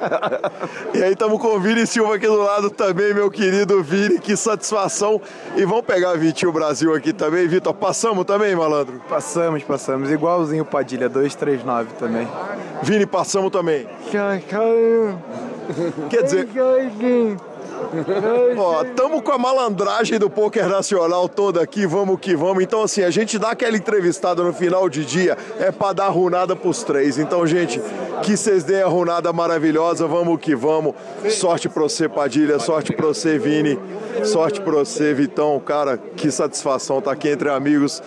e aí estamos com o Vini Silva aqui do lado também, meu querido Vini, que satisfação. E vamos pegar Vitinho Brasil aqui também, Vitor. Passamos também, malandro? Passamos, passamos. Igualzinho Padilha, 239 também. Vini, passamos também. Quer dizer. Ó, tamo com a malandragem do poker nacional toda aqui, vamos que vamos. Então, assim, a gente dá aquela entrevistada no final de dia, é pra dar runada pros três. Então, gente, que vocês deem a runada maravilhosa, vamos que vamos. Sorte pra você, Padilha, sorte pra você, Vini, sorte pra você, Vitão. Cara, que satisfação tá aqui entre amigos.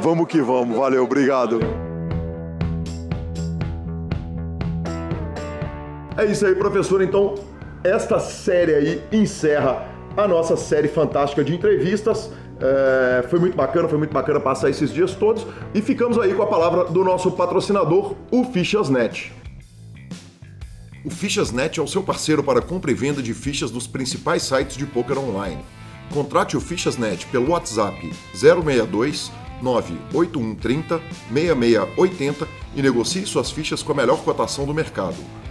Vamos que vamos, valeu, obrigado. É isso aí, professor. Então, esta série aí encerra a nossa série fantástica de entrevistas. É, foi muito bacana, foi muito bacana passar esses dias todos. E ficamos aí com a palavra do nosso patrocinador, o Fichasnet. O Fichasnet é o seu parceiro para compra e venda de fichas dos principais sites de poker online. Contrate o Fichasnet pelo WhatsApp 062 98130 6680 e negocie suas fichas com a melhor cotação do mercado.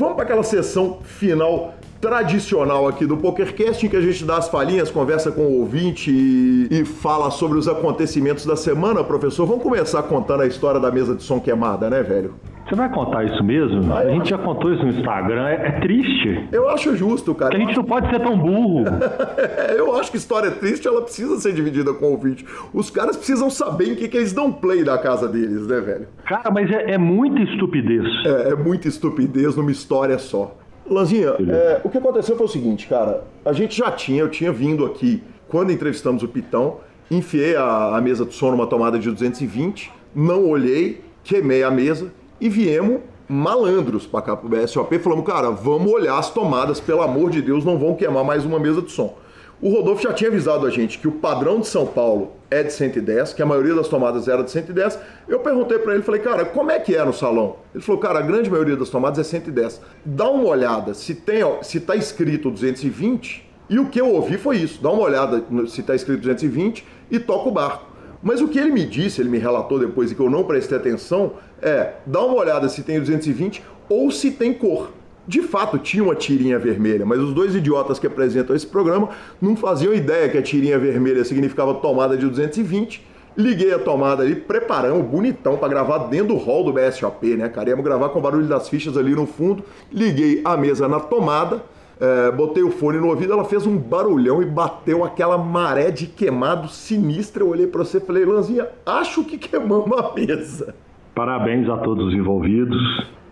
Vamos para aquela sessão final tradicional aqui do PokerCast, em que a gente dá as falinhas, conversa com o ouvinte e, e, fala sobre os acontecimentos da semana, professor. Vamos começar contando a história da mesa de som queimada, né, velho? Você vai contar isso mesmo? A gente já contou isso no Instagram. É, é, triste. Eu acho justo, cara. Que a gente não pode ser tão burro. eu acho que história triste, ela precisa ser dividida com o ouvinte. Os caras precisam saber em que, que eles dão play da casa deles, né, velho? Cara, mas é, é muita estupidez. É, é muita estupidez numa história só. Lanzinha, é, o que aconteceu foi o seguinte, cara. A gente já tinha, eu tinha vindo aqui, quando entrevistamos o Pitão, enfiei a, a mesa de som numa tomada de 220, não olhei, queimei a mesa e viemos malandros para cá pro BSOP, falamos, cara, vamos olhar as tomadas, pelo amor de Deus, não vão queimar mais uma mesa de som. O Rodolfo já tinha avisado a gente que o padrão de São Paulo é de 110, que a maioria das tomadas era de 110. Eu perguntei para ele, falei, cara, como é que é no salão? Ele falou, cara, a grande maioria das tomadas é 110. Dá uma olhada se tem, se tá escrito 220. E o que eu ouvi foi isso. Dá uma olhada se tá escrito 220 e toca o barco. Mas o que ele me disse, ele me relatou depois e que eu não prestei atenção, é dá uma olhada se tem 220 ou se tem cor. De fato, tinha uma tirinha vermelha, mas os dois idiotas que apresentam esse programa não faziam ideia que a tirinha vermelha significava tomada de 220. Liguei a tomada ali, preparamos, bonitão, para gravar dentro do hall do BSOP, né, cara? Íamos gravar com o barulho das fichas ali no fundo. Liguei a mesa na tomada, é, botei o fone no ouvido, ela fez um barulhão e bateu aquela maré de queimado sinistra. Eu olhei para você e falei, Lanzinha, acho que queimamos a mesa. Parabéns a todos os envolvidos,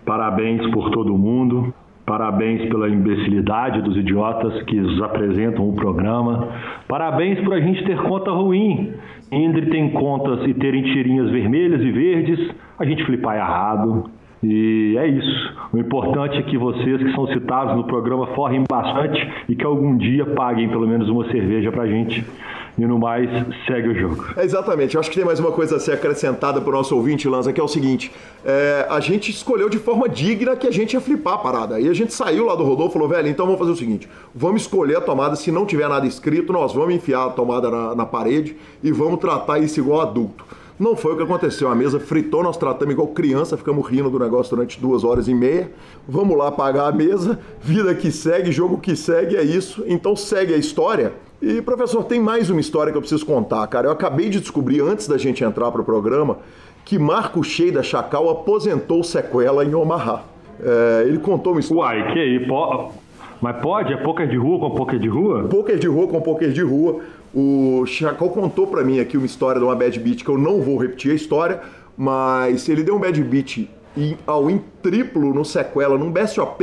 parabéns por todo mundo, parabéns pela imbecilidade dos idiotas que nos apresentam o programa, parabéns por a gente ter conta ruim. Entre tem contas e terem tirinhas vermelhas e verdes, a gente flipar errado. E é isso. O importante é que vocês que são citados no programa forrem bastante e que algum dia paguem pelo menos uma cerveja pra gente. E no mais, segue o jogo. É exatamente. Eu acho que tem mais uma coisa a ser acrescentada para o nosso ouvinte, Lanza, que é o seguinte: é, a gente escolheu de forma digna que a gente ia flipar a parada. Aí a gente saiu lá do Rodolfo e falou, velho, então vamos fazer o seguinte: vamos escolher a tomada. Se não tiver nada escrito, nós vamos enfiar a tomada na, na parede e vamos tratar isso igual adulto. Não foi o que aconteceu. A mesa fritou, nós tratamos igual criança, ficamos rindo do negócio durante duas horas e meia. Vamos lá pagar a mesa, vida que segue, jogo que segue, é isso. Então segue a história. E, professor, tem mais uma história que eu preciso contar, cara. Eu acabei de descobrir, antes da gente entrar para o programa, que Marco Shea da Chacal aposentou sequela em Omaha. É, ele contou uma história. Uai, que aí? Po... Mas pode? É poker de rua com poker de rua? Poker de rua com poker de rua. O Chacal contou para mim aqui uma história de uma bad beat que eu não vou repetir a história, mas ele deu um bad beat ao em triplo no sequela, num BSOP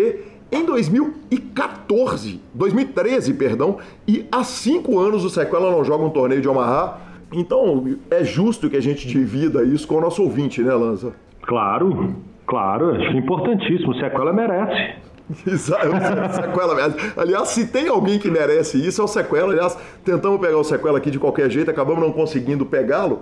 em 2014, 2013, perdão, e há cinco anos o Sequela não joga um torneio de Omaha. Então é justo que a gente divida isso com o nosso ouvinte, né, Lanza? Claro, claro, acho é importantíssimo. O Sequela merece. Exato, sequela merece. Aliás, se tem alguém que merece isso, é o Sequela. Aliás, tentamos pegar o Sequela aqui de qualquer jeito, acabamos não conseguindo pegá-lo.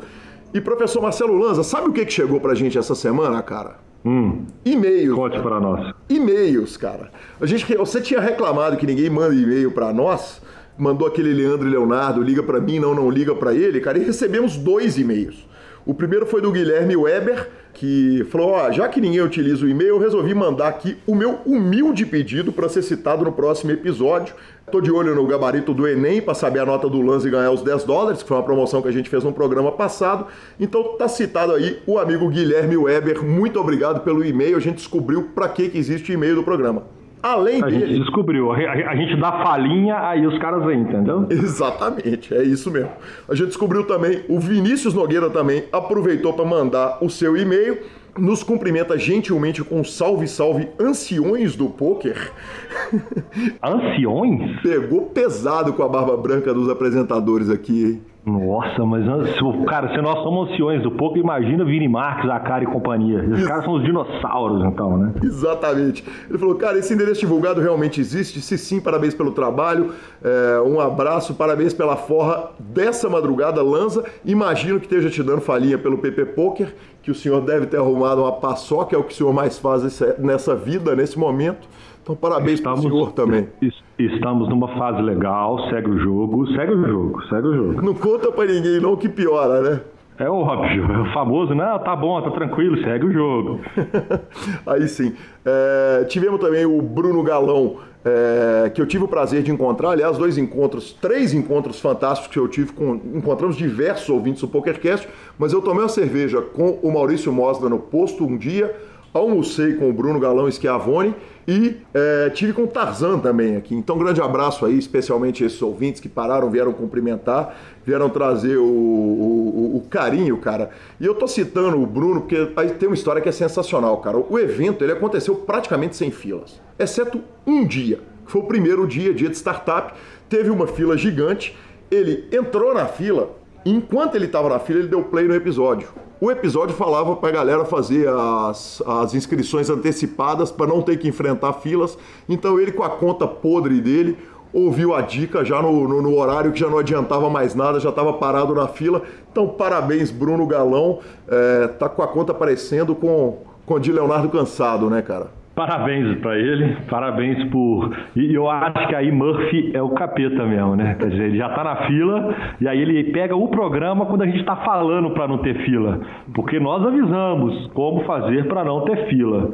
E professor Marcelo Lanza, sabe o que, que chegou pra gente essa semana, cara? Hum. E-mails. Conte para nós. E-mails, cara. A gente, você tinha reclamado que ninguém manda e-mail para nós, mandou aquele Leandro e Leonardo, liga para mim, não, não liga para ele, cara, e recebemos dois e-mails. O primeiro foi do Guilherme Weber, que falou: ó, já que ninguém utiliza o e-mail, eu resolvi mandar aqui o meu humilde pedido para ser citado no próximo episódio. Tô de olho no gabarito do Enem para saber a nota do Lance e ganhar os 10 dólares, que foi uma promoção que a gente fez no programa passado. Então tá citado aí o amigo Guilherme Weber. Muito obrigado pelo e-mail. A gente descobriu para que, que existe e-mail do programa. Além a dele... gente descobriu. A, gente dá falinha, aí os caras vêm, entendeu? Exatamente, é isso mesmo. A gente descobriu também, o Vinícius Nogueira também aproveitou para mandar o seu e-mail nos cumprimenta gentilmente com salve, salve, anciões do poker. Anciões? Pegou pesado com a barba branca dos apresentadores aqui, hein? Nossa, mas cara, se nós somos anciões do poker, imagina Vini Marques, Akari e companhia. Esses caras são os dinossauros, então, né? Exatamente. Ele falou, cara, esse endereço divulgado realmente existe? Se sim, parabéns pelo trabalho. É, um abraço, parabéns pela forra dessa madrugada, Lanza. Imagino que esteja te dando falinha pelo PP Poker que o senhor deve ter arrumado uma paçoca, é o que o senhor mais faz nessa vida, nesse momento. Então, parabéns para o senhor também. Estamos numa fase legal, segue o jogo, segue o jogo, segue o jogo. Não conta para ninguém não que piora, né? É óbvio, é o famoso, não, tá bom, tá tranquilo, segue o jogo. Aí sim. É, tivemos também o Bruno Galão, é, que eu tive o prazer de encontrar, aliás, dois encontros, três encontros fantásticos que eu tive com. Encontramos diversos ouvintes do PokerCast, mas eu tomei uma cerveja com o Maurício Mosda no posto um dia, almocei com o Bruno Galão Schiavone e é, tive com o Tarzan também aqui. Então, grande abraço aí, especialmente esses ouvintes que pararam, vieram cumprimentar, vieram trazer o, o, o, carinho, cara. E eu tô citando o Bruno porque aí tem uma história que é sensacional, cara. O evento ele aconteceu praticamente sem filas, exceto um dia, que foi o primeiro dia, dia de startup. Teve uma fila gigante. Ele entrou na fila, enquanto ele estava na fila, ele deu play no episódio. O episódio falava para a galera fazer as, as inscrições antecipadas para não ter que enfrentar filas. Então ele com a conta podre dele ouviu a dica já no, no, no horário que já não adiantava mais nada, já estava parado na fila. Então parabéns Bruno Galão, é, tá com a conta aparecendo com, com de Leonardo Cansado, né, cara? Parabéns para ele, parabéns por. E eu acho que aí Murphy é o capeta mesmo, né? Quer dizer, ele já tá na fila e aí ele pega o programa quando a gente está falando para não ter fila. Porque nós avisamos como fazer para não ter fila.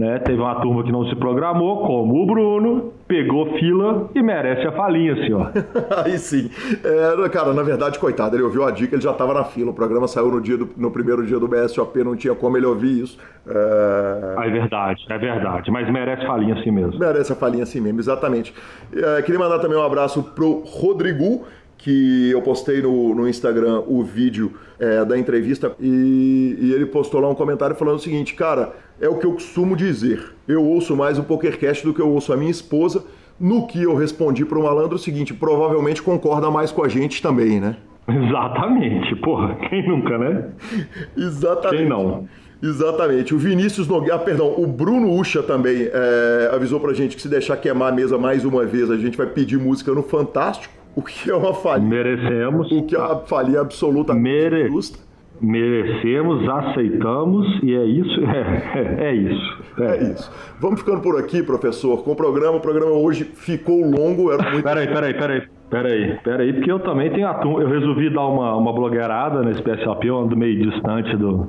Né? Teve uma turma que não se programou, como o Bruno, pegou fila e merece a falinha, senhor. Aí sim. É, cara, na verdade, coitado, ele ouviu a dica, ele já estava na fila. O programa saiu no, dia do, no primeiro dia do BSOP, não tinha como ele ouvir isso. É... é verdade, é verdade. Mas merece falinha assim mesmo. Merece a falinha assim mesmo, exatamente. É, queria mandar também um abraço pro Rodrigo, que eu postei no, no Instagram o vídeo é, da entrevista e, e, ele postou lá um comentário falando o seguinte, cara, é o que eu costumo dizer, eu ouço mais o PokerCast do que eu ouço a minha esposa, no que eu respondi para o malandro o seguinte, provavelmente concorda mais com a gente também, né? Exatamente, porra, quem nunca, né? Exatamente. Quem não? Exatamente. O Vinícius Nogueira, ah, perdão, o Bruno Ucha também é, avisou pra gente que se deixar queimar a mesa mais uma vez, a gente vai pedir música no Fantástico. O que é uma falha. Merecemos. O que é uma falha absoluta Mere... justa. Merecemos, aceitamos e é isso. É, é, é isso. É. é. isso. Vamos ficando por aqui, professor, com o programa. O programa hoje ficou longo. Era muito... Peraí, peraí, peraí. Peraí, peraí, porque eu também tenho atum. Eu resolvi dar uma, uma blogueirada nesse PSLP, eu ando meio distante do,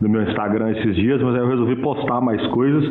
do meu Instagram esses dias, mas aí eu resolvi postar mais coisas.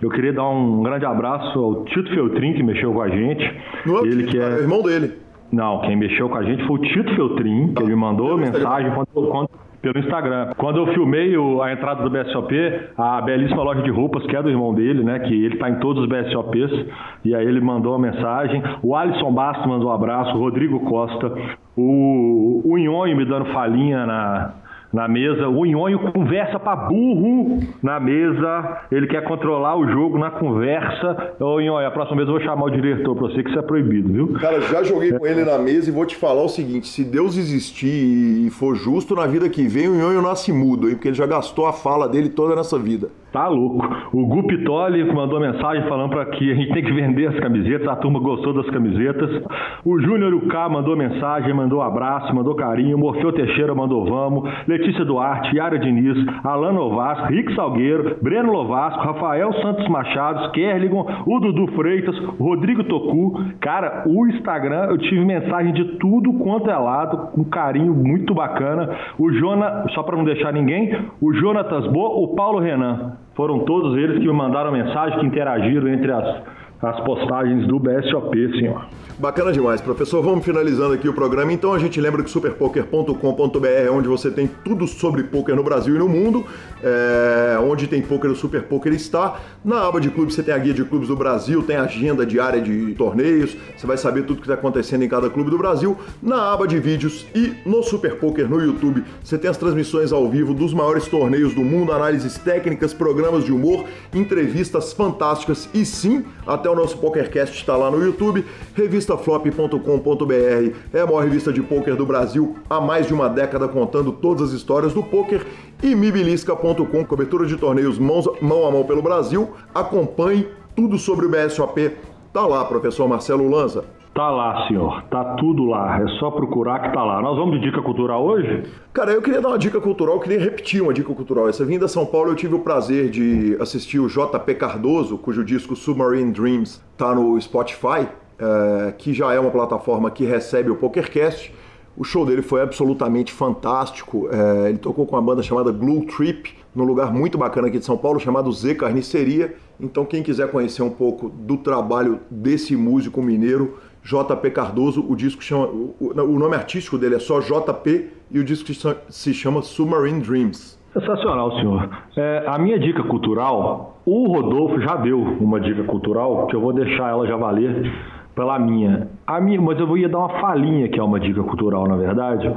Eu queria dar um grande abraço ao Tito Feltrin, que mexeu com a gente. Não, ele que é... irmão dele. Não, quem mexeu com a gente foi o Tito Feltrin, que ele me mandou mensagem quando, quando, pelo Instagram. Quando eu filmei o, a entrada do BSOP, a belíssima loja de roupas, que é do irmão dele, né? Que ele tá em todos os BSOPs, e aí ele mandou uma mensagem. O Alisson Bastos mandou um abraço, o Rodrigo Costa, o, o me dando falinha na, na mesa. O Nhonho conversa para burro na mesa. Ele quer controlar o jogo na conversa. Ô Nhonho, a próxima vez eu vou chamar o diretor pra você que isso é proibido, viu? Cara, já joguei com ele na mesa e vou te falar o seguinte: se Deus existir e for justo na vida que vem, o Nhonho nasce mudo, hein? Porque ele já gastou a fala dele toda nessa vida. Tá louco. O Gu Pitoli mandou mensagem falando para que a gente tem que vender as camisetas, a turma gostou das camisetas. O Júnior UK mandou mensagem, mandou abraço, mandou carinho. Morfeu Teixeira mandou vamos. Letícia Duarte, Yara Diniz, Alan Novasco, Rick Salgueiro, Breno Lovasco, Rafael Santos Machado, Kerligon, o Dudu Freitas, Rodrigo Tocu. Cara, o Instagram eu tive mensagem de tudo quanto é lado, com carinho muito bacana. O Jona, só para não deixar ninguém, o Jonatas Bo, o Paulo Renan. Foram todos eles que me mandaram mensagem, que interagiram entre as as postagens do BSOP, senhor. Bacana demais, professor. Vamos finalizando aqui o programa. Então a gente lembra que superpoker.com.br é onde você tem tudo sobre poker no Brasil e no mundo. É, onde tem poker, o Super Poker está. Na aba de clubes você tem a guia de clubes do Brasil, tem agenda diária de torneios. Você vai saber tudo que está acontecendo em cada clube do Brasil. Na aba de vídeos e no Super Poker no YouTube você tem as transmissões ao vivo dos maiores torneios do mundo, análises técnicas, programas de humor, entrevistas fantásticas e sim, até o nosso PokerCast está lá no YouTube. Revista revistaflop.com.br é a maior revista de poker do Brasil há mais de uma década contando todas as histórias do poker e mibilisca.com, cobertura de torneios mãos, mão a mão pelo Brasil. Acompanhe tudo sobre o BSOP. Tá lá, professor Marcelo Lanza. Tá lá, senhor. Tá tudo lá. É só procurar que tá lá. Nós vamos de dica cultural hoje? Cara, eu queria dar uma dica cultural, eu queria repetir uma dica cultural. Essa vinda a São Paulo eu tive o prazer de assistir o JP Cardoso, cujo disco Submarine Dreams tá no Spotify é, que já é uma plataforma que recebe o PokerCast. O show dele foi absolutamente fantástico. É, ele tocou com uma banda chamada Blue Trip, num lugar muito bacana aqui de São Paulo, chamado Z Carniceria. Então, quem quiser conhecer um pouco do trabalho desse músico mineiro, JP Cardoso, o disco chama. O, nome artístico dele é só JP e o disco se chama Submarine Dreams. Sensacional, senhor. É, a minha dica cultural, o Rodolfo já deu uma dica cultural, que eu vou deixar ela já valer pela minha. A minha, mas eu ia dar uma falinha que é uma dica cultural, na verdade,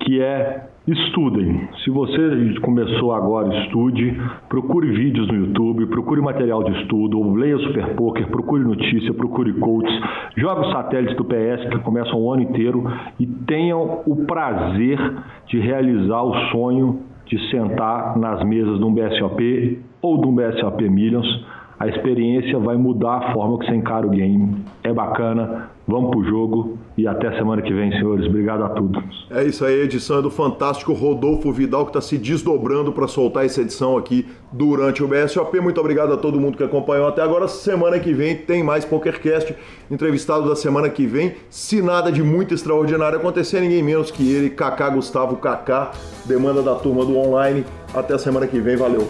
que é estudem. Se você começou agora, estude, procure vídeos no YouTube, procure material de estudo, leia Super Poker, procure notícia, procure coaches, jogue os satélites do PS que começam o ano inteiro e tenham o prazer de realizar o sonho de sentar nas mesas de um BSOP ou de um BSOP Millions a experiência vai mudar a forma que você encara o game. É bacana, vamos pro jogo e até semana que vem, senhores. Obrigado a todos. É isso aí, edição é do fantástico Rodolfo Vidal que está se desdobrando para soltar essa edição aqui durante o BSOP. Muito obrigado a todo mundo que acompanhou até agora. Semana que vem tem mais PokerCast. Entrevistado da semana que vem. Se nada de muito extraordinário acontecer, ninguém menos que ele, Kaká Gustavo Kaká, demanda da turma do online. Até a semana que vem, valeu.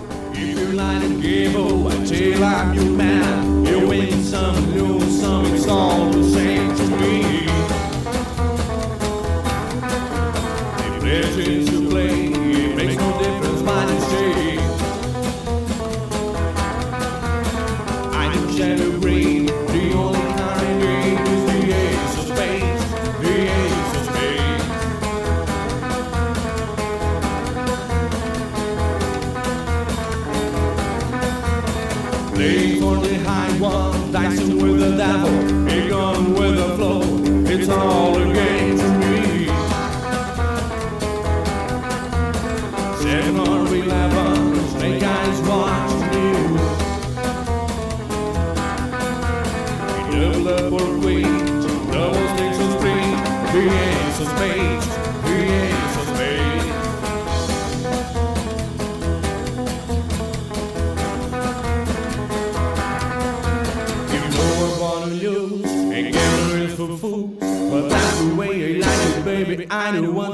Play, it makes no difference. I am shadow green, the only kind game is the ace of spades, the ace of spades. For the high one, dicing with the devil, two, one.